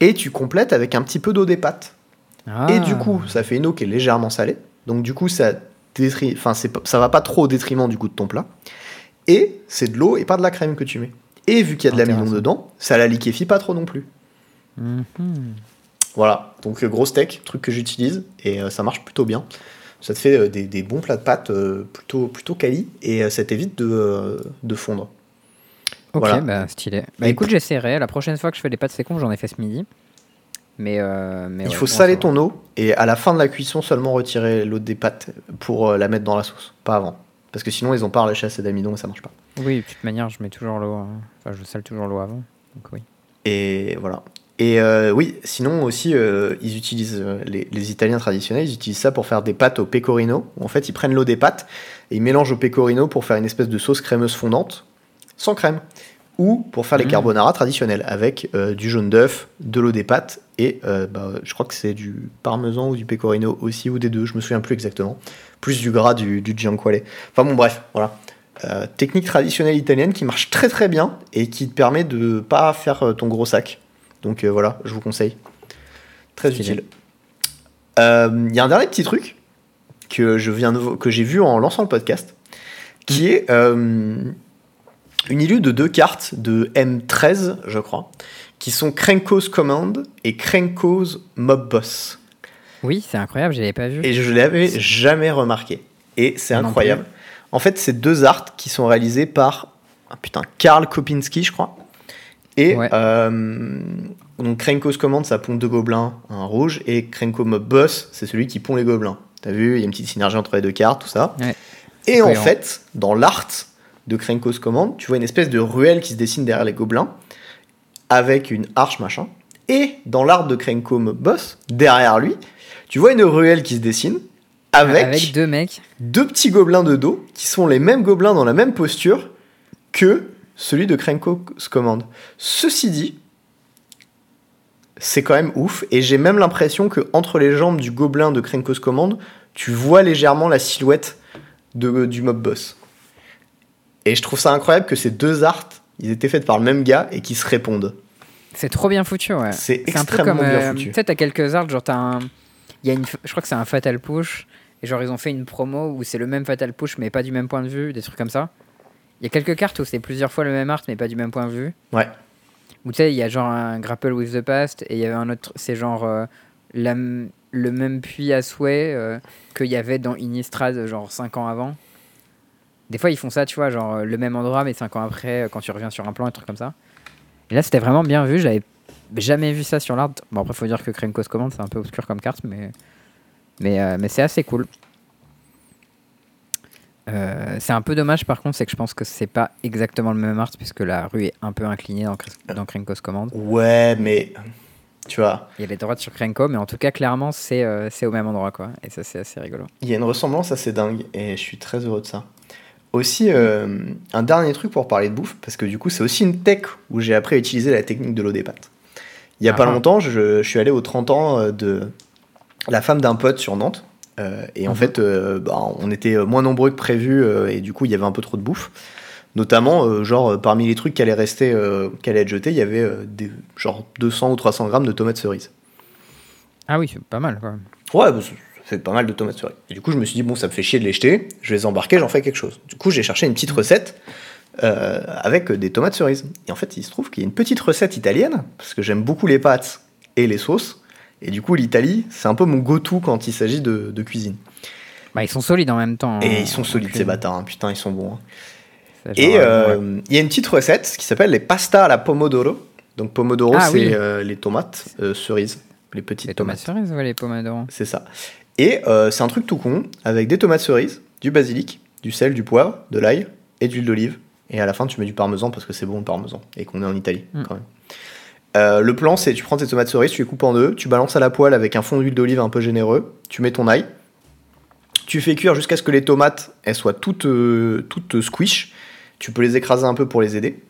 [SPEAKER 2] et tu complètes avec un petit peu d'eau des pâtes.
[SPEAKER 1] Ah.
[SPEAKER 2] Et du coup, ça fait une eau qui est légèrement salée. Donc du coup, ça détri... enfin, ça va pas trop au détriment du goût de ton plat. Et c'est de l'eau et pas de la crème que tu mets. Et vu qu'il y a de l'amidon
[SPEAKER 1] Intéressant.
[SPEAKER 2] dedans, ça la liquéfie pas trop non plus.
[SPEAKER 1] Mhm.
[SPEAKER 2] Voilà, donc euh, gros steak, truc que j'utilise et euh, ça marche plutôt bien. Ça te fait euh, des, des bons plats de pâtes plutôt, plutôt quali et ça t'évite de, de fondre.
[SPEAKER 1] Ok,
[SPEAKER 2] Voilà.
[SPEAKER 1] bah stylé. Bah écoute, j'essaierai. La prochaine fois que je fais des pâtes fécondes, j'en ai fait ce midi. Mais, euh, mais
[SPEAKER 2] Il
[SPEAKER 1] ouais,
[SPEAKER 2] faut saler ton eau et à la fin de la cuisson seulement retirer l'eau des pâtes pour euh, la mettre dans la sauce, pas avant. Parce que sinon ils ont pas relâché assez d'amidon et ça marche pas.
[SPEAKER 1] Oui, de toute manière, je mets toujours l'eau. hein. Enfin, je sale toujours l'eau avant. Donc oui.
[SPEAKER 2] Et voilà. Et euh, oui, sinon aussi, euh, ils utilisent, les, les Italiens traditionnels, ils utilisent ça pour faire des pâtes au pecorino. En fait, ils prennent l'eau des pâtes et ils mélangent au pecorino pour faire une espèce de sauce crémeuse fondante, sans crème. Ou pour faire les
[SPEAKER 1] Mmh.
[SPEAKER 2] carbonara traditionnels, avec euh, du jaune d'œuf, de l'eau des pâtes et euh, bah, je crois que c'est du parmesan ou du pecorino aussi, ou des deux, je me souviens plus exactement. Plus du gras du, du gianquale. Enfin bon, bref, voilà. Euh, technique traditionnelle italienne qui marche très très bien et qui te permet de pas faire ton gros sac. Donc voilà, je vous conseille. Très utile. Il y a un dernier petit truc que je viens de vo- que j'ai vu en lançant le podcast, qui est euh, une illue de deux cartes de M13, je crois, qui sont Krenko's Command et Krenko's Mob Boss.
[SPEAKER 1] Oui, c'est incroyable, je l'avais pas vu.
[SPEAKER 2] Et je l'avais jamais remarqué. Et c'est incroyable. En fait, c'est deux arts qui sont réalisés par ah, putain, Karl Kopinski, je crois. Et
[SPEAKER 1] Ouais.
[SPEAKER 2] euh, donc Krenko's Command, ça pond deux gobelins, un rouge, et Krenko Mob Boss, c'est celui qui pond les gobelins. T'as vu, il y a une petite synergie entre les deux cartes, tout ça.
[SPEAKER 1] Ouais.
[SPEAKER 2] Et en
[SPEAKER 1] cohérent.
[SPEAKER 2] fait, dans l'art de Krenko's Command, tu vois une espèce de ruelle qui se dessine derrière les gobelins, avec une arche machin. Et dans l'art de Krenko Mob Boss, derrière lui, Tu vois une ruelle qui se dessine avec,
[SPEAKER 1] Avec deux mecs.
[SPEAKER 2] deux petits gobelins de dos qui sont les mêmes gobelins dans la même posture que celui de Krenko's Command. Ceci dit, c'est quand même ouf et j'ai même l'impression que entre les jambes du gobelin de Krenko's Command, tu vois légèrement la silhouette de, du mob boss. Et je trouve ça incroyable que ces deux arts, ils étaient faits par le même gars et qui se répondent.
[SPEAKER 1] C'est trop bien foutu, ouais.
[SPEAKER 2] C'est
[SPEAKER 1] C'est un peu
[SPEAKER 2] extrêmement
[SPEAKER 1] comme.
[SPEAKER 2] bien
[SPEAKER 1] euh,
[SPEAKER 2] foutu.
[SPEAKER 1] Tu sais, t'as quelques arts, genre t'as un. Y a une, je crois que c'est un Fatal Push. Et genre, ils ont fait une promo où c'est le même Fatal Push, mais pas du même point de vue, des trucs comme ça. Il y a quelques cartes où c'est plusieurs fois le même art, mais pas du même point de vue.
[SPEAKER 2] Ouais.
[SPEAKER 1] Où tu sais, il y a genre un Grapple with the Past, et il y avait un autre. C'est genre. euh, la le même puits à souhait euh, qu'il y avait dans Innistrad, genre 5 ans avant. Des fois, ils font ça, tu vois, genre euh, le même endroit, mais 5 ans après, euh, quand tu reviens sur un plan, un truc comme ça. Et là, c'était vraiment bien vu. J'avais jamais vu ça sur l'art. Bon, après, faut dire que Krenko's Command, c'est un peu obscur comme carte, mais, mais, euh, mais c'est assez cool. Euh, c'est un peu dommage, par contre, c'est que je pense que c'est pas exactement le même art, puisque la rue est un peu inclinée dans, dans Krenko's Command.
[SPEAKER 2] Ouais, mais tu vois,
[SPEAKER 1] Il y a les droites sur Krenko, mais en tout cas, clairement, c'est euh, c'est au même endroit, quoi. Et ça, c'est assez rigolo.
[SPEAKER 2] il y a une ressemblance assez dingue et je suis très heureux de ça. Aussi, euh, un dernier truc pour parler de bouffe, parce que du coup, c'est aussi une tech où j'ai appris à utiliser la technique de l'eau des pâtes. Il y a
[SPEAKER 1] Ah
[SPEAKER 2] pas
[SPEAKER 1] ah.
[SPEAKER 2] longtemps, je, je suis allé aux 30 ans euh, de la femme d'un pote sur Nantes. euh, et en
[SPEAKER 1] Mhm.
[SPEAKER 2] fait, euh, bah, on était moins nombreux que prévu et du coup, il y avait un peu trop de bouffe. Notamment, genre, parmi les trucs qui allaient rester, qui allaient être jetés, il y avait des, genre 200 ou 300 grammes de tomates cerises.
[SPEAKER 1] Ah oui, c'est pas mal, quoi.
[SPEAKER 2] Ouais, bah, fait pas mal de tomates cerises. Et du coup, je me suis dit, bon, ça me fait chier de les jeter, je les embarquer, j'en fais quelque chose. Du coup, j'ai cherché une petite recette euh, avec des tomates cerises. Et en fait, il se trouve qu'il y a une petite recette italienne, parce que j'aime beaucoup les pâtes et les sauces. Et du coup, l'Italie, c'est un peu mon go-to quand il s'agit de, de cuisine.
[SPEAKER 1] Bah, ils sont solides en même temps.
[SPEAKER 2] Et
[SPEAKER 1] hein,
[SPEAKER 2] ils sont
[SPEAKER 1] en
[SPEAKER 2] solides, ces
[SPEAKER 1] cuisine.
[SPEAKER 2] bâtards, hein. putain, ils sont bons. hein. Et
[SPEAKER 1] euh, ouais.
[SPEAKER 2] euh, il y a une petite recette qui s'appelle les pasta à la pomodoro. Donc, pomodoro,
[SPEAKER 1] Ah,
[SPEAKER 2] c'est
[SPEAKER 1] oui.
[SPEAKER 2] euh, les tomates euh, cerises, les petites
[SPEAKER 1] Les tomates
[SPEAKER 2] tomates.
[SPEAKER 1] cerises, ouais, les pomodoro.
[SPEAKER 2] C'est ça. Et euh, c'est un truc tout con, avec des tomates cerises, du basilic, du sel, du poivre, de l'ail et de l'huile d'olive. Et à la fin, tu mets du parmesan parce que c'est bon le parmesan et qu'on est en Italie
[SPEAKER 1] Mm.
[SPEAKER 2] quand même. Euh, le plan, c'est tu prends tes tomates cerises, tu les coupes en deux, tu balances à la poêle avec un fond d'huile d'olive un peu généreux, tu mets ton ail, tu fais cuire jusqu'à ce que les tomates elles soient toutes, euh, toutes squish. Tu peux les écraser un peu pour les aider.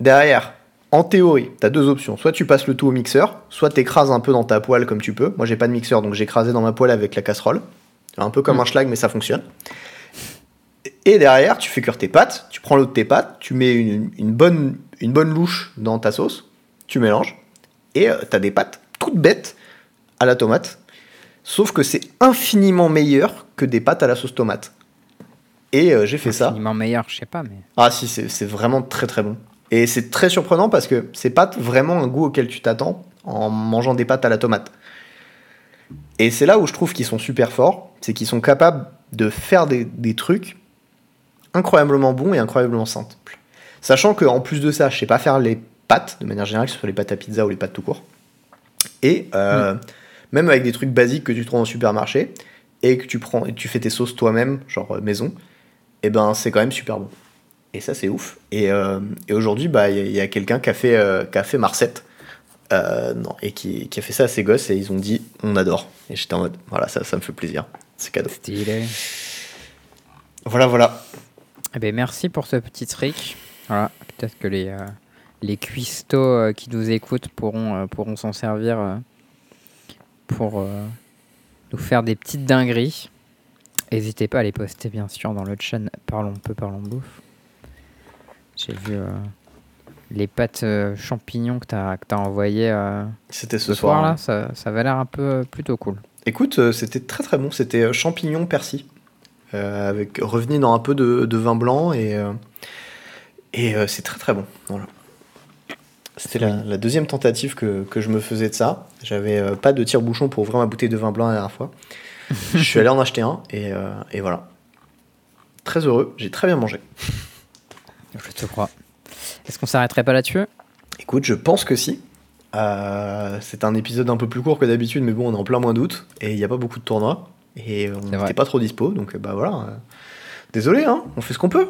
[SPEAKER 2] Derrière, en théorie, tu as deux options. Soit tu passes le tout au mixeur, soit tu écrases un peu dans ta poêle comme tu peux. Moi, j'ai pas de mixeur, donc écrasé dans ma poêle avec la casserole. Un peu comme
[SPEAKER 1] Mm.
[SPEAKER 2] un schlag, mais ça fonctionne. Et derrière, tu fais cuire tes pâtes, tu prends l'eau de tes pâtes, tu mets une, une bonne, une bonne louche dans ta sauce, tu mélanges, et tu as des pâtes toutes bêtes à la tomate. Sauf que c'est infiniment meilleur que des pâtes à la sauce tomate. Et euh, j'ai fait ça.
[SPEAKER 1] Infiniment meilleur, je sais pas, mais.
[SPEAKER 2] Ah si, c'est vraiment très très bon. Et c'est très surprenant parce que c'est pas vraiment un goût auquel tu t'attends en mangeant des pâtes à la tomate. Et c'est là où je trouve qu'ils sont super forts, c'est qu'ils sont capables de faire des, des trucs incroyablement bons et incroyablement simples. Sachant qu'en plus de ça, je sais pas faire les pâtes, de manière générale, que ce soit les pâtes à pizza ou les pâtes tout court. Et euh, même avec des trucs basiques que tu trouves en supermarché, et que tu prends et tu fais tes sauces toi-même, genre euh, maison, et ben c'est quand même super bon. Et ça, c'est ouf. Et, euh, et aujourd'hui, bah, il y a- quelqu'un qui a fait, euh, qui a fait Marcette. euh, non, et qui, qui a fait ça à ses gosses et ils ont dit on adore. Et j'étais en mode voilà, ça, ça me fait plaisir. C'est cadeau.
[SPEAKER 1] Stylé.
[SPEAKER 2] Voilà, voilà.
[SPEAKER 1] Eh ben, merci pour ce petit trick. Voilà, peut-être que les, les cuistots qui nous écoutent pourront, pourront s'en servir pour nous faire des petites dingueries. N'hésitez pas à les poster, bien sûr, dans le chat. Parlons peu, parlons bouffe. J'ai vu euh, les pâtes euh, champignons que tu as, envoyées euh,
[SPEAKER 2] C'était ce,
[SPEAKER 1] ce
[SPEAKER 2] soir.
[SPEAKER 1] soir,
[SPEAKER 2] hein.
[SPEAKER 1] là. Ça, ça avait l'air un peu plutôt cool.
[SPEAKER 2] Écoute, c'était très très bon. C'était euh, champignon persil. Avec revenu dans un peu de, de vin blanc et, et c'est très très bon. Voilà. C'était la, la deuxième tentative que, que je me faisais de ça. J'avais euh, pas de tire-bouchon pour ouvrir ma bouteille de vin blanc la dernière fois. je suis allé en acheter un et, euh, et voilà. Très heureux, j'ai très bien mangé.
[SPEAKER 1] Je te crois. Est-ce qu'on s'arrêterait pas là-dessus?
[SPEAKER 2] Écoute, je pense que si. Euh, c'est un épisode un peu plus court que d'habitude, mais bon, on est en plein mois d'août et il n'y a pas beaucoup de tournois et on n'était pas trop dispo, donc euh, bah voilà. Désolé, hein, on fait ce qu'on peut.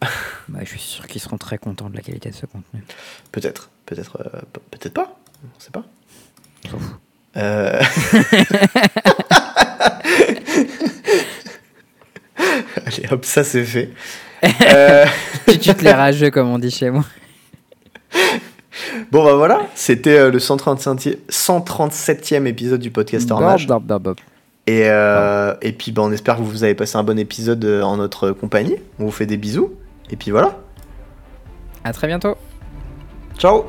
[SPEAKER 1] bah, Je suis sûr qu'ils seront très contents de la qualité de ce contenu.
[SPEAKER 2] Peut-être, peut-être, euh, pe- peut-être pas. On sait pas. Euh... Allez hop, ça c'est fait. Euh,
[SPEAKER 1] tu te les rageux, comme on dit chez moi.
[SPEAKER 2] Bon bah voilà, c'était euh, le 135e 137e épisode du podcast
[SPEAKER 1] bob, bob, bob.
[SPEAKER 2] Et, euh, et puis bah, on espère que vous avez passé un bon épisode en notre compagnie. On vous fait des bisous. Et puis voilà.
[SPEAKER 1] À très bientôt.
[SPEAKER 2] Ciao